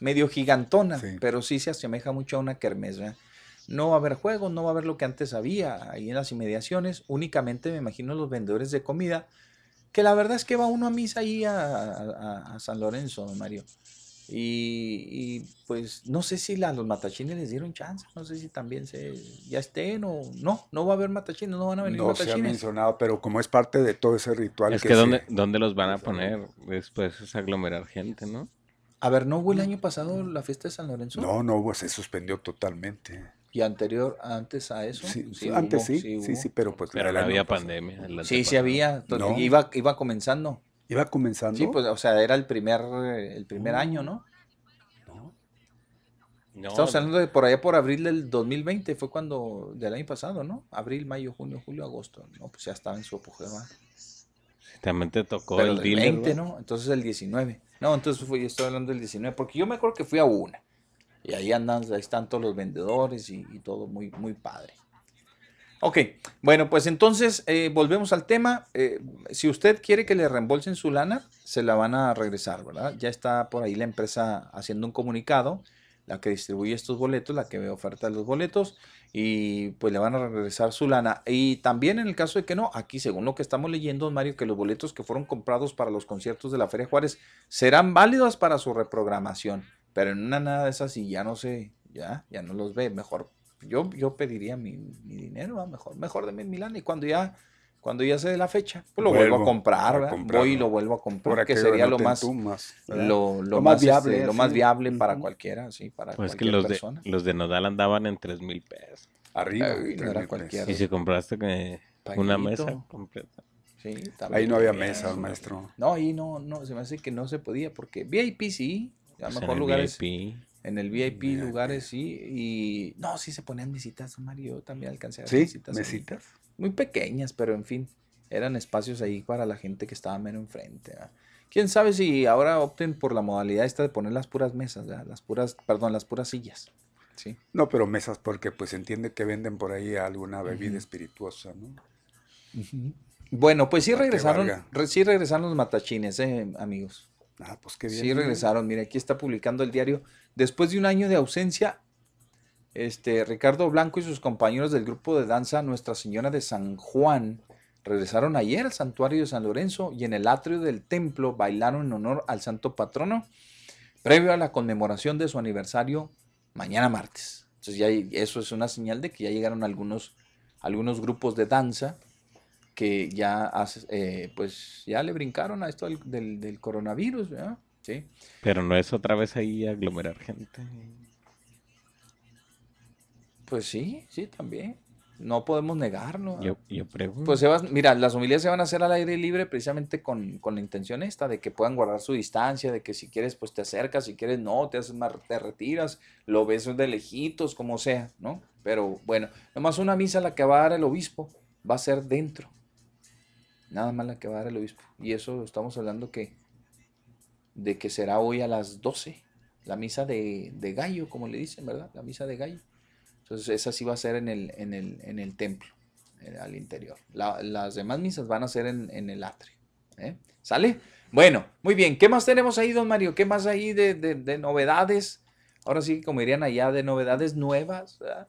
medio gigantona, pero sí se asemeja mucho a una kermés. ¿verdad? No va a haber juegos, no va a haber lo que antes había ahí en las inmediaciones, únicamente me imagino los vendedores de comida, que la verdad es que va uno a misa ahí a, a- a San Lorenzo, Mario. Y, y, pues no sé si la- los matachines les dieron chance, no sé si también se ya estén o no, no va a haber matachines, no van a venir No se ha matachines. mencionado, pero como es parte de todo ese ritual Es que, que, se- ¿dónde, ¿dónde los van a poner? Después es aglomerar gente, ¿no? A ver, ¿no hubo el año pasado la fiesta de San Lorenzo? No, no, pues se suspendió totalmente. ¿Y anterior, antes a eso? Sí, antes sí, sí, hubo. sí, pero pues Pero no había pasado. pandemia. Sí, sí había. No. Iba, iba comenzando. ¿Iba comenzando? Sí, pues, o sea, era el primer, eh, el primer año, ¿no? No, Estamos hablando de por allá por abril del 2020, fue cuando, del año pasado, ¿no? Abril, mayo, junio, julio, agosto. No, pues ya estaba en su apogeo. ¿verdad? también te tocó Pero el el dealer, 20, ¿no? ¿no? Entonces el 19. No, entonces fui, estoy hablando del 19, porque yo me acuerdo que fui a una. Y ahí andan, ahí están todos los vendedores y, y todo muy, muy padre. Ok, bueno, pues entonces eh, volvemos al tema. Eh, si usted quiere que le reembolsen su lana, se la van a regresar, ¿verdad? Ya está por ahí la empresa haciendo un comunicado, la que distribuye estos boletos, la que oferta los boletos, y pues le van a regresar su lana. Y también en el caso de que no, aquí según lo que estamos leyendo, Mario, que los boletos que fueron comprados para los conciertos de la Feria Juárez serán válidos para su reprogramación. Pero en una nada de esas, y ya no sé, ya, ya no los ve, mejor yo, yo pediría mi, mi dinero, ¿va? mejor, mejor deme mi lana y cuando ya, cuando ya se dé la fecha, pues lo vuelvo, Vuelvo a comprar, voy y lo vuelvo a comprar, Ahora que que sería lo más, lo, lo Lo más viable, viable, lo más viable para cualquiera, sí, para Pues que cualquier los de, los de Nodal andaban en 3 mil pesos. Arriba. Ay, no tres era mil cualquiera. Y si compraste que una mesa completa. Sí, Ahí no había mesas, maestro. No, ahí no, no, se me hace que no se podía, porque VIP sí, a lo Pues mejor lugares, VIP. En el VIP lugares sí, y no, sí se ponían mesitas, Mario, yo también alcancé a ¿Sí? mesitas. ¿Mesitas? Muy pequeñas, pero en fin, eran espacios ahí para la gente que estaba menos enfrente. ¿verdad? Quién sabe si ahora opten por la modalidad esta de poner las puras mesas, ¿verdad? las puras, perdón, las puras sillas. Sí. No, pero mesas porque pues entiende que venden por ahí alguna bebida espirituosa, ¿no? Bueno, pues sí Para regresaron, re- sí regresaron los matachines, eh, amigos. Ah, pues qué bien. Sí ¿no? regresaron, mire, aquí está publicando el diario. Después de un año de ausencia, este, Ricardo Blanco y sus compañeros del grupo de danza Nuestra Señora de San Juan regresaron ayer al santuario de San Lorenzo y en el atrio del templo bailaron en honor al santo patrono, previo a la conmemoración de su aniversario mañana martes. Entonces ya eso es una señal de que ya llegaron algunos, algunos grupos de danza que ya, eh, pues, ya le brincaron a esto del, del- del coronavirus, ¿verdad? Sí. Pero no es otra vez ahí aglomerar gente. Pues sí, sí, también. No podemos negarlo. Yo, yo pregunto. Pues se va- mira, las homilías se van a hacer al aire libre precisamente con, con la intención esta de que puedan guardar su distancia, de que si quieres pues te acercas, si quieres no, te haces más, te retiras, lo ves de lejitos, como sea, ¿no? Pero bueno, nomás una misa la que va a dar el obispo va a ser dentro. Nada más la que va a dar el obispo. Y eso estamos hablando que de que será hoy a las 12, la misa de, de gallo, como le dicen, ¿verdad? La misa de gallo. Entonces esa sí va a ser en el, en el, en el templo, al interior. La- las demás misas van a ser en, en el atrio. ¿eh? ¿Sale? Bueno, muy bien. ¿Qué más tenemos ahí, don Mario? ¿Qué más ahí de, de- de novedades? ahora sí, como dirían allá, de novedades nuevas. ¿verdad?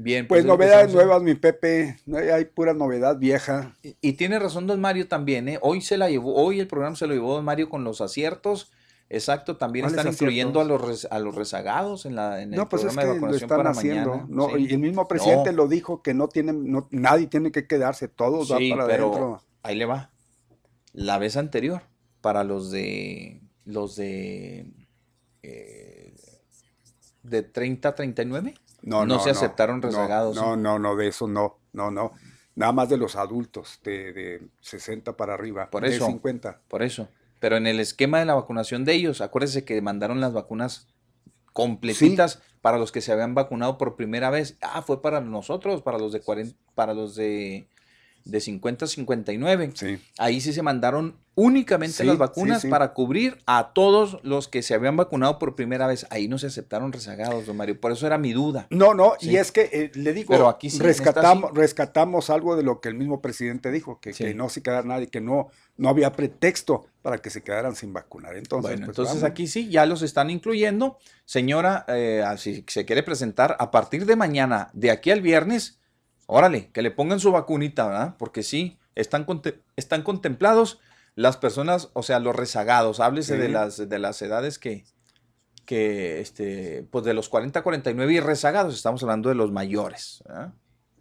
Bien, Pues es que novedades nuevas, mi Pepe. No hay, hay pura novedad vieja. Y, y tiene razón don Mario también, ¿eh? Hoy se la llevó, hoy el programa se lo llevó don Mario con los aciertos. Exacto, también ¿Cuáles están incluyendo a los, rez- a los rezagados en, la, en el No, pues es programa que de lo vacunación están para haciendo. mañana. No, sí. Y el mismo presidente No. lo dijo que no tienen, no, nadie tiene que quedarse, todos van Sí, para pero adentro. ahí le va. La vez anterior, para los de los de eh, de 30 a 39, No, no, no, se aceptaron no, rezagados. No, no, no, de eso no, no, no. Nada más de los adultos, de, de 60 para arriba, Por de eso. 50. Por eso. Pero en el esquema de la vacunación de ellos, acuérdense que mandaron las vacunas completitas para los que se habían vacunado por primera vez. Ah, fue para nosotros, para los de 40, para los de, de 50 a 59. Ahí sí se mandaron únicamente Sí, las sí, vacunas sí. para cubrir a todos los que se habían vacunado por primera vez. Ahí no se aceptaron rezagados, don Mario. Por eso era mi duda. No, no, Sí. y es que eh, le digo, Pero aquí sí, rescatamos, rescatamos algo de lo que el mismo presidente dijo, que, que no se quedara nadie, que no, no había pretexto para que se quedaran sin vacunar. Entonces, Bueno, pues, entonces vamos. aquí sí, ya los están incluyendo. Señora, eh, si se quiere presentar a partir de mañana, de aquí al viernes, órale, que le pongan su vacunita, ¿verdad? Porque sí, están, conte- están contemplados las personas, o sea, los rezagados. Háblese de, las, de las edades que, que, este, pues de los 40 a 49 y rezagados, estamos hablando de los mayores, ¿verdad?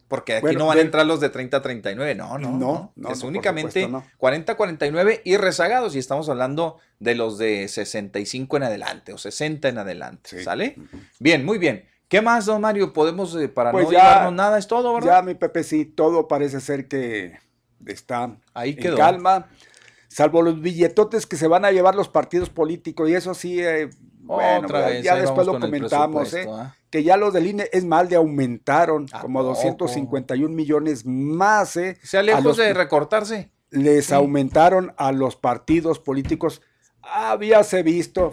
Porque aquí Bueno, no van a entrar los de 30 a 39, no, no, No, no. es no, únicamente supuesto, no. 40 a 49 y rezagados y estamos hablando de los de 65 en adelante o 60 en adelante, ¿sale? Bien, muy bien. ¿Qué más, don Mario? Podemos, eh, para Pues no ya- llevarnos nada, es todo, ¿verdad? Ya, mi Pepe, sí, todo parece ser que está Ahí en quedó. calma, salvo los billetotes que se van a llevar los partidos políticos, y eso sí, eh, bueno, Otra ya- vez, ya ahí después lo comentamos, ¿eh? ¿ah? que ya los del INE, es mal, de aumentaron como poco? 251 millones más, ¿eh? Sea lejos los- de recortarse. les aumentaron a los partidos políticos. Habíase visto,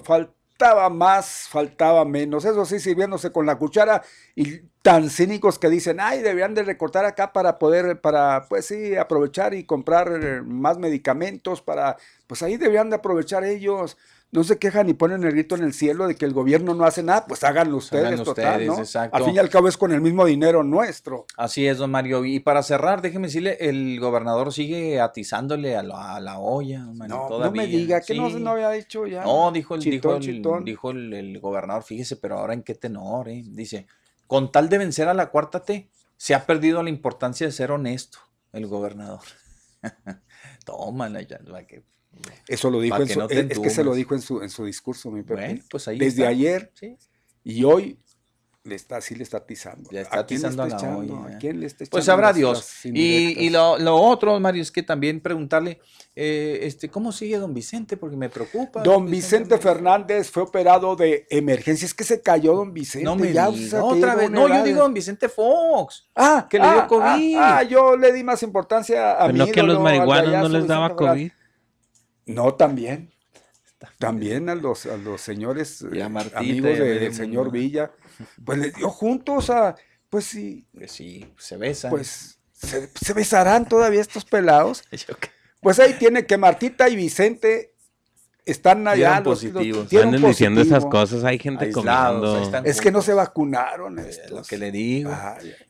faltaba más, faltaba menos. Eso sí, sirviéndose con la cuchara y tan cínicos que dicen, ay, deberían de recortar acá para poder, para, pues sí, aprovechar y comprar eh, más medicamentos, para, pues ahí deberían de aprovechar ellos. No se quejan y ponen el grito en el cielo de que el gobierno no hace nada, pues háganlo ustedes, Háganlo total, ustedes, ¿no? exacto. Al fin y al cabo es con el mismo dinero nuestro. Así es, don Mario. Y para cerrar, déjeme decirle, el gobernador sigue atizándole a la, a la olla, Mario, No, no me diga que no, Sí. no había dicho ya. No, dijo el, Chitón, dijo, el, chitón. dijo el, el gobernador, fíjese, pero ahora en qué tenor, ¿eh? Dice, con tal de vencer a la cuarta T, se ha perdido la importancia de ser honesto, el gobernador. <laughs> Tómala ya, que- Eso lo dijo en que su, no es es que se lo dijo en su, en su discurso, mi Pepe. Bueno, pues ahí Desde está. ayer Sí. y hoy le está, sí le está atizando. Ya está ¿A quién le a la echando? olla, ¿A quién le está Pues echando sabrá Dios. Y, y lo, lo otro, Mario, es que también preguntarle, eh, este, ¿cómo sigue don Vicente? Porque me preocupa. Don Vicente Fernández fue operado de emergencia. Es que se cayó don Vicente. No me ya, diga, o sea, que otra vez. No, yo digo don Vicente Fox. Ah, que le ah, dio COVID. Ah, ah, yo le di más importancia a Pero mi no que a los marihuanos no les daba Vicente Fernández. No, también. También a los, a los señores eh, amigos y a del señor. Villa, <laughs> pues les dio juntos a, pues sí, Pues sí, se besan. pues se, se besarán todavía estos pelados. <laughs> Pues ahí tiene que Martita y Vicente están allá. Los- positivos. diciendo esas cosas, hay gente Aislados, comiendo. Es que no se vacunaron. estos. lo que le digo.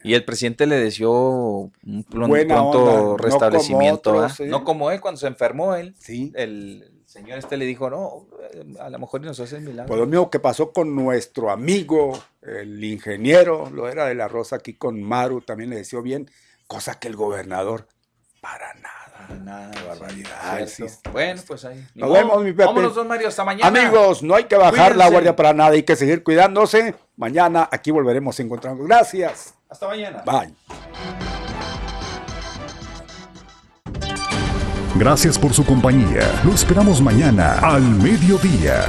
Y el presidente le deseó un pronto no restablecimiento. como ¿ah? ¿eh? No como él, cuando se enfermó él. Sí. El señor este le dijo, no, eh, a lo mejor nos hace el milagro. Pues lo mismo que pasó con nuestro amigo, el ingeniero, lo era de la Rosa aquí con Maru, también le deseó bien, cosa que el gobernador, para nada. Nada, barbaridad. Bueno, pues ahí. Nos vemos, mi Pepe. Vámonos, don Mario, hasta mañana. Amigos, no hay que bajar la guardia para nada, hay que seguir cuidándose. Mañana aquí volveremos a encontrarnos. Gracias. Hasta mañana. Bye. Gracias por su compañía. Lo esperamos mañana al mediodía.